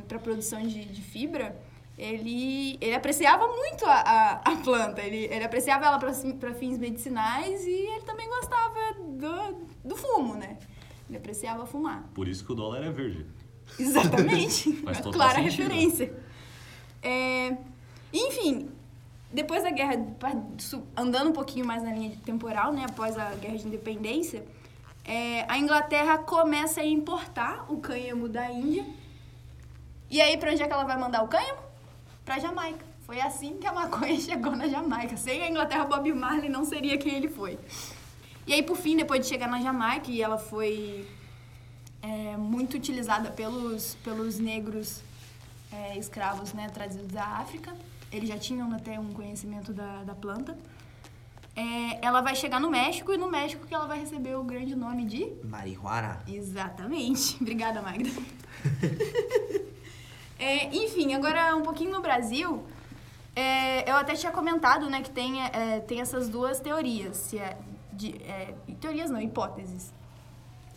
para produção de, de fibra, ele, ele apreciava muito a, a, a planta. Ele, ele apreciava ela para fins medicinais e ele também gostava do, do fumo, né? Ele apreciava fumar. Por isso que o dólar é verde. Exatamente. Clara sentido. referência. É, enfim, depois da guerra, andando um pouquinho mais na linha temporal, né, após a guerra de independência, é, a Inglaterra começa a importar o cânhamo da Índia. E aí, pra onde é que ela vai mandar o cânhamo? Pra Jamaica. Foi assim que a maconha chegou na Jamaica. Sem a Inglaterra, Bob Marley não seria quem ele foi. E aí, por fim, depois de chegar na Jamaica, e ela foi é, muito utilizada pelos, pelos negros é, escravos né, trazidos da África. Eles já tinham até um conhecimento da, da planta. É, ela vai chegar no México e no México que ela vai receber o grande nome de... Marihuana. Exatamente. Obrigada, Magda. É, enfim, agora um pouquinho no Brasil, é, eu até tinha comentado né, que tem, é, tem essas duas teorias. Se é, de, é, teorias não, hipóteses.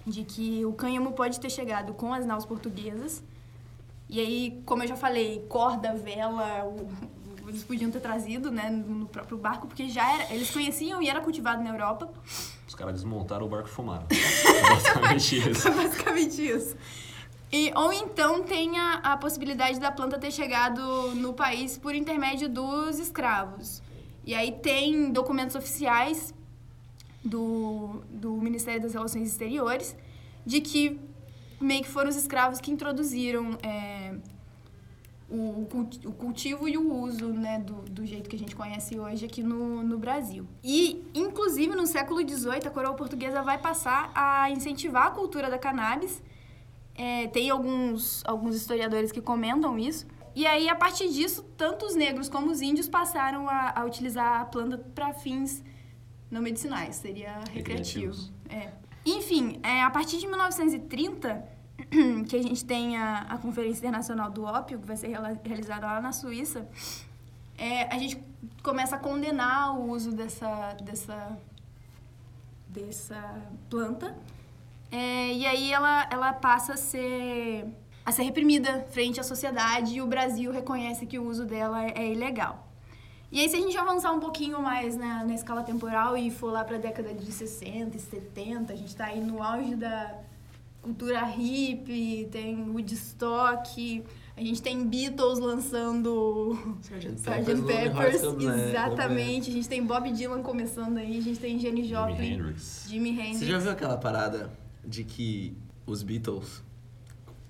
De que o cânhamo pode ter chegado com as naus portuguesas. E aí, como eu já falei, corda, vela, o- eles podiam ter trazido né, no próprio barco, porque já era, eles conheciam e era cultivado na Europa. Os caras desmontaram o barco e fumaram. É basicamente isso. Basicamente isso. E, ou então tem a, a possibilidade da planta ter chegado no país por intermédio dos escravos. E aí tem documentos oficiais do, do Ministério das Relações Exteriores de que meio que foram os escravos que introduziram é, o, o cultivo e o uso né, do, do jeito que a gente conhece hoje aqui no, no Brasil. E, inclusive, no século XVIII, a coroa portuguesa vai passar a incentivar a cultura da cannabis. É, tem alguns, alguns historiadores que comentam isso. E aí, a partir disso, tanto os negros como os índios passaram a, a utilizar a planta para fins não medicinais, seria recreativo. É. Enfim, é, a partir de 1930, que a gente tem a, a Conferência Internacional do Ópio, que vai ser realizada lá na Suíça, é, a gente começa a condenar o uso dessa, dessa, dessa planta. É, e aí ela, ela passa a ser, a ser reprimida frente à sociedade e o Brasil reconhece que o uso dela é ilegal. E aí, se a gente avançar um pouquinho mais na, na escala temporal e for lá para a década de 60 e 70, a gente está aí no auge da cultura hippie, tem Woodstock, a gente tem Beatles lançando Sgt. Peppers, Band. exatamente. A gente tem Bob Dylan começando aí, a gente tem Jenny Jimi Joplin, Hendrix. Jimi Hendrix. Você já viu aquela parada de que os Beatles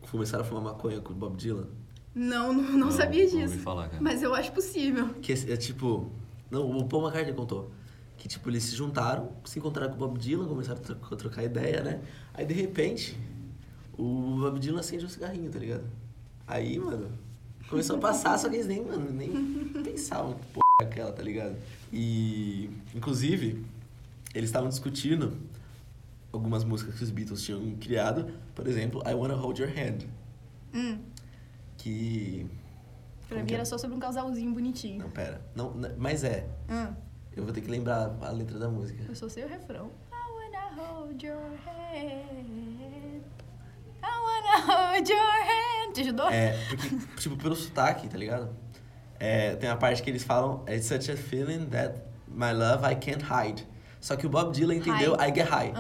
começaram a fumar maconha com o Bob Dylan? Não, não, não sabia não ouvi disso. falar, cara. Mas eu acho possível. Que é, é tipo. Não, o Paul McCartney contou. Que tipo, eles se juntaram, se encontraram com o Bob Dylan, começaram a tro- trocar ideia, né? Aí de repente, o Bob Dylan acende um cigarrinho, tá ligado? Aí, mano, começou a passar, só que eles nem, mano, nem pensavam que porra é aquela, tá ligado? E, inclusive, eles estavam discutindo algumas músicas que os Beatles tinham criado. Por exemplo, I Wanna Hold Your Hand. Hum, Que. pra mim é? era só sobre um casalzinho bonitinho. Não, pera. Não, não- mas é. Hum, Eu vou ter que lembrar a letra da música. eu só sei o refrão. I wanna hold your hand. Hold your hand. Te ajudou? É, porque, tipo, pelo sotaque, tá ligado? É, tem uma parte que eles falam It's such a feeling that my love I can't hide. Só que o Bob Dylan entendeu. I get high.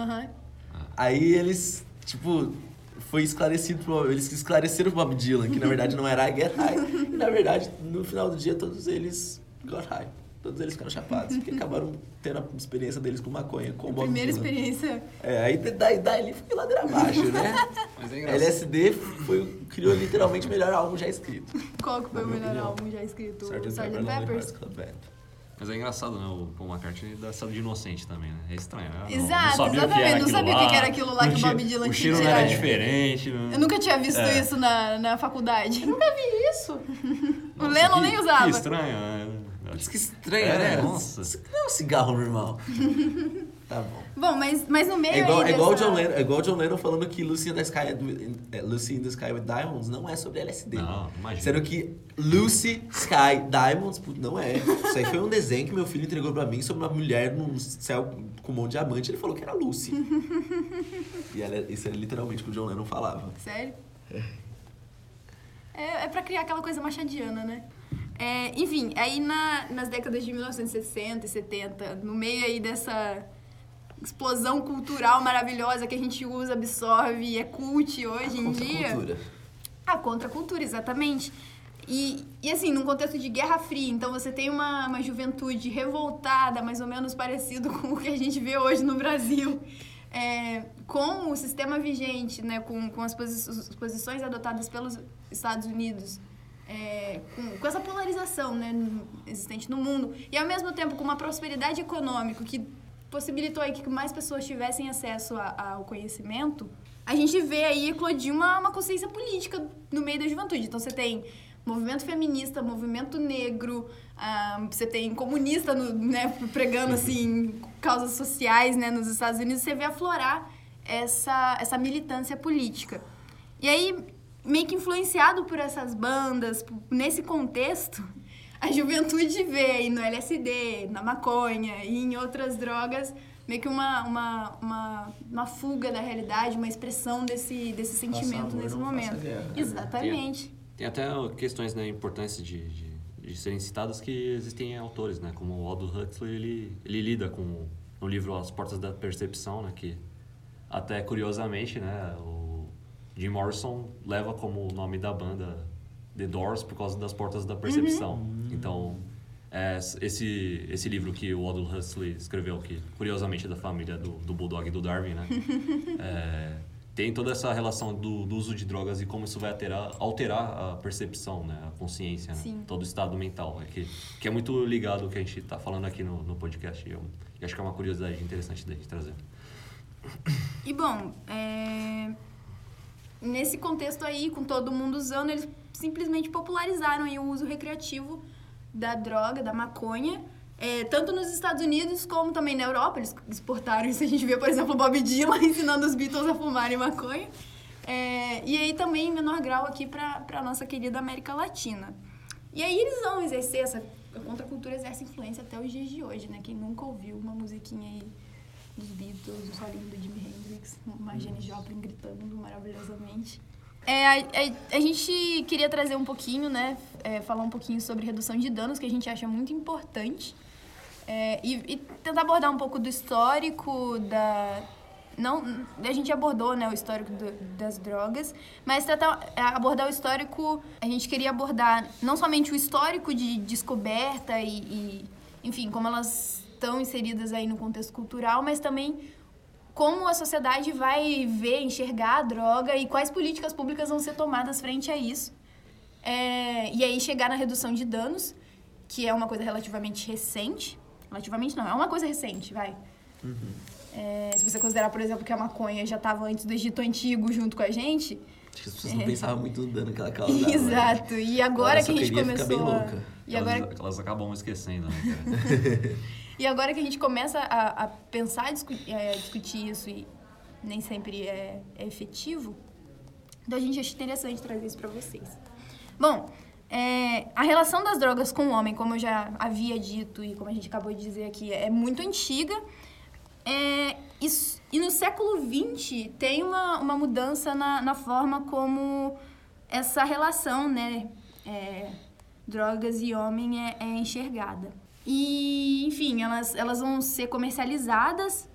Aí eles, tipo, foi esclarecido pro, eles esclareceram pro Bob Dylan que na verdade não era I get high. e na verdade, no final do dia, todos eles got high. Todos eles ficaram chapados, porque acabaram tendo a experiência deles com maconha, com o Bob Primeira Dylan. experiência. É, aí daí, daí foi ladeira abaixo, né? Mas é. LSD foi, criou literalmente o melhor álbum já escrito. Qual que foi o melhor opinião. álbum já escrito? O Sgt. Pepper Peppers? Mas é engraçado, né? O Paul McCartney dá essa de inocente também, né? É estranho, né? Não- Exato, não sabia o que exatamente, não sabia o que era aquilo lá não que o tinha- Bob Dylan O tinha cheiro não era tirado. diferente. Não... Eu nunca tinha visto É. isso na, na faculdade. Nunca vi isso. O Nossa, Lennon que- nem usava. Que estranho, né? Putz, que estranho, É, né? nossa. Isso não é um cigarro normal. tá bom. Bom, mas, mas no meio É igual, aí é, igual o dessa- John Lennon, é igual o John Lennon falando que Lucy in the Sky, é, Lucy in the Sky with Diamonds não é sobre LSD. Não, imagina. Sendo que Lucy Sky Diamonds, não é. Isso aí foi um desenho que meu filho entregou pra mim sobre uma mulher num céu com um monte de diamante. Ele falou que era Lucy. e ela, isso era literalmente o que o John Lennon falava. Sério? É, é pra criar aquela coisa machadiana, né? É, enfim, aí na, nas décadas de 1960 e 70, no meio aí dessa explosão cultural maravilhosa que a gente usa, absorve e é cult hoje em dia. Contracultura. A contracultura, exatamente. E, e assim, num contexto de Guerra Fria, então você tem uma, uma juventude revoltada, mais ou menos parecido com o que a gente vê hoje no Brasil. É, com o sistema vigente, né, com, com as, posi as posições adotadas pelos Estados Unidos, é, com, com essa polarização né, existente no mundo, e ao mesmo tempo com uma prosperidade econômica que possibilitou aí que mais pessoas tivessem acesso a- ao conhecimento, a gente vê aí eclodir uma, uma consciência política no meio da juventude. Então você tem movimento feminista, movimento negro, ah, você tem comunista no- né, pregando assim causas sociais né, nos Estados Unidos, você vê aflorar essa, essa militância política. E aí, meio que influenciado por essas bandas, nesse contexto, a juventude vê aí no LSD, na maconha e em outras drogas meio que uma, uma, uma, uma fuga da realidade, uma expressão desse, desse sentimento amor, nesse momento. guerra, né? Exatamente. Tem até questões né, importantes de, de, de serem citadas que existem autores, né? Como o Aldous Huxley, ele, ele lida com no livro As Portas da Percepção, né? Que até curiosamente, né? O Jim Morrison leva como nome da banda The Doors por causa das Portas da Percepção. Então, é, esse, esse livro que o Aldous Huxley escreveu, que curiosamente é da família do, do Bulldog e do Darwin, né? É, tem toda essa relação do, do uso de drogas e como isso vai alterar, alterar a percepção, né? A consciência, né? Todo o estado mental. É que, que é muito ligado ao que a gente está falando aqui no, no podcast. E eu, eu acho que é uma curiosidade interessante da gente trazer. E bom, é, nesse contexto aí, com todo mundo usando, eles simplesmente popularizaram aí o uso recreativo da droga, da maconha, é, tanto nos Estados Unidos como também na Europa. Eles exportaram isso. A gente vê, por exemplo, o Bob Dylan ensinando os Beatles a fumarem maconha. É, e aí também, em menor grau, aqui para a nossa querida América Latina. E aí eles vão exercer essa. A contracultura exerce influência até os dias de hoje, né? Quem nunca ouviu uma musiquinha aí dos Beatles, um solinho do Jimi Hendrix, uma Janis Joplin gritando maravilhosamente. É, a, a- a gente queria trazer um pouquinho, né? é, falar um pouquinho sobre redução de danos, que a gente acha muito importante. É, e, e tentar abordar um pouco do histórico da. Não, a gente abordou né, o histórico do- das drogas, mas tentar é, abordar o histórico, a gente queria abordar não somente o histórico de descoberta e, e, enfim, como elas estão inseridas aí no contexto cultural, mas também como a sociedade vai ver, enxergar a droga e quais políticas públicas vão ser tomadas frente a isso. É, e aí chegar na redução de danos, que é uma coisa relativamente recente. Relativamente não, é uma coisa recente, vai. É, se você considerar, por exemplo, que a maconha já estava antes do Egito Antigo junto com a gente. Acho que as pessoas não pensavam muito no dano que ela causava. né? Exato. E agora que a gente queria ficar bem começou. a- louca. E elas, agora, elas acabam esquecendo, né, cara? e agora que a gente começa a, a pensar, discu é, discutir isso e nem sempre é, é efetivo, então a gente acha interessante trazer isso para vocês. Bom, é, a relação das drogas com o homem, como eu já havia dito e como a gente acabou de dizer aqui, é muito antiga. É, isso- e no século XX tem uma, uma mudança na, na forma como essa relação, né, é, drogas e homem é, é enxergada. E, enfim, elas, elas vão ser comercializadas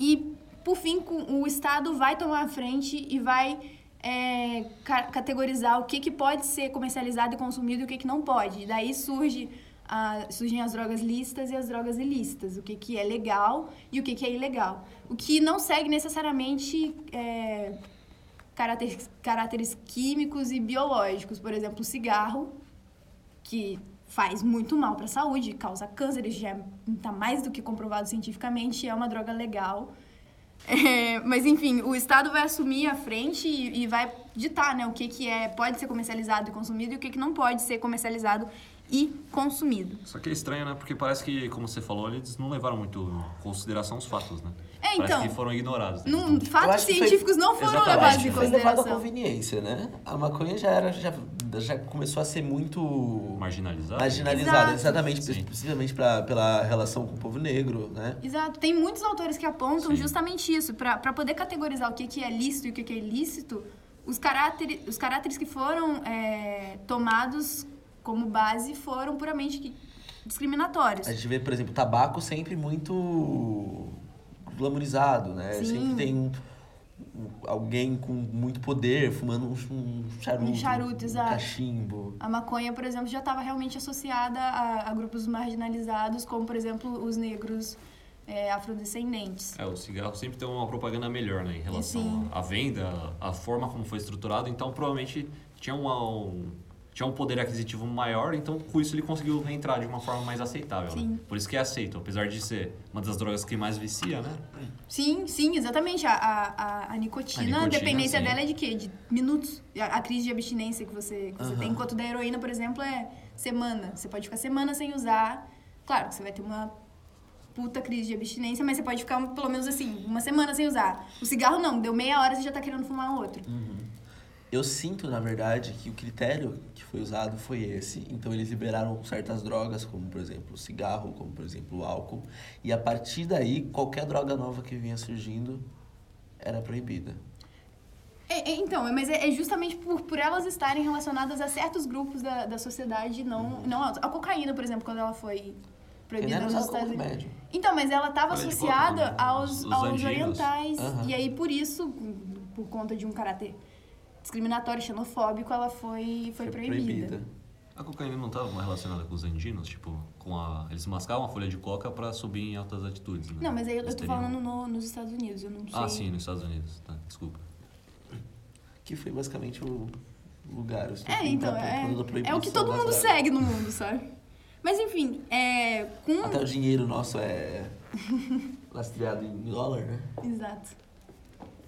e, por fim, o Estado vai tomar a frente e vai é, ca- categorizar o que, que pode ser comercializado e consumido e o que, que não pode. E daí surge, a- surgem as drogas lícitas e as drogas ilícitas, o que, que é legal e o que, que é ilegal. O que não segue necessariamente é, caráteres, caráteres químicos e biológicos. Por exemplo, o cigarro, que faz muito mal para a saúde, causa câncer, já está mais do que comprovado cientificamente, é uma droga legal. É, mas enfim, o Estado vai assumir a frente e, e vai ditar né, o que, que é, pode ser comercializado e consumido e o que, que não pode ser comercializado e consumido. Só que é estranho, né? Porque parece que, como você falou, eles não levaram muito em consideração os fatos, né? É, Parece então, que foram ignorados. né? Num, Então, fatos que foi- científicos não foram Exatamente. levados Acho em que foi levado à consideração. conveniência, né? A maconha já era, já, já começou a ser muito marginalizado. marginalizada, Exato. exatamente, Sim. principalmente pra, pela relação com o povo negro, né? Exato. Tem muitos autores que apontam Sim. justamente isso. Para poder categorizar o que, que é lícito e o que, que é ilícito, os caráteres, os caráteres que foram é, tomados como base foram puramente que- discriminatórios. A gente vê, por exemplo, tabaco sempre muito glamourizado, né? Sim. Sempre tem um, um- alguém com muito poder fumando um, um charuto, Um charuto, um exato. cachimbo. A maconha, por exemplo, já estava realmente associada a, a grupos marginalizados, como, por exemplo, os negros é, afrodescendentes. É, o cigarro sempre tem uma propaganda melhor, né? Em relação à venda, à forma como foi estruturado. Então, provavelmente, tinha uma- um, tinha um poder aquisitivo maior. Então, com isso, ele conseguiu entrar de uma forma mais aceitável, Sim. né? Por isso que é aceito. Apesar de ser uma das drogas que mais vicia, né? Sim, sim, exatamente. A, a, a- nicotina, A nicotina, a dependência sim. dela é de quê? De minutos. A, a crise de abstinência que você, que você tem, enquanto da heroína, por exemplo, é semana. Você pode ficar semana sem usar. Claro, que você vai ter uma puta crise de abstinência, mas você pode ficar pelo menos assim, uma semana sem usar. O cigarro não, deu meia hora você já tá querendo fumar outro. Eu sinto, na verdade, que o critério que foi usado foi esse. Então eles liberaram certas drogas, como por exemplo o cigarro, como por exemplo o álcool. E a partir daí, qualquer droga nova que vinha surgindo era proibida. É, é, então, mas é, é justamente por, por elas estarem relacionadas a certos grupos da, da sociedade não, não altos. A cocaína, por exemplo, quando ela foi proibida não nos Estados Unidos. Então, mas ela estava associada volta, aos, os- os aos andinos. orientais. Aham. E aí, por isso, por conta de um caráter discriminatório, xenofóbico, ela foi, foi, proibida. A cocaína não estava relacionada com os andinos? Tipo, com a... Eles mascavam a folha de coca pra subir em altas altitudes, né? Não, mas aí eu, Eles eu tô teriam- falando no- nos Estados Unidos, eu não sei. Ah, sim, nos Estados Unidos. Tá, desculpa. Que foi basicamente o lugar. o É, então, pra- é, é o que todo mundo segue no mundo, sabe? Mas enfim, é, com... Até o dinheiro nosso é lastreado em dólar, né? Exato.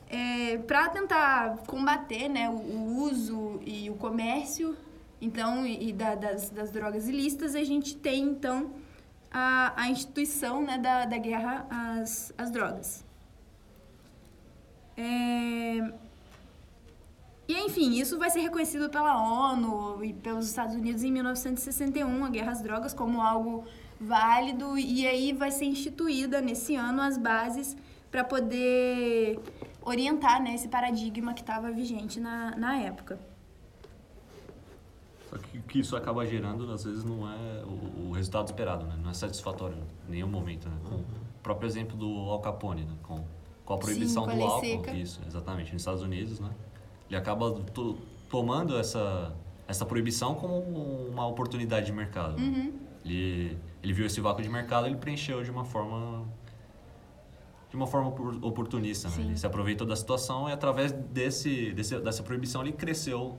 É, para tentar combater né, o, o uso e o comércio então e, e da- das, das drogas ilícitas, a gente tem então a, a instituição né, da, da guerra às, às drogas. É, E enfim, isso vai ser reconhecido pela ONU e pelos Estados Unidos em 1961, a guerra às drogas, como algo válido, e aí vai ser instituída nesse ano as bases para poder orientar né, esse paradigma que estava vigente na, na época. Só que o que isso acaba gerando, às vezes, não é o, o resultado esperado, né? Não é satisfatório em nenhum momento, né? Com o próprio exemplo do Al Capone, né? Com, com a proibição Sim, com a do álcool. seca. Isso, exatamente. Nos Estados Unidos, né? Ele acaba to- tomando essa, essa proibição como uma oportunidade de mercado. né? Uhum. Ele, ele viu esse vácuo de mercado ele preencheu de uma forma de uma forma opor- oportunista. Né? Sim. Ele se aproveitou da situação e através desse, desse, dessa proibição ele cresceu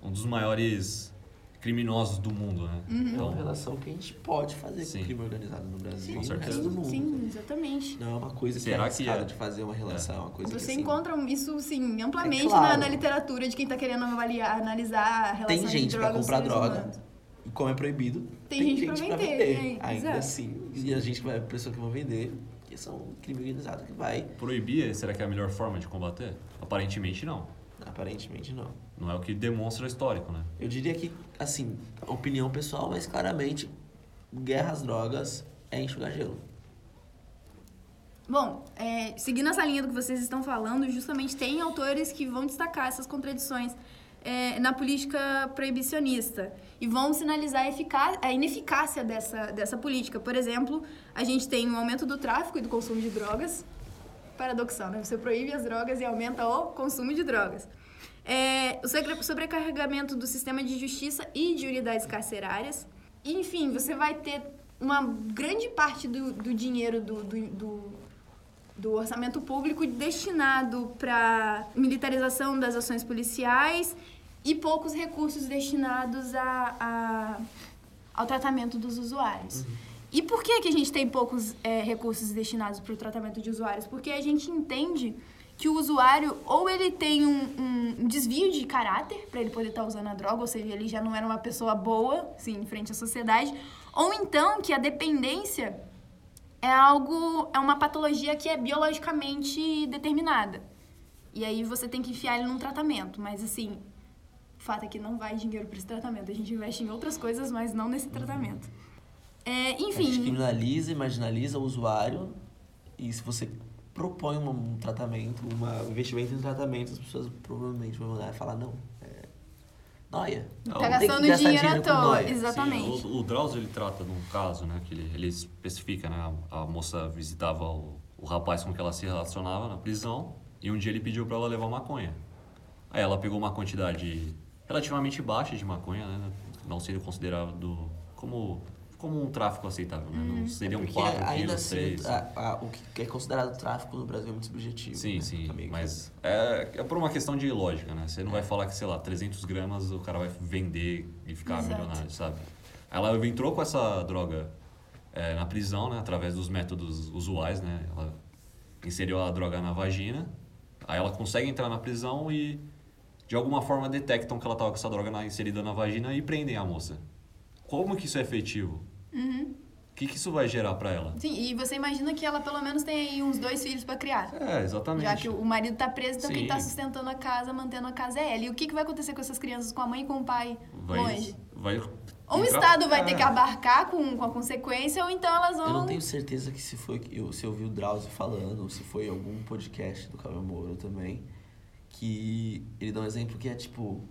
um dos maiores criminosos do mundo. Né? Uhum. É Então, uma relação que a gente pode fazer Sim. com o crime organizado no Brasil Com e no certeza. Sim, mundo. sim, exatamente. Não é uma coisa que Será é que arriscada é? de fazer uma relação, é uma coisa Você que assim, encontra isso, sim, amplamente É claro. na, na literatura de quem está querendo avaliar, analisar a relação tem gente pra drogas comprar droga humanos. e como é proibido, Tem gente pra vender, é, Ainda exato. assim, e a gente que vai, a pessoa que vai vender, que são crime organizado que vai, proibir, será que é a melhor forma de combater? Aparentemente não. aparentemente não. Não é o que demonstra o histórico, né? Eu diria que, assim, opinião pessoal, mas claramente, guerra às drogas é enxugar gelo. Bom, é, seguindo essa linha do que vocês estão falando, justamente tem autores que vão destacar essas contradições é, na política proibicionista e vão sinalizar a, eficá- a ineficácia dessa, dessa política. Por exemplo, a gente tem o aumento do tráfico e do consumo de drogas. Paradoxal, né? Você proíbe as drogas e aumenta o consumo de drogas. É, o sobre- sobrecarregamento do sistema de justiça e de unidades carcerárias. Enfim, você vai ter uma grande parte do, do dinheiro do, do, do do orçamento público destinado para militarização das ações policiais e poucos recursos destinados a, a- ao tratamento dos usuários. E por que, que a gente tem poucos é, recursos destinados para o tratamento de usuários? Porque a gente entende que o usuário ou ele tem um, um- desvio de caráter para ele poder estar usando a droga, ou seja, ele já não era uma pessoa boa, sim, em frente à sociedade, ou então que a dependência é algo, é uma patologia que é biologicamente determinada. E aí você tem que enfiar ele num tratamento, mas assim, o fato é que não vai dinheiro para esse tratamento. A gente investe em outras coisas, mas não nesse tratamento. É, A gente enfim, criminaliza e marginaliza o usuário e se você propõe um, tratamento, uma- um investimento em tratamento, as pessoas provavelmente vão olhar e falar, não, é nóia. Tá Não tá tem que gastando dinheiro à dinheiro com toa. Exatamente. Sim, o, o Drauzio ele trata de um caso, né, que ele, ele especifica, né, a, a moça visitava o, o rapaz com que ela se relacionava na prisão e um dia ele pediu para ela levar maconha. Aí ela pegou uma quantidade relativamente baixa de maconha, né, não seria considerado como como um tráfico aceitável, né? Não seria um Porque 4 ainda quilos, assim, 6. a- a- o que é considerado tráfico no Brasil é muito subjetivo. Sim, né? sim, Amigo. mas é, é por uma questão de lógica, né? Você não vai falar que, sei lá, 300 gramas o cara vai vender e ficar Exato. milionário, sabe? Ela entrou com essa droga é, na prisão, né? Através dos métodos usuais, né? Ela inseriu a droga na vagina, aí ela consegue entrar na prisão e de alguma forma detectam que ela estava com essa droga na- inserida na vagina e prendem a moça. Como que isso é efetivo? Uhum. O que, que isso vai gerar para ela? Sim, e você imagina que ela pelo menos tem aí uns dois filhos para criar. É, exatamente. Já que o marido tá preso, então quem Sim. tá sustentando a casa, mantendo a casa é ela. E o que, que vai acontecer com essas crianças, com a mãe e com o pai vai, longe? vai Ou o Estado vai ter É. que abarcar com, com a consequência, ou então elas vão. Eu não tenho certeza que se foi eu, se eu vi o Drauzio falando, ou se foi algum podcast do Cauê Moura também, que ele dá um exemplo que é tipo,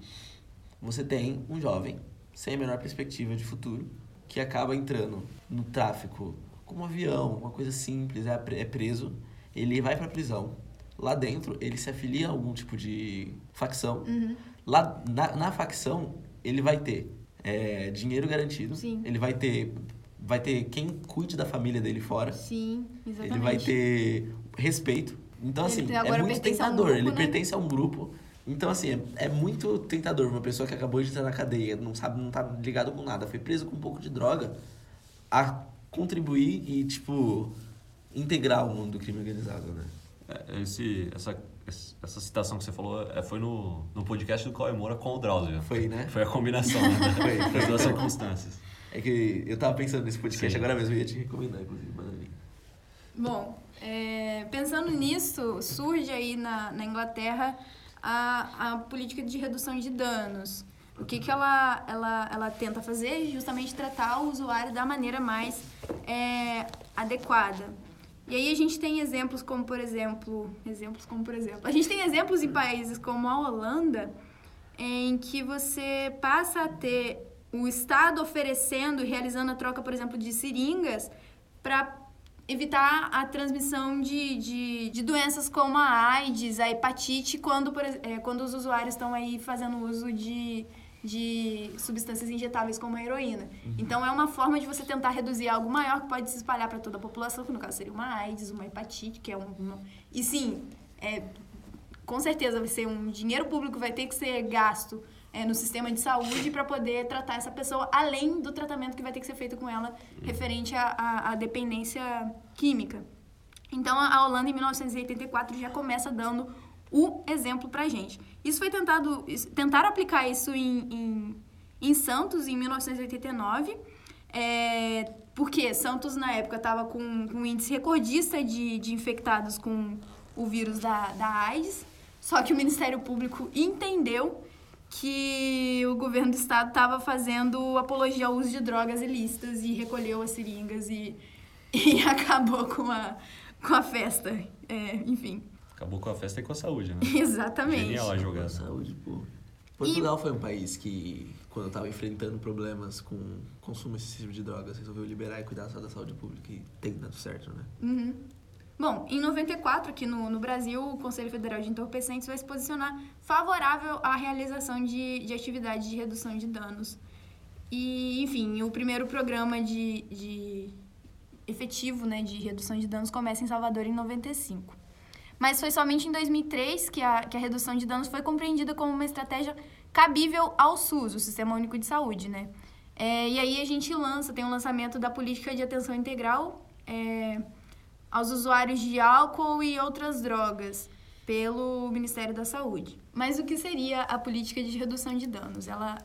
você tem um jovem sem a menor perspectiva de futuro que acaba entrando no tráfico com um avião, uma coisa simples, é, é preso, ele vai pra prisão. Lá dentro, ele se afilia a algum tipo de facção. Uhum. Lá na, na facção, ele vai ter é, dinheiro garantido. Sim. Ele vai ter, vai ter quem cuide da família dele fora. Sim, exatamente. Ele vai ter respeito. Então, Ele assim, agora é muito tentador. grupo, ele né? pertence a um grupo. Então, assim, é, é muito tentador. Uma pessoa que acabou de entrar na cadeia, não sabe, não tá ligado com nada, foi preso com um pouco de droga, a contribuir e, tipo, integrar o mundo do crime organizado, né? É, Esse, essa, essa citação que você falou é, foi no, no podcast do Cauê Moura com o Drauzio. Foi, né? Foi a combinação, né? Foi, foi. Das duas circunstâncias. É que eu tava pensando nesse podcast Sim. agora mesmo, eu ia te recomendar, inclusive, ali. Bom, é, pensando nisso, surge aí na, na Inglaterra a, a política de redução de danos. O que, que ela, ela, ela tenta fazer? Justamente tratar o usuário da maneira mais é, adequada. E aí a gente tem exemplos como, por exemplo, exemplos como, por exemplo, a gente tem exemplos em países como a Holanda, em que você passa a ter o Estado oferecendo realizando a troca, por exemplo, de seringas para evitar a transmissão de, de, de, doenças como a AIDS, a hepatite, quando, por, é, quando os usuários estão aí fazendo uso de, de substâncias injetáveis como a heroína. Uhum. Então é uma forma de você tentar reduzir algo maior que pode se espalhar para toda a população, que no caso seria uma AIDS, uma hepatite, que é um, uma... e sim, é, com certeza vai ser um dinheiro público vai ter que ser gasto é, no sistema de saúde para poder tratar essa pessoa, além do tratamento que vai ter que ser feito com ela referente à dependência química. Então, a Holanda, em 1984, já começa dando o exemplo para gente. Isso foi tentado, tentaram aplicar isso em, em, em Santos em 1989, é, porque Santos na época estava com um índice recordista de, de infectados com o vírus da, da AIDS, só que o Ministério Público entendeu que o governo do estado estava fazendo apologia ao uso de drogas ilícitas e recolheu as seringas e, e acabou com a, com a festa. É, enfim. Acabou com a festa e com a saúde, né? Exatamente. Genial a jogada. Saúde, pô. Portugal e... foi um país que, quando estava enfrentando problemas com consumo excessivo de drogas, resolveu liberar e cuidar só da saúde pública e tem dado certo, né? Uhum. Bom, em 94, aqui no, no Brasil, o Conselho Federal de Entorpecentes vai se posicionar favorável à realização de, de atividades de redução de danos. E, enfim, o primeiro programa de, de efetivo né, de redução de danos começa em Salvador em 95. Mas foi somente em 2003 que a, que a redução de danos foi compreendida como uma estratégia cabível ao SUS, o Sistema Único de Saúde, né? É, e aí a gente lança, tem um lançamento da Política de Atenção Integral é, aos usuários de álcool e outras drogas pelo Ministério da Saúde. Mas o que seria a política de redução de danos? Ela,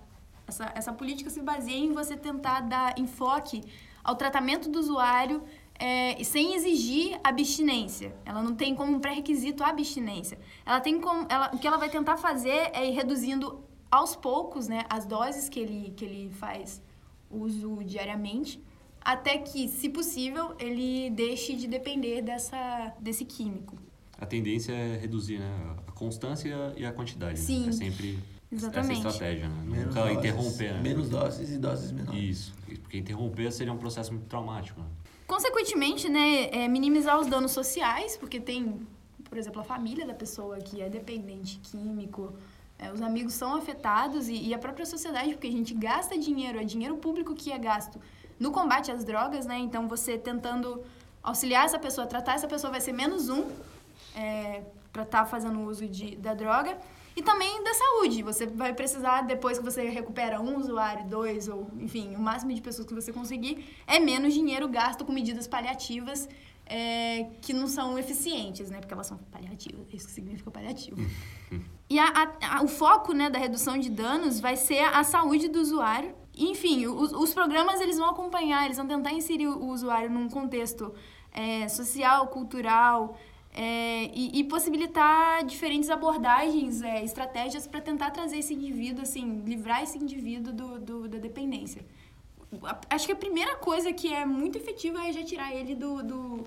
essa, essa política se baseia em você tentar dar enfoque ao tratamento do usuário é, sem exigir abstinência. Ela não tem como pré-requisito a abstinência. Ela tem como, ela, o que ela vai tentar fazer é ir reduzindo aos poucos, né, as doses que ele, que ele faz uso diariamente, até que, se possível, ele deixe de depender dessa, desse químico. A tendência é reduzir, né, a constância e a quantidade. Sim. Né? É sempre Exatamente. essa estratégia, né? Menos Nunca doses, interromper, né? Menos doses e doses menores. Isso, porque interromper seria um processo muito traumático, né? Consequentemente, né, é minimizar os danos sociais, porque tem, por exemplo, a família da pessoa que é dependente químico, é, os amigos são afetados e, e, a própria sociedade, porque a gente gasta dinheiro, é dinheiro público que é gasto no combate às drogas, né? Então, você tentando auxiliar essa pessoa, tratar essa pessoa vai ser menos um é, para estar tá fazendo uso de, da droga. E também da saúde. Você vai precisar, depois que você recupera um usuário, dois, ou enfim, o máximo de pessoas que você conseguir, é menos dinheiro gasto com medidas paliativas é, que não são eficientes, né? Porque elas são paliativas, é isso que significa paliativo. e a, a, a, o foco né, da redução de danos vai ser a saúde do usuário. Enfim, os, os programas eles vão acompanhar, eles vão tentar inserir o, usuário num contexto é, social, cultural, é, e, e, possibilitar diferentes abordagens, é, estratégias para tentar trazer esse indivíduo, assim, livrar esse indivíduo do, do, da dependência. Acho que a primeira coisa que é muito efetiva é já tirar ele do, do,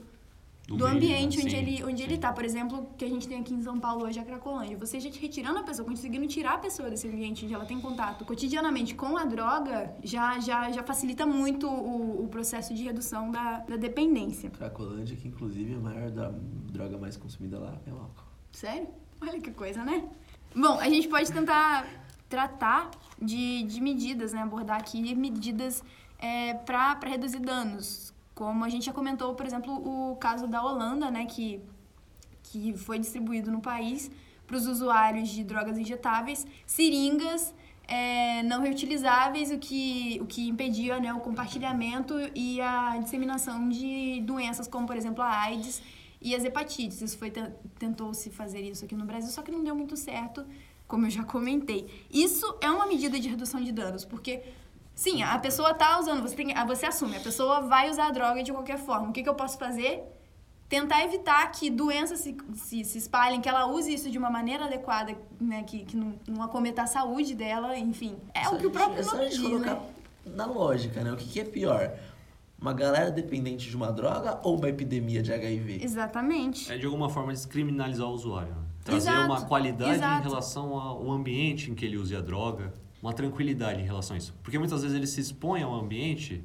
do, do ambiente onde, ele, onde ele está. Por exemplo, que a gente tem aqui em São Paulo hoje, a Cracolândia. Você já retirando a pessoa, conseguindo tirar a pessoa desse ambiente onde ela tem contato cotidianamente com a droga, já, já, já facilita muito o, o processo de redução da, da dependência. Cracolândia, que inclusive a maior da, droga mais consumida lá é o álcool. Sério? Olha que coisa, né? Bom, a gente pode tentar tratar de, de medidas, né? Abordar aqui medidas é, para reduzir danos como a gente já comentou, por exemplo, o caso da Holanda, né, que, que foi distribuído no país para os usuários de drogas injetáveis, seringas é, não reutilizáveis, o que, o que impedia né, o compartilhamento e a disseminação de doenças como, por exemplo, a AIDS e as hepatites. Isso foi tentou-se fazer isso aqui no Brasil, só que não deu muito certo, como eu já comentei. Isso é uma medida de redução de danos, porque Sim, a pessoa tá usando, você, tem, você assume, a pessoa vai usar a droga de qualquer forma. O que, que eu posso fazer tentar evitar que doenças se, se, se espalhem, que ela use isso de uma maneira adequada, né? Que, que não, não acometa a saúde dela, enfim. É Só o que o próprio gente- é só a nome gente diz, colocar né? na lógica, né? O que, que é pior? Uma galera dependente de uma droga ou uma epidemia de HIV? Exatamente. É de alguma forma descriminalizar o usuário. Né? Trazer Exato, uma qualidade exato. em relação ao ambiente em que ele use a droga, uma tranquilidade em relação a isso. Porque muitas vezes ele se expõe a um ambiente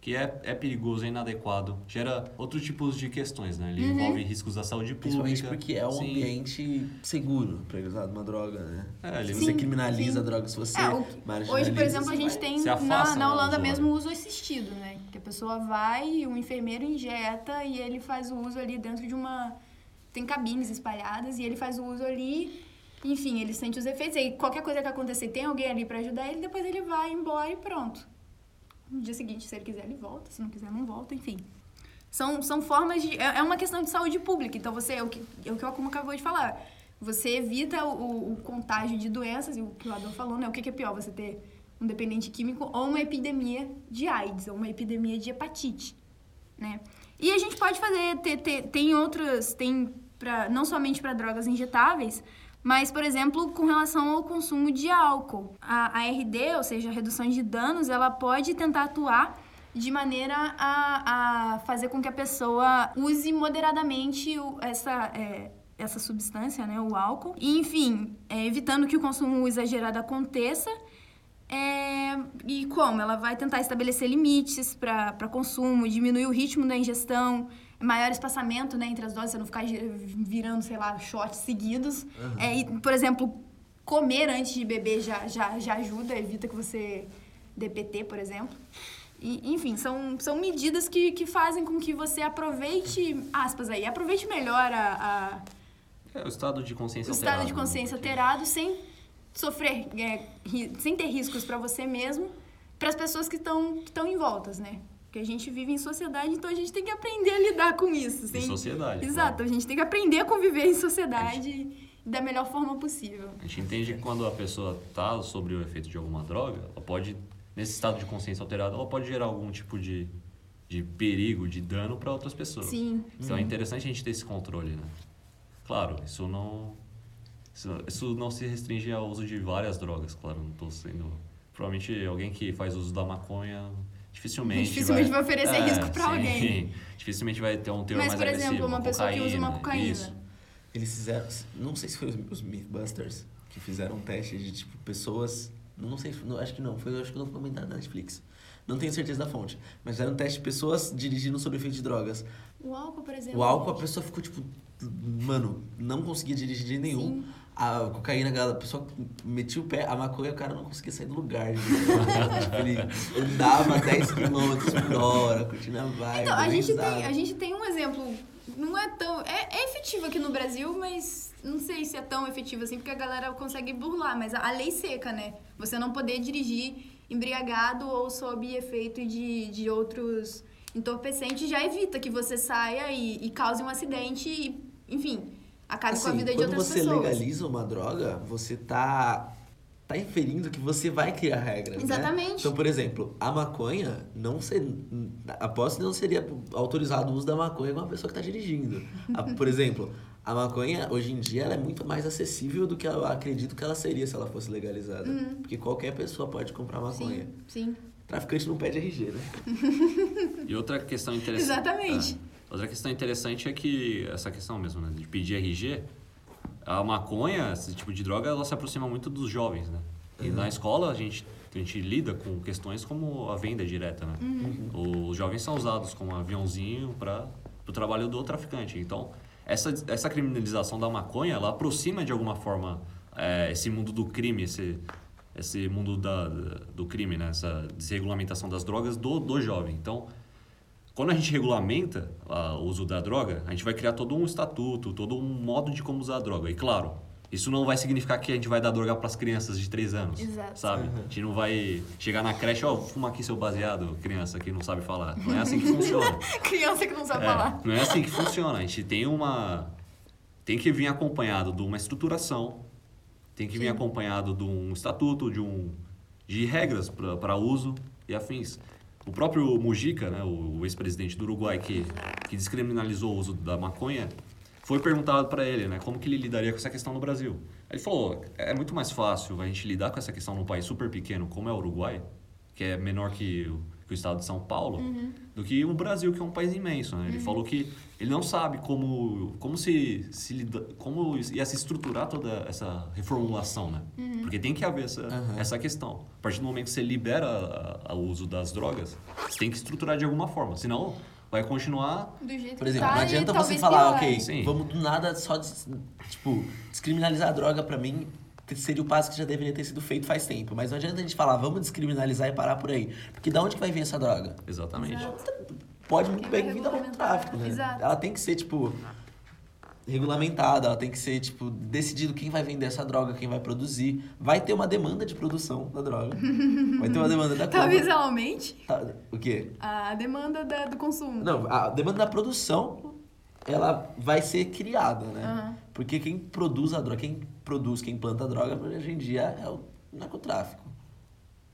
que é, é perigoso, é inadequado, gera outros tipos de questões, né? Ele Uhum. envolve riscos da saúde pública. Principalmente porque é um Sim. ambiente seguro pra ele usar uma droga, né? É, ele- você criminaliza sim. a droga, se você É, o- Hoje, por exemplo, a gente tem na, na né, Holanda mesmo o uso assistido, né? Que a pessoa vai, o enfermeiro injeta e ele faz o uso ali dentro de uma. Tem cabines espalhadas e ele faz o uso ali. Enfim, ele sente os efeitos. Aí qualquer coisa que acontecer, tem alguém ali pra ajudar ele, depois ele vai embora e pronto. No dia seguinte, se ele quiser, ele volta. Se não quiser, não volta, enfim. São, são formas de. É é uma questão de saúde pública. Então, você, é o que, é o que o Akuma acabou de falar. Você evita o, o contágio de doenças, e o que o Adão falou, né? O que, que é pior? Você ter um dependente químico ou uma epidemia de AIDS, ou uma epidemia de hepatite, né? E a gente pode fazer, ter, ter- tem outras, tem pra, não somente para drogas injetáveis, mas, por exemplo, com relação ao consumo de álcool. A, a RD, ou seja, a redução de danos, ela pode tentar atuar de maneira a, a fazer com que a pessoa use moderadamente o- essa, é, essa substância, né, o álcool. E, enfim, é, evitando que o consumo exagerado aconteça. É, e como? Ela vai tentar estabelecer limites para consumo, diminuir o ritmo da ingestão, maior espaçamento né, entre as doses, você não ficar virando, sei lá, shots seguidos. É, e, por exemplo, comer antes de beber já, já, já ajuda, evita que você dê PT, por exemplo. E, enfim, são, são medidas que, que fazem com que você aproveite, aspas aí, aproveite melhor a, a, É o estado de o consciência estado alterado. de né? consciência alterado sem sofrer, é, ri- sem ter riscos para você mesmo, para as pessoas que estão que estão em voltas, né? Porque a gente vive em sociedade, então a gente tem que aprender a lidar com isso. Em sem- sociedade. Exato, claro. a gente tem que aprender a conviver em sociedade da melhor forma possível. A gente entende que quando a pessoa está sobre o efeito de alguma droga, ela pode, nesse estado de consciência alterada, ela pode gerar algum tipo de, de perigo, de dano para outras pessoas. Sim. Então é interessante a gente ter esse controle, né? Claro, isso não isso, isso não se restringe ao uso de várias drogas, claro, não estou sendo provavelmente alguém que faz uso da maconha dificilmente Dificilmente vai oferecer É, risco pra sim. alguém. Dificilmente vai ter um teor Mas, mais por agressivo, exemplo, uma pessoa que usa uma cocaína. Isso. Eles fizeram, não sei se foi os, Mythbusters que fizeram um teste de tipo pessoas, não sei, não, acho que não, foi acho que não foi comentado na Netflix. Não tenho certeza da fonte, mas fizeram um teste de pessoas dirigindo sob efeito de drogas. O álcool, por exemplo. O álcool a pessoa ficou tipo, mano, não conseguia dirigir de nenhum. A cocaína, a pessoa metia o pé, a maconha o cara não conseguia sair do lugar. tipo, ele andava 10 km por hora, curtindo a vibe. Então, a gente, tem, a gente tem um exemplo, não é tão. É, é efetivo aqui no Brasil, mas não sei se é tão efetivo assim, porque a galera consegue burlar, mas a, a lei seca, né? Você não poder dirigir embriagado ou sob efeito de, de outros entorpecentes já evita que você saia e, e cause um acidente e, enfim, acabe com a Assim, vida de quando outras você pessoas. legaliza uma droga, você tá tá inferindo que você vai criar regras, né? Exatamente. Então, por exemplo, a maconha não ser aposto que não seria autorizado o uso da maconha com uma pessoa que está dirigindo. A- por exemplo, a maconha hoje em dia ela é muito mais acessível do que eu acredito que ela seria se ela fosse legalizada, porque qualquer pessoa pode comprar maconha. Uhum. Sim, sim. Traficante não pede RG, né? E outra questão interessante. Exatamente. É. Outra questão interessante é que essa questão mesmo, né, de pedir RG, a maconha, esse tipo de droga, ela se aproxima muito dos jovens, né? E na escola a gente, a gente lida com questões como a venda direta, né? Os jovens são usados como aviãozinho para o trabalho do traficante. Então, essa, essa criminalização da maconha, ela aproxima de alguma forma é, esse mundo do crime, esse, esse mundo da, do crime, né? Essa desregulamentação das drogas do, do jovem. Então, quando a gente regulamenta ah, o uso da droga, a gente vai criar todo um estatuto, todo um modo de como usar a droga. E claro, isso não vai significar que a gente vai dar droga para as crianças de 3 anos. Exato. Sabe? A gente não vai chegar na creche, ó, fuma aqui seu baseado, criança que não sabe falar. Não é assim que funciona. Criança que não sabe É, falar. não é assim que funciona. A gente tem uma. Tem que vir acompanhado de uma estruturação, tem que vir acompanhado de um estatuto, de um de regras para uso e afins. O próprio Mujica, né, o, ex-presidente do Uruguai, que, que descriminalizou o uso da maconha, foi perguntado para ele, né, como que ele lidaria com essa questão no Brasil. Ele falou, é muito mais fácil a gente lidar com essa questão num país super pequeno como é o Uruguai, que é menor que que o estado de São Paulo, do que o Brasil, que é um país imenso. Né? Ele falou que ele não sabe como, como, se, se lida, como ia se estruturar toda essa reformulação, né? Porque tem que haver essa, essa questão. A partir do momento que você libera o uso das drogas, você tem que estruturar de alguma forma, senão vai continuar Do jeito Por que exemplo, tá, não adianta você falar, pior. ok, Sim. vamos do nada só, des- tipo, descriminalizar a droga pra mim, que seria o passo que já deveria ter sido feito faz tempo. Mas não adianta a gente falar, vamos descriminalizar e parar por aí. Porque da onde que vai vir essa droga? exatamente. Pode muito Quem bem vir da mão do tráfico, né? Exato. Ela tem que ser, tipo, regulamentada, ela tem que ser, tipo, decidido quem vai vender essa droga, quem vai produzir. Vai ter uma demanda de produção da droga. Vai ter uma demanda da Talvez compra. ela aumente Tá, O quê? a demanda da- do consumo. Não, a demanda da produção, ela vai ser criada, né? Aham. Porque quem produz a droga, quem produz, quem planta a droga, hoje em dia é o narcotráfico.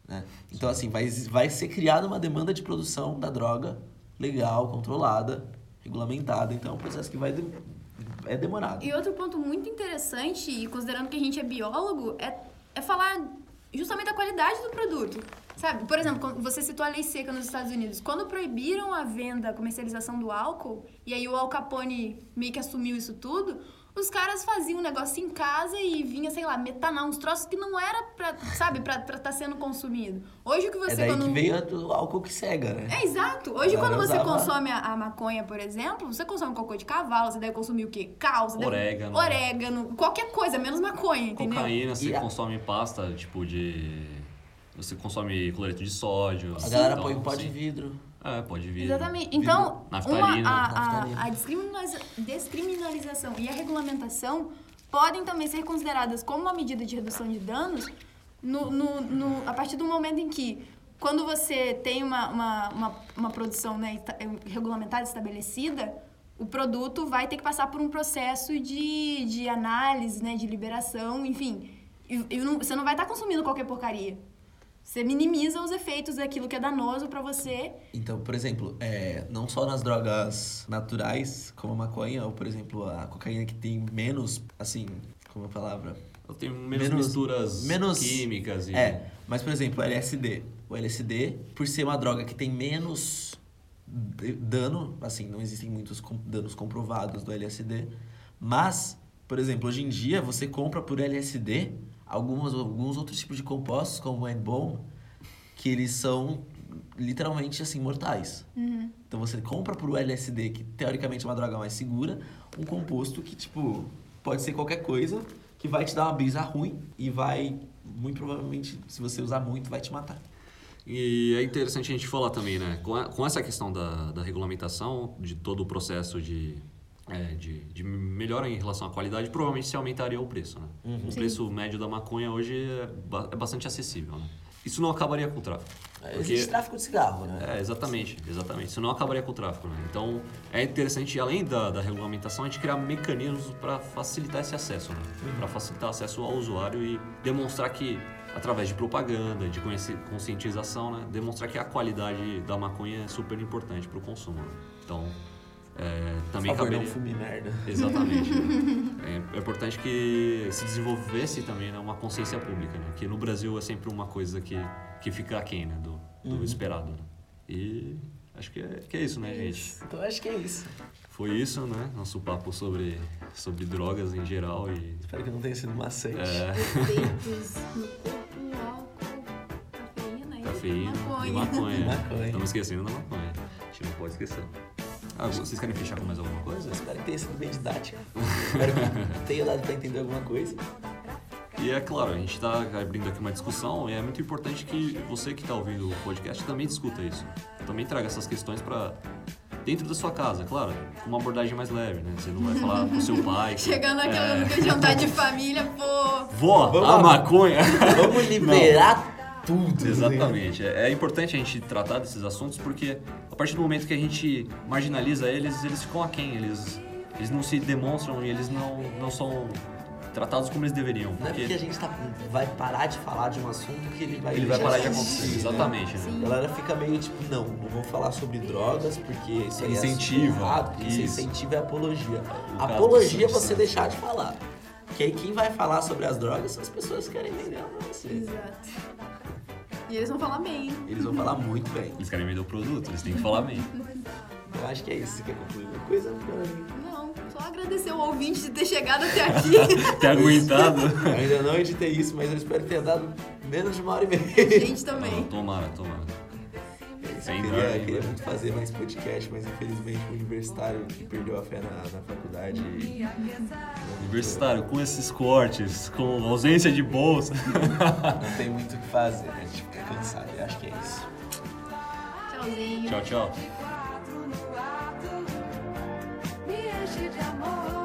Né? Então, assim, vai, vai ser criada uma demanda de produção da droga legal, controlada, regulamentada. Então, é um processo que vai de- é demorado. E outro ponto muito interessante, e considerando que a gente é biólogo, é, é falar justamente da qualidade do produto. Sabe? Por exemplo, quando você citou a lei seca nos Estados Unidos. Quando proibiram a venda, a comercialização do álcool, e aí o Al Capone meio que assumiu isso tudo, os caras faziam um negócio em casa e vinha, sei lá, metanol, uns troços que não era pra, sabe, pra estar sendo consumido. Hoje o que você é daí quando... que veio o álcool que cega, né? É, exato. Hoje, Ela quando você usava- consome a, a maconha, por exemplo, você consome cocô de cavalo, você deve consumir o quê? Cal, você deve- Orégano. Orégano, qualquer coisa, menos maconha, entendeu? Cocaína, você E a- consome pasta, tipo de... Você consome cloreto de sódio. A galera então, põe um pó de vidro. É, pode vir. Exatamente. Então, uma, Naftalina. a, a, a descriminaliza- descriminalização e a regulamentação podem também ser consideradas como uma medida de redução de danos no, no, no- a partir do momento em que, quando você tem uma, uma, uma, uma produção né, eh, regulamentada, estabelecida, o produto vai ter que passar por um processo de, de análise, né, de liberação, enfim. E, e não- você não vai estar consumindo qualquer porcaria. Você minimiza os efeitos daquilo que é danoso para você Então, por exemplo, é, não só nas drogas naturais, como a maconha, ou por exemplo, a cocaína que tem menos, assim, como é a palavra? Tenho menos, Menos- misturas menos- químicas e... É, mas por exemplo, o LSD. O LSD, por ser uma droga que tem menos dano, assim, não existem muitos com- danos comprovados do LSD, mas, por exemplo, hoje em dia você compra por LSD algumas, alguns outros tipos de compostos, como o N-Bone, que eles são literalmente assim mortais. Então você compra por LSD, que teoricamente é uma droga mais segura, um composto que tipo pode ser qualquer coisa, que vai te dar uma brisa ruim e vai muito provavelmente, se você usar muito, vai te matar. E é interessante a gente falar também, né? Com, a- com essa questão da, da regulamentação, de todo o processo de, é, de, de melhora em relação à qualidade, provavelmente se aumentaria o preço, né? O Sim. preço médio da maconha hoje é, é bastante acessível, né? Isso não acabaria com o tráfico. Porque- Existe tráfico de cigarro, né? É, exatamente, exatamente. Isso não acabaria com o tráfico, né? Então, é interessante, além da, da regulamentação, a gente criar mecanismos para facilitar esse acesso, né? Para facilitar o acesso ao usuário e demonstrar que, através de propaganda, de conscientização, né? Demonstrar que a qualidade da maconha é super importante para o consumo. né? Então, é, também Por favor, caberia... não fume merda. Exatamente. né? é, é importante que se desenvolvesse também né, uma consciência pública, né? Que no Brasil é sempre uma coisa que, que fica aquém né, do, do esperado. Né? E acho que é, que é isso, né, gente? Então acho que é isso. Foi isso, né? Nosso papo sobre, sobre drogas em geral e... Espero que não tenha sido maçante. É, efeitos no corpo, álcool, cafeína e maconha. e maconha. Maconha. Estamos esquecendo da maconha. A gente não pode esquecer. Ah, vocês querem fechar com mais alguma coisa? Espero que tenha sido bem didática. Espero que tenha dado pra entender alguma coisa. E é claro, a gente está abrindo aqui uma discussão e é muito importante que você que está ouvindo o podcast também discuta isso. Também traga essas questões para dentro da sua casa, claro, com uma abordagem mais leve, né? Você não vai falar pro seu pai. que- Chegando aquele é, jantar de família, pô. Vó, Vamos a lá. maconha! Vamos liberar tudo. Exatamente. É, é importante a gente tratar desses assuntos porque a partir do momento que a gente marginaliza eles, eles ficam aquém, eles, eles não se demonstram e eles não, não são tratados como eles deveriam. Não é porque a gente tá, vai parar de falar de um assunto que ele vai ele vai parar de acontecer. né? Exatamente, né? A galera fica meio tipo, não, não vou falar sobre drogas porque isso aí Incentiva, é errado, porque isso isso. incentiva é apologia. O apologia é você deixar de falar. Porque aí quem vai falar sobre as drogas são as pessoas que querem vender pra você. Exato. E eles vão falar bem. Eles vão falar muito bem. Eles querem vender o produto, eles têm que falar bem. Eu acho que é isso. Você quer concluir uma coisa? Não, só agradecer o ouvinte de ter chegado até aqui. Ter aguentado. Eu ainda não editei isso, mas eu espero ter dado menos de uma hora e meia. Gente também. Tomara, tomara isso. Eu queria, queria muito fazer mais podcast, mas infelizmente o universitário que perdeu a fé na, na faculdade. Universitário, com esses cortes, com ausência de bolsa. Não tem muito o que fazer, a gente fica cansado. Eu acho que é isso. Tchauzinho. Tchau, tchau. Me enche de amor.